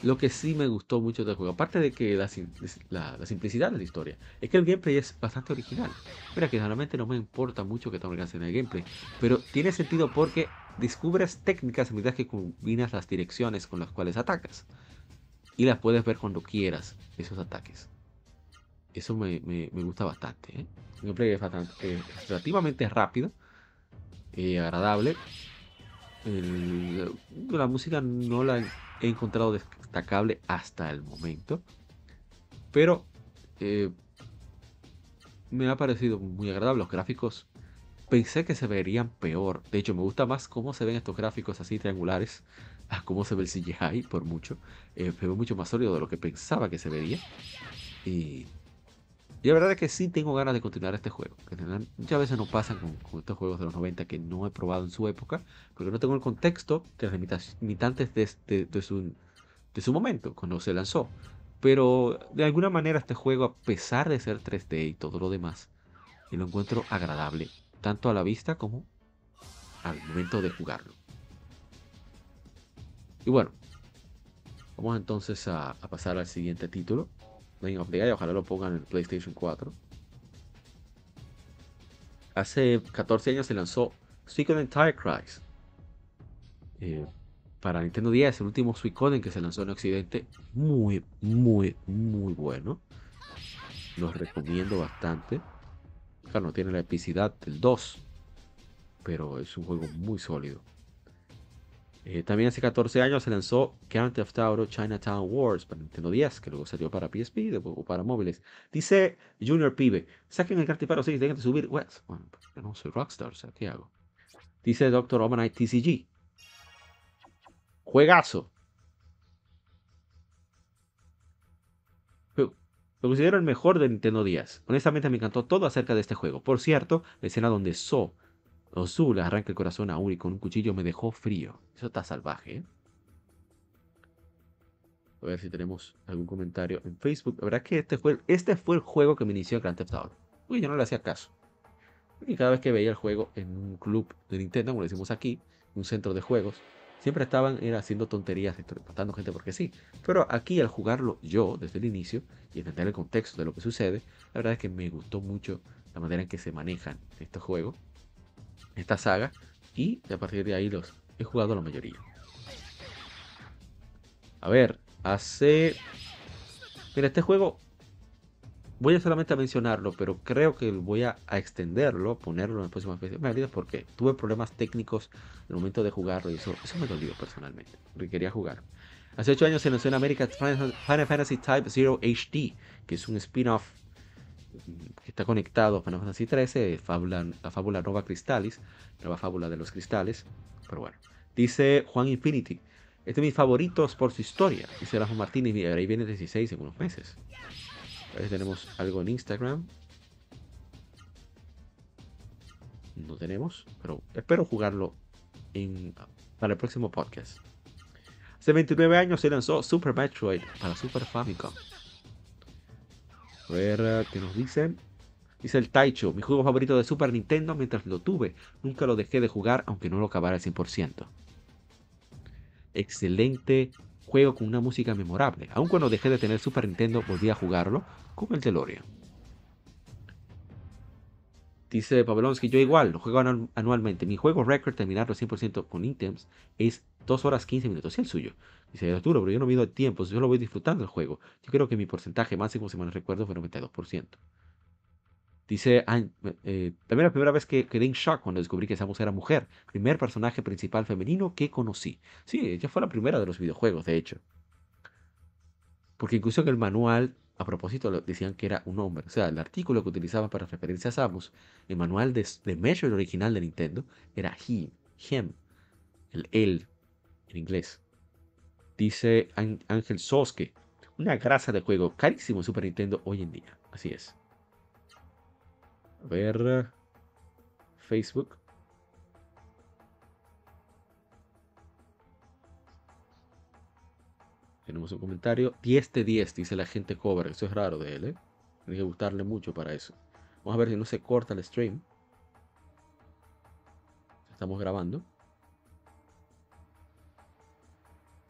lo que sí me gustó mucho del juego, aparte de que la, simplicidad de la historia, es que el gameplay es bastante original. Mira que generalmente no me importa mucho que te en el gameplay, pero tiene sentido porque descubres técnicas a medida que combinas las direcciones con las cuales atacas. Y las puedes ver cuando quieras, esos ataques. Eso me, gusta bastante. ¿eh? El gameplay es, bastante, relativamente rápido, y eh, agradable. la música no la he encontrado destacable hasta el momento. Pero eh, me ha parecido muy agradable. Los gráficos pensé que se verían peor. De hecho, me gusta más cómo se ven estos gráficos así triangulares a cómo se ve el CGI por mucho. Eh, se ve mucho más sólido de lo que pensaba que se vería. Y, y, la verdad es que sí tengo ganas de continuar este juego. Que muchas veces no pasan con, estos juegos de los 90 que no he probado en su época. Porque no tengo el contexto de las limitantes de su momento, cuando se lanzó. Pero de alguna manera este juego, a pesar de ser 3D y todo lo demás, lo encuentro agradable tanto a la vista como al momento de jugarlo. Y bueno, vamos entonces a, pasar al siguiente título. Venga, of ojalá lo pongan en PlayStation 4. Hace 14 años se lanzó Suicoden Tire Cries. Eh, para Nintendo 10, el último Suicoden que se lanzó en Occidente. Muy, muy, muy bueno. Los recomiendo bastante. Claro, no tiene la epicidad del 2, pero es un juego muy sólido. Eh, también hace 14 años se lanzó Grand Theft Auto Chinatown Wars para Nintendo 10, que luego salió para PSP o para móviles. Dice Junior Pibe, saquen el Grand Theft Auto 6 dejen de subir. Bueno, yo no soy Rockstar, ¿qué hago? Dice Dr. Omanite TCG. Juegazo. Lo considero el mejor de Nintendo 10. Honestamente me encantó todo acerca de este juego. Por cierto, la escena donde So o Su le arranca el corazón a Uri con un cuchillo me dejó frío. Eso está salvaje, ¿eh? A ver si tenemos algún comentario en Facebook. La verdad que este fue, este fue el juego que me inició Grand Theft Auto. Uy, yo no le hacía caso. Y cada vez que veía el juego en un club de Nintendo, como decimos aquí, un centro de juegos, siempre estaban era, haciendo tonterías, matando gente porque sí. Pero aquí al jugarlo yo desde el inicio y entender el contexto de lo que sucede, la verdad es que me gustó mucho la manera en que se manejan estos juegos, esta saga, y a partir de ahí los he jugado la mayoría. A ver, hace... Mira, este juego voy a solamente a mencionarlo, pero creo que voy a, extenderlo, ponerlo en las próximas veces porque tuve problemas técnicos en el momento de jugarlo y eso, eso me dolió personalmente, porque quería jugar. Hace 8 años se lanzó en América Final Fantasy Type 0 HD, que es un spin-off que está conectado a Final Fantasy 13, la fábula Nova Crystallis, nueva fábula de los cristales. Pero bueno, dice Juan Infinity, este es de mis favoritos por su historia. Dice Rafa Martínez, y ahí viene 16 en unos meses. Tenemos algo en Instagram. No tenemos, pero espero jugarlo en, para el próximo podcast. Hace 29 años se lanzó Super Metroid para Super Famicom. A ver qué nos dicen. Dice el Taicho, mi juego favorito de Super Nintendo mientras lo tuve. Nunca lo dejé de jugar aunque no lo acabara al 100%. Excelente juego con una música memorable. Aun cuando dejé de tener Super Nintendo, volví a jugarlo con el DeLorean. Dice Pavlonsky, yo igual, lo juego anualmente. Mi juego record terminarlo 100% con ítems es 2 horas 15 minutos. Y el suyo. Dice Arturo, pero yo no mido el tiempo, yo lo voy disfrutando el juego. Yo creo que mi porcentaje máximo, si me recuerdo, fue 92%. Dice, eh, también la primera vez que quedé en shock cuando descubrí que Samus era mujer. Primer personaje principal femenino que conocí. Sí, ella fue la primera de los videojuegos, de hecho. Porque incluso en el manual, a propósito, decían que era un hombre. O sea, el artículo que utilizaban para referencia a Samus, el manual de, de Measure original de Nintendo, era he, him, el él, en inglés. Dice Ángel Soske, una grasa de juego carísimo Super Nintendo hoy en día. Así es. A ver. Facebook. Tenemos un comentario. 10 de 10, dice la gente Cover. Eso es raro de él, ¿eh? Tiene que gustarle mucho para eso. Vamos a ver si no se corta el stream. Estamos grabando.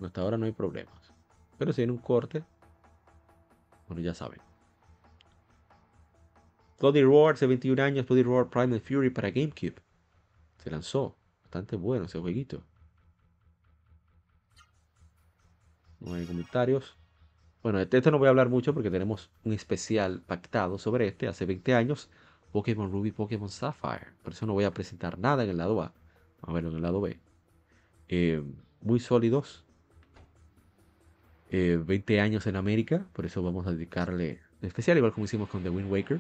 Hasta ahora no hay problemas. Pero si hay un corte, bueno, ya saben. Bloody Roar, hace 21 años, Bloody Roar Primal Fury para GameCube. Se lanzó. Bastante bueno ese jueguito. No hay comentarios. Bueno, de este no voy a hablar mucho porque tenemos un especial pactado sobre este hace 20 años. Pokémon Ruby, Pokémon Sapphire. Por eso no voy a presentar nada en el lado A. A verlo en el lado B. Eh, muy sólidos. 20 eh, años en América. Por eso vamos a dedicarle especial, igual como hicimos con The Wind Waker.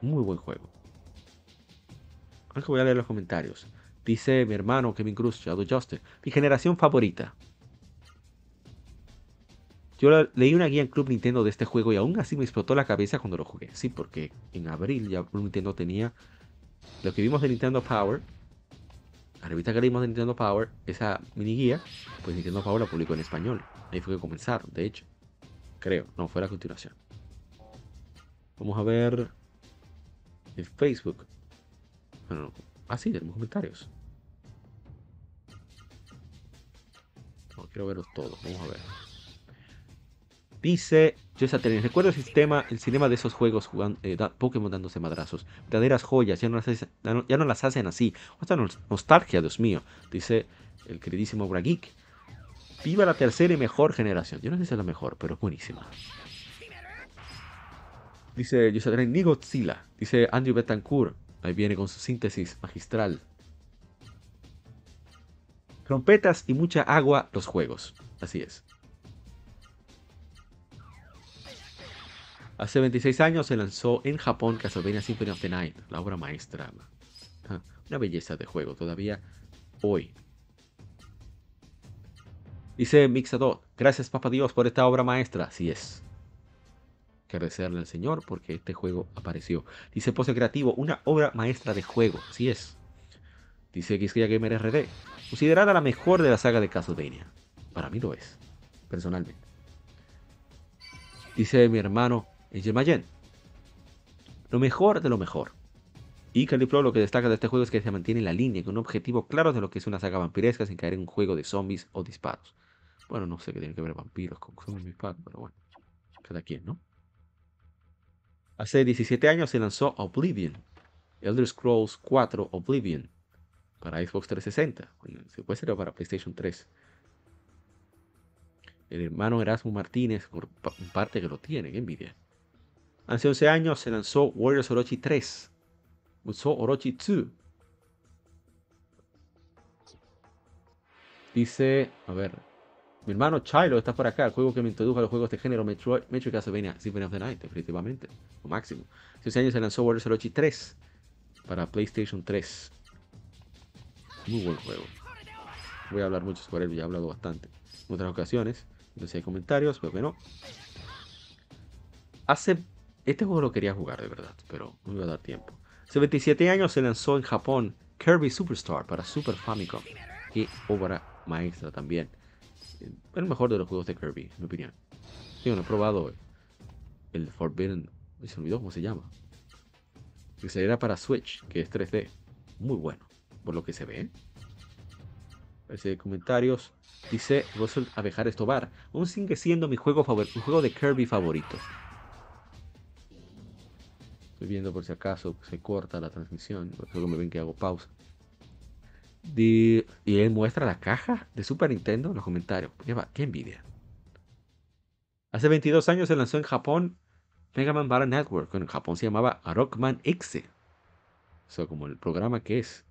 Muy buen juego. Aunque voy a leer los comentarios. Dice mi hermano Kevin Cruz, Shadow Justice. Mi generación favorita. Yo leí una guía en Club Nintendo de este juego y aún así me explotó la cabeza cuando lo jugué. Sí, porque en abril ya Club Nintendo tenía lo que vimos de Nintendo Power. La revista que leímos de Nintendo Power, esa mini guía, pues Nintendo Power la publicó en español. Ahí fue que comenzaron, de hecho. Creo, no, fue la continuación. Vamos a ver el Facebook. Bueno, ah, sí, tenemos comentarios. No, quiero verlos todos, vamos a ver. Dice José recuerdo el sistema, el cinema de esos juegos jugando, eh, Pokémon dándose madrazos. Verdaderas joyas, ya no, las, hacen así. Esta nostalgia, Dios mío. Dice el queridísimo Bragik. Viva la tercera y mejor generación. Yo no sé si es la mejor, pero es buenísima. Dice José ni. Dice Andrew Betancourt. Ahí viene con su síntesis magistral. Trompetas y mucha agua los juegos. Así es. Hace 26 años se lanzó en Japón Castlevania Symphony of the Night, la obra maestra. Ah, una belleza de juego todavía hoy. Dice Mixador, gracias Papa Dios por esta obra maestra. Así es. Agradecerle al Señor porque este juego apareció. Dice Pose Creativo, una obra maestra de juego. Así es. Dice Xkia Gamer RD, considerada la mejor de la saga de Castlevania. Para mí lo es, personalmente. Dice mi hermano Mayen. Lo mejor de lo mejor. Y Calipro lo que destaca de este juego es que se mantiene en la línea, con un objetivo claro de lo que es una saga vampiresca sin caer en un juego de zombies o disparos. Bueno, no sé qué tiene que ver vampiros con zombies pero bueno, cada quien, ¿no? Hace 17 años se lanzó Oblivion, Elder Scrolls 4 Oblivion, para Xbox 360. se puede ser para PlayStation 3. El hermano Erasmo Martínez, por parte que lo tiene, envidia. Hace 11 años se lanzó Warriors Orochi 3, Musou Orochi 2. Dice, a ver, mi hermano Chilo está por acá, el juego que me introdujo a los juegos de género Metroid, Metroid Castlevania Symphony of the Night, definitivamente, lo máximo. Hace 11 años se lanzó Warriors Orochi 3 para PlayStation 3. Muy buen juego. Voy a hablar mucho sobre él, ya he hablado bastante en otras ocasiones. No sé si hay comentarios, pero que no. Hace. Este juego lo quería jugar de verdad, pero no iba a dar tiempo. Hace 27 años se lanzó en Japón Kirby Superstar para Super Famicom. Qué obra maestra también. El mejor de los juegos de Kirby, en mi opinión. Yo no he probado el Forbidden. Se olvidó cómo se llama. Que se para Switch, que es 3D. Muy bueno. Por lo que se ve. Parece comentarios. Dice Russell Abejar Estobar. Aún sigue siendo mi juego favorito. Mi juego de Kirby favorito. Estoy viendo por si acaso se corta la transmisión. Luego me ven que hago pausa. y él muestra la caja de Super Nintendo en los comentarios. Qué, envidia. Hace 22 años se lanzó en Japón Mega Man Battle Network. En Japón se llamaba Rockman X. O sea, como el programa que es.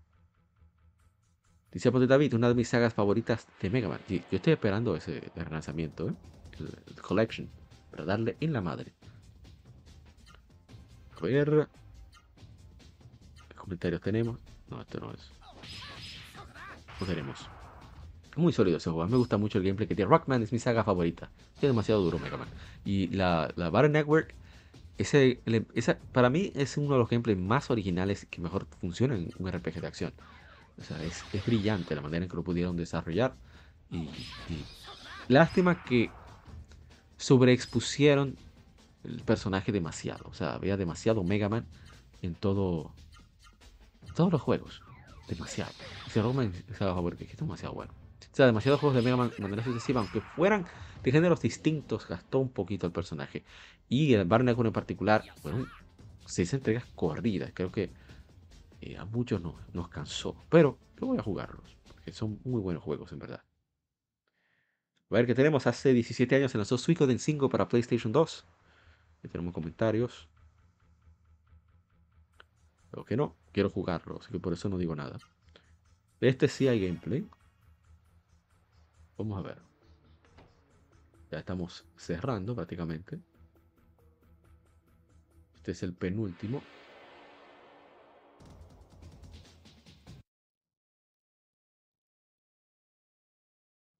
Dice Apote David, una de mis sagas favoritas de Mega Man. yo estoy esperando ese relanzamiento, ¿eh? el Collection, para darle en la madre. A ver. ¿Qué comentarios tenemos? No, esto no es. No tenemos. Muy sólido ese juego. Me gusta mucho el gameplay que tiene. Rockman es mi saga favorita. Es demasiado duro Mega Man. Y la, la Battle Network, ese, para mí es uno de los gameplays más originales que mejor funciona en un RPG de acción. O sea, es, brillante la manera en que lo pudieron desarrollar. y lástima que sobreexpusieron el personaje demasiado. O sea, había demasiado Mega Man en todo todos los juegos. Demasiado. Me favorito, es demasiado bueno. O sea, demasiados juegos de Mega Man de manera sucesiva, aunque fueran de géneros distintos, gastó un poquito el personaje. Y el Barney en particular, bueno, seis entregas corridas. Creo que eh, a muchos no, nos cansó. Pero yo voy a jugarlos, porque son muy buenos juegos, en verdad. A ver qué tenemos. Hace 17 años se lanzó Suicoden 5 para PlayStation 2. Tenemos comentarios. Pero que no, quiero jugarlo, así que por eso no digo nada. De este sí hay gameplay. Vamos a ver. Ya estamos cerrando prácticamente. Este es el penúltimo.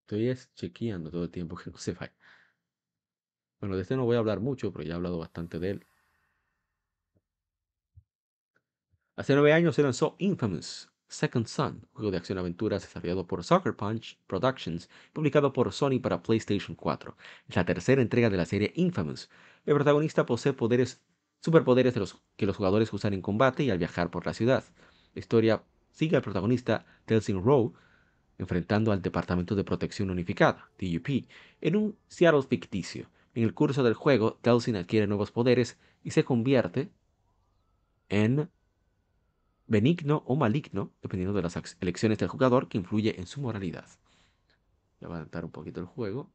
Estoy chequeando todo el tiempo que no se vaya. Bueno, de este no voy a hablar mucho, pero ya he hablado bastante de él. Hace nueve años se lanzó Infamous Second Son, juego de acción-aventura desarrollado por Sucker Punch Productions, publicado por Sony para PlayStation 4. Es la tercera entrega de la serie Infamous. El protagonista posee poderes, superpoderes que los jugadores usan en combate y al viajar por la ciudad. La historia sigue al protagonista Telsin Rowe, enfrentando al Departamento de Protección Unificada, DUP, en un Seattle ficticio. En el curso del juego, Telsin adquiere nuevos poderes y se convierte en benigno o maligno, dependiendo de las elecciones del jugador, que influye en su moralidad. Adaptar un poquito el juego.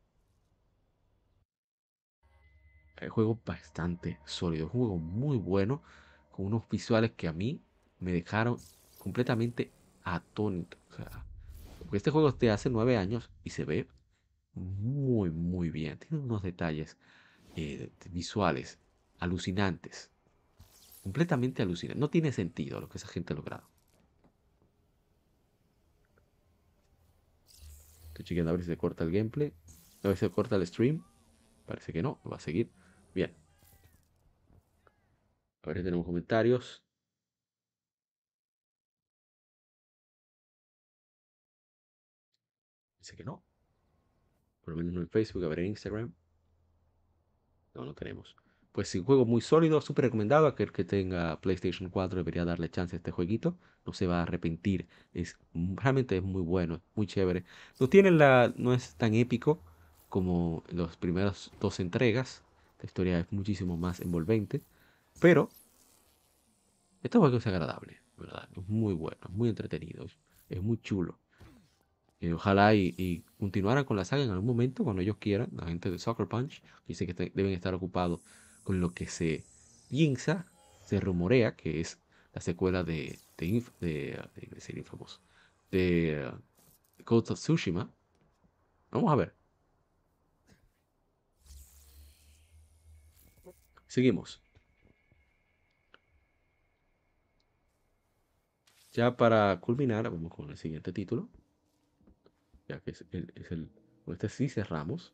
El juego bastante sólido, un juego muy bueno, con unos visuales que a mí me dejaron completamente atónito. porque este juego es hace nueve años y se ve muy, muy bien. Tiene unos detalles eh, visuales alucinantes completamente alucinante. No tiene sentido lo que esa gente ha logrado. Estoy chequeando a ver si se corta el gameplay. A ver si se corta el stream. Parece que no, va a seguir. Bien. A ver si tenemos comentarios. Dice que no. Por lo menos no en Facebook, a ver en Instagram. No, no tenemos pues sí, un juego muy sólido, súper recomendado. Aquel que tenga PlayStation 4 debería darle chance a este jueguito. No se va a arrepentir. Es, realmente es muy bueno, muy chévere. No, tiene la, no es tan épico como los primeros dos entregas. La historia es muchísimo más envolvente. Pero este juego es agradable, ¿verdad? Es muy bueno, muy entretenido. Es muy chulo. Y ojalá y, continuaran con la saga en algún momento, cuando ellos quieran. La gente de Soccer Punch dice que deben estar ocupados con lo que se piensa, se rumorea que es la secuela de, de, de, de, ser infamoso, de uh, of Tsushima. Vamos a ver. Seguimos. Ya para culminar, vamos con el siguiente título. Ya que es el, es el este sí cerramos.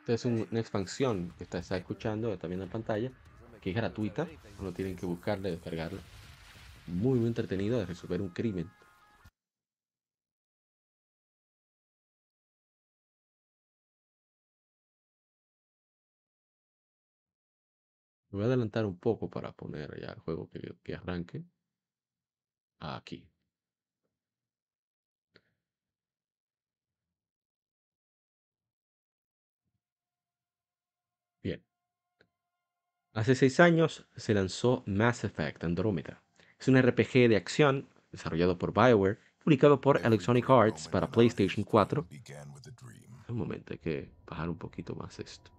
Esta es una expansión que está, está escuchando, viendo en pantalla, que es gratuita, no tienen que buscarla, descargarla. Muy, muy entretenido de resolver un crimen. Voy a adelantar un poco para poner ya el juego que, que arranque. Aquí. Bien. Hace seis años se lanzó Mass Effect Andromeda. Es un RPG de acción desarrollado por BioWare, publicado por Electronic Arts para PlayStation 4. Un momento, hay que bajar un poquito más esto.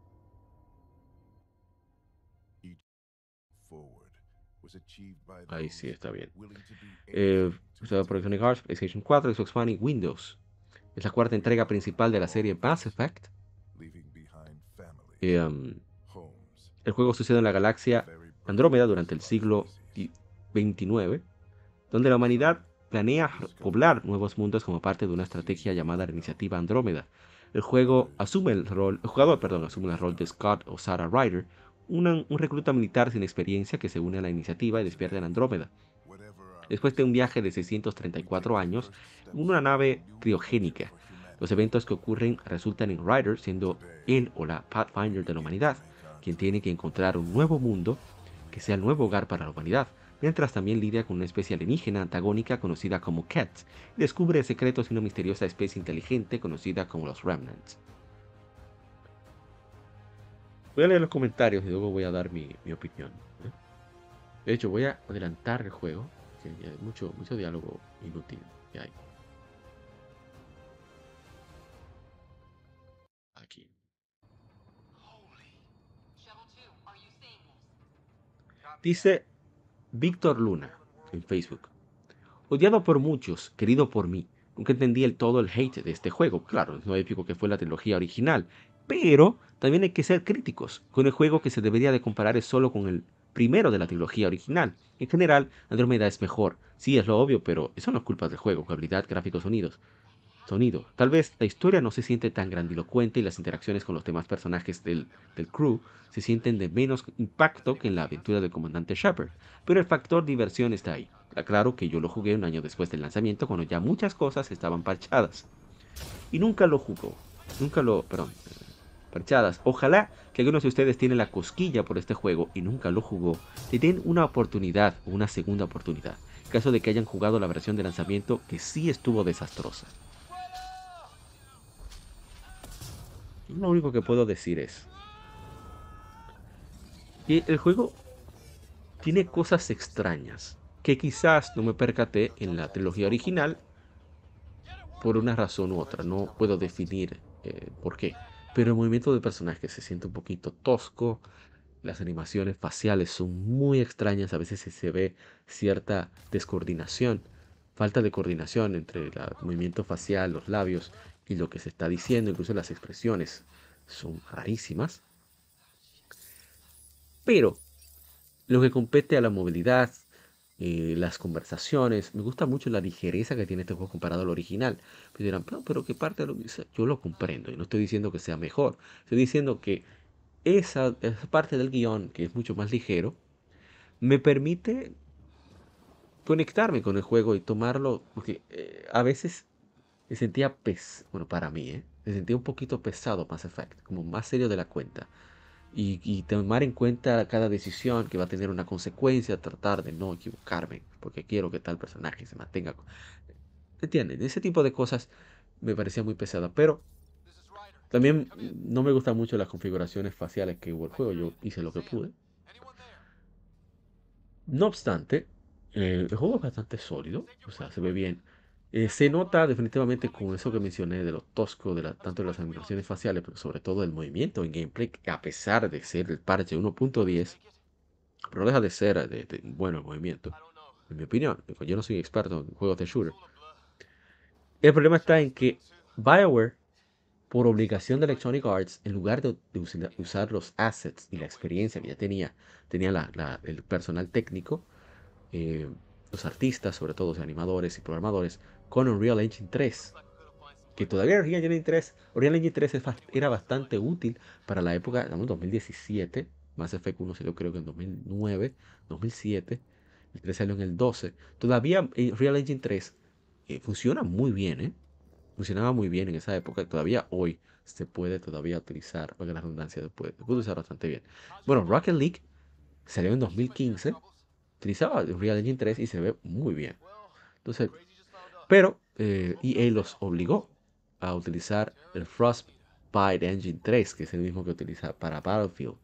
Ahí sí está bien. Eh, por Electronic Arts, PlayStation 4, Xbox One y Windows. Es la cuarta entrega principal de la serie Mass Effect Um, el juego sucede en la galaxia Andrómeda durante el siglo XXIX, donde la humanidad planea poblar nuevos mundos como parte de una estrategia llamada la Iniciativa Andrómeda. El juego asume el rol, el jugador, perdón, asume el rol de Scott o Sarah Ryder, un recluta militar sin experiencia que se une a la iniciativa y despierta en Andrómeda. Después de un viaje de 634 años, una nave criogénica Los eventos que ocurren resultan en Ryder siendo él o la Pathfinder de la humanidad, quien tiene que encontrar un nuevo mundo que sea el nuevo hogar para la humanidad, mientras también lidia con una especie alienígena antagónica conocida como Cats y descubre secretos de una misteriosa especie inteligente conocida como los Remnants. Voy a leer los comentarios y luego voy a dar mi, opinión. ¿eh? De hecho, voy a adelantar el juego, hay mucho, mucho diálogo inútil que hay. Aquí. Dice Víctor Luna en Facebook. Odiado por muchos, querido por mí. Nunca entendí el todo el hate de este juego. Claro, no épico que fue la trilogía original. Pero también hay que ser críticos. Con el juego que se debería de comparar solo con el primero de la trilogía original. En general, Andromeda es mejor. Sí, es lo obvio, pero eso no es culpa del juego. Jugabilidad, gráficos, sonidos sonido. Tal vez la historia no se siente tan grandilocuente y las interacciones con los demás personajes del, crew se sienten de menos impacto que en la aventura del comandante Shepard, pero el factor diversión está ahí. Aclaro que yo lo jugué un año después del lanzamiento cuando ya muchas cosas estaban parchadas. Y nunca lo jugó. Nunca lo... perdón. Ojalá que algunos de ustedes tienen la cosquilla por este juego y nunca lo jugó, le den una oportunidad o una segunda oportunidad, caso de que hayan jugado la versión de lanzamiento que sí estuvo desastrosa. Lo único que puedo decir es que el juego tiene cosas extrañas que quizás no me percaté en la trilogía original por una razón u otra. No puedo definir eh, por qué. Pero el movimiento de personajes se siente un poquito tosco. Las animaciones faciales son muy extrañas. A veces se ve cierta descoordinación. Falta de coordinación entre el movimiento facial, los labios y lo que se está diciendo, incluso las expresiones son rarísimas. Pero lo que compete a la movilidad, eh, las conversaciones, me gusta mucho la ligereza que tiene este juego comparado al original. Me dirán, pero, ¿qué parte de lo Yo lo comprendo y no estoy diciendo que sea mejor. Estoy diciendo que esa, parte del guion, que es mucho más ligero, me permite conectarme con el juego y tomarlo, porque eh, a veces me sentía pes, bueno, para mí, ¿eh? me sentía un poquito pesado Mass Effect, como más serio de la cuenta. Y, tomar en cuenta cada decisión que va a tener una consecuencia, tratar de no equivocarme, porque quiero que tal personaje se mantenga. ¿Entienden? Ese tipo de cosas me parecía muy pesada, pero también no me gustan mucho las configuraciones faciales que hubo el juego, yo hice lo que pude. No obstante, eh, el juego es bastante sólido, o sea, se ve bien. Eh, se nota definitivamente con eso que mencioné de lo tosco, de tanto de las animaciones faciales, pero sobre todo del movimiento en gameplay, que a pesar de ser el parche 1.10, pero deja de ser de, bueno el movimiento, en mi opinión. Yo no soy experto en juegos de shooter. El problema está en que BioWare, por obligación de Electronic Arts, en lugar de, usar los assets y la experiencia que ya tenía, tenía el personal técnico, eh, los artistas, sobre todo los animadores y programadores, con Unreal Engine 3. Que todavía Unreal Engine 3, Unreal Engine 3 era bastante útil para la época, en 2017. Mass Effect 1 salió creo que en 2009, 2007. El 3 salió en el 12. Todavía eh, Unreal Engine 3 eh, funciona muy bien, ¿eh? Funcionaba muy bien en esa época. Todavía hoy se puede todavía utilizar, porque la redundancia se puede, se puede usar bastante bien. Bueno, Rocket League salió en 2015. Utilizaba Unreal Engine 3 y se ve muy bien. Entonces, pero EA eh, los obligó a utilizar el Frostbite Engine 3, que es el mismo que utiliza para Battlefield.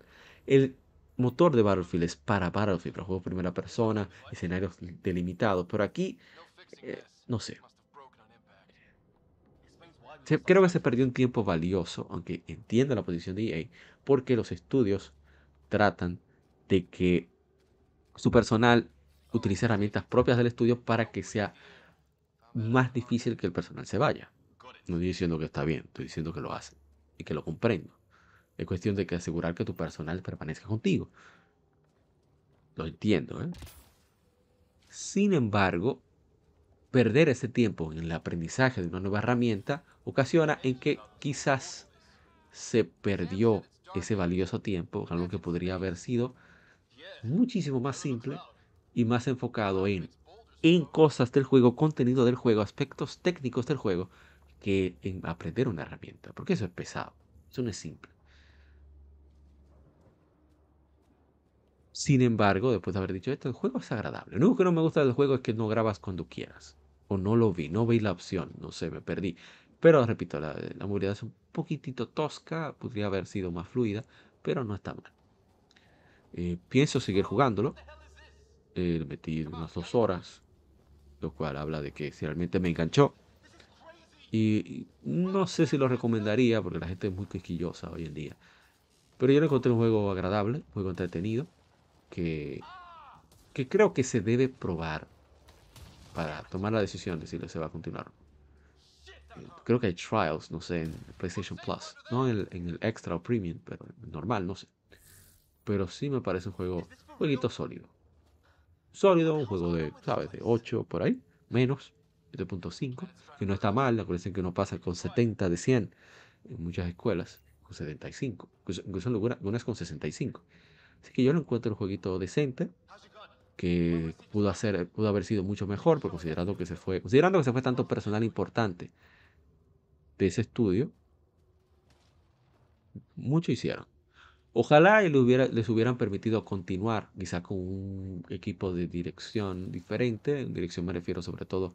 El motor de Battlefield es para Battlefield, para juegos primera persona, escenarios delimitados. Pero aquí, eh, no sé. Creo que se perdió un tiempo valioso, aunque entiendo la posición de EA, porque los estudios tratan de que su personal utilice herramientas propias del estudio para que sea más difícil que el personal se vaya. No estoy diciendo que está bien, estoy diciendo que lo hacen y que lo comprendo. Es cuestión de que asegurar que tu personal permanezca contigo. Lo entiendo, ¿eh? Sin embargo, perder ese tiempo en el aprendizaje de una nueva herramienta ocasiona en que quizás se perdió ese valioso tiempo, algo que podría haber sido muchísimo más simple y más enfocado en en cosas del juego, contenido del juego, aspectos técnicos del juego, que en aprender una herramienta, porque eso es pesado, eso no es simple. Sin embargo, después de haber dicho esto, el juego es agradable. Lo único que no me gusta del juego es que no grabas cuando quieras. O no lo vi, no vi la opción, no sé, me perdí. Pero repito, la, la movilidad es un poquitito tosca, podría haber sido más fluida, pero no está mal. Eh, pienso seguir jugándolo. Eh, metí unas dos horas, lo cual habla de que si realmente me enganchó. Y, no sé si lo recomendaría porque la gente es muy quisquillosa hoy en día. Pero yo lo encontré un juego agradable, un juego entretenido, que, que creo que se debe probar para tomar la decisión de si se va a continuar. Eh, creo que hay trials, no sé, en PlayStation Plus. No en el, en el Extra o Premium, pero normal, no sé. Pero sí me parece un juego, un jueguito sólido. Sólido, un juego de, ¿sabes? De 8 por ahí, menos, 7.5, que no está mal, acuérdense que uno pasa con 70 de 100 en muchas escuelas, con 75, incluso en algunas con 65. Así que yo lo encuentro un jueguito decente, que pudo, hacer, pudo haber sido mucho mejor, pero considerando que se fue, considerando que se fue tanto personal importante de ese estudio, mucho hicieron. Ojalá les, hubiera, les hubieran permitido continuar, quizá con un equipo de dirección diferente. En dirección me refiero sobre todo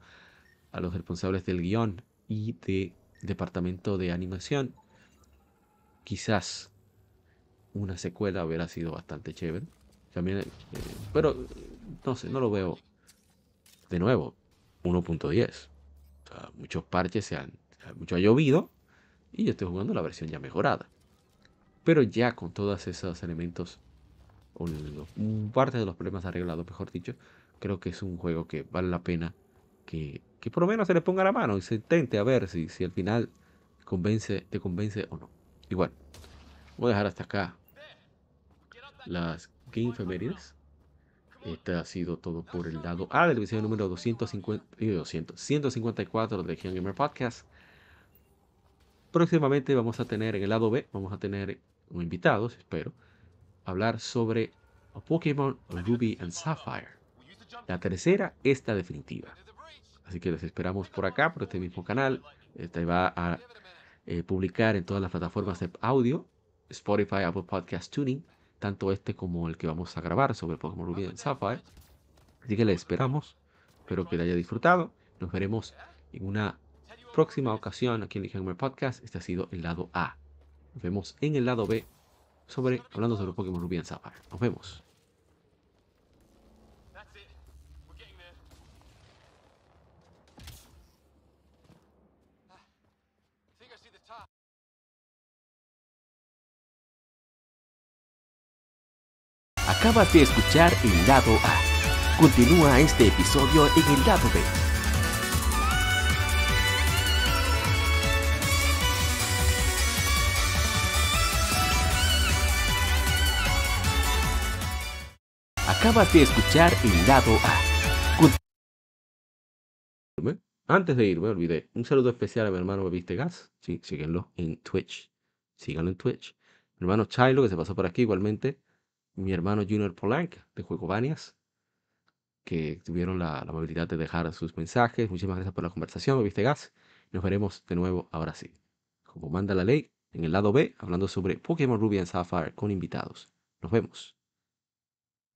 a los responsables del guion y de departamento de animación. Quizás una secuela hubiera sido bastante chévere. También, eh, pero no sé, no lo veo. De nuevo, 1.10. muchos parches se han, mucho ha llovido y yo estoy jugando la versión ya mejorada. Pero ya con todos esos elementos, o parte de los problemas arreglados, mejor dicho, creo que es un juego que vale la pena que, que por lo menos se le ponga la mano y se intente a ver si, si al final convence, te convence o no. Igual, voy a dejar hasta acá las Game Femenides. Este ha sido todo por el lado A del episodio número 250, 200, 154 de Legion Gamer Podcast. Próximamente vamos a tener en el lado B, vamos a tener invitados, espero, hablar sobre Pokémon Ruby and Sapphire. La tercera, esta definitiva. Así que les esperamos por acá, por este mismo canal. Este va a eh, publicar en todas las plataformas de audio, Spotify, Apple Podcast Tuning, tanto este como el que vamos a grabar sobre Pokémon Ruby and Sapphire. Así que les esperamos. Espero que le haya disfrutado. Nos veremos en una próxima ocasión aquí en el Gamer Podcast. Este ha sido el lado A. Nos vemos en el lado B sobre hablando sobre Pokémon Ruby and. Nos vemos.
Acabas de escuchar el lado A. Continúa este episodio en el lado B. Acabas de escuchar el lado A.
Antes de ir, me olvidé. Un saludo especial a mi hermano Bebiste Gas. Sí, síguenlo en Twitch. Síganlo en Twitch. Mi hermano Chilo, que se pasó por aquí igualmente. Mi hermano Junior Polank, de Juego Banias, que tuvieron la, la amabilidad de dejar sus mensajes. Muchísimas gracias por la conversación, Bebiste Gas. Nos veremos de nuevo ahora sí. Como manda la ley, en el lado B, hablando sobre Pokémon Ruby and Sapphire con invitados. Nos vemos.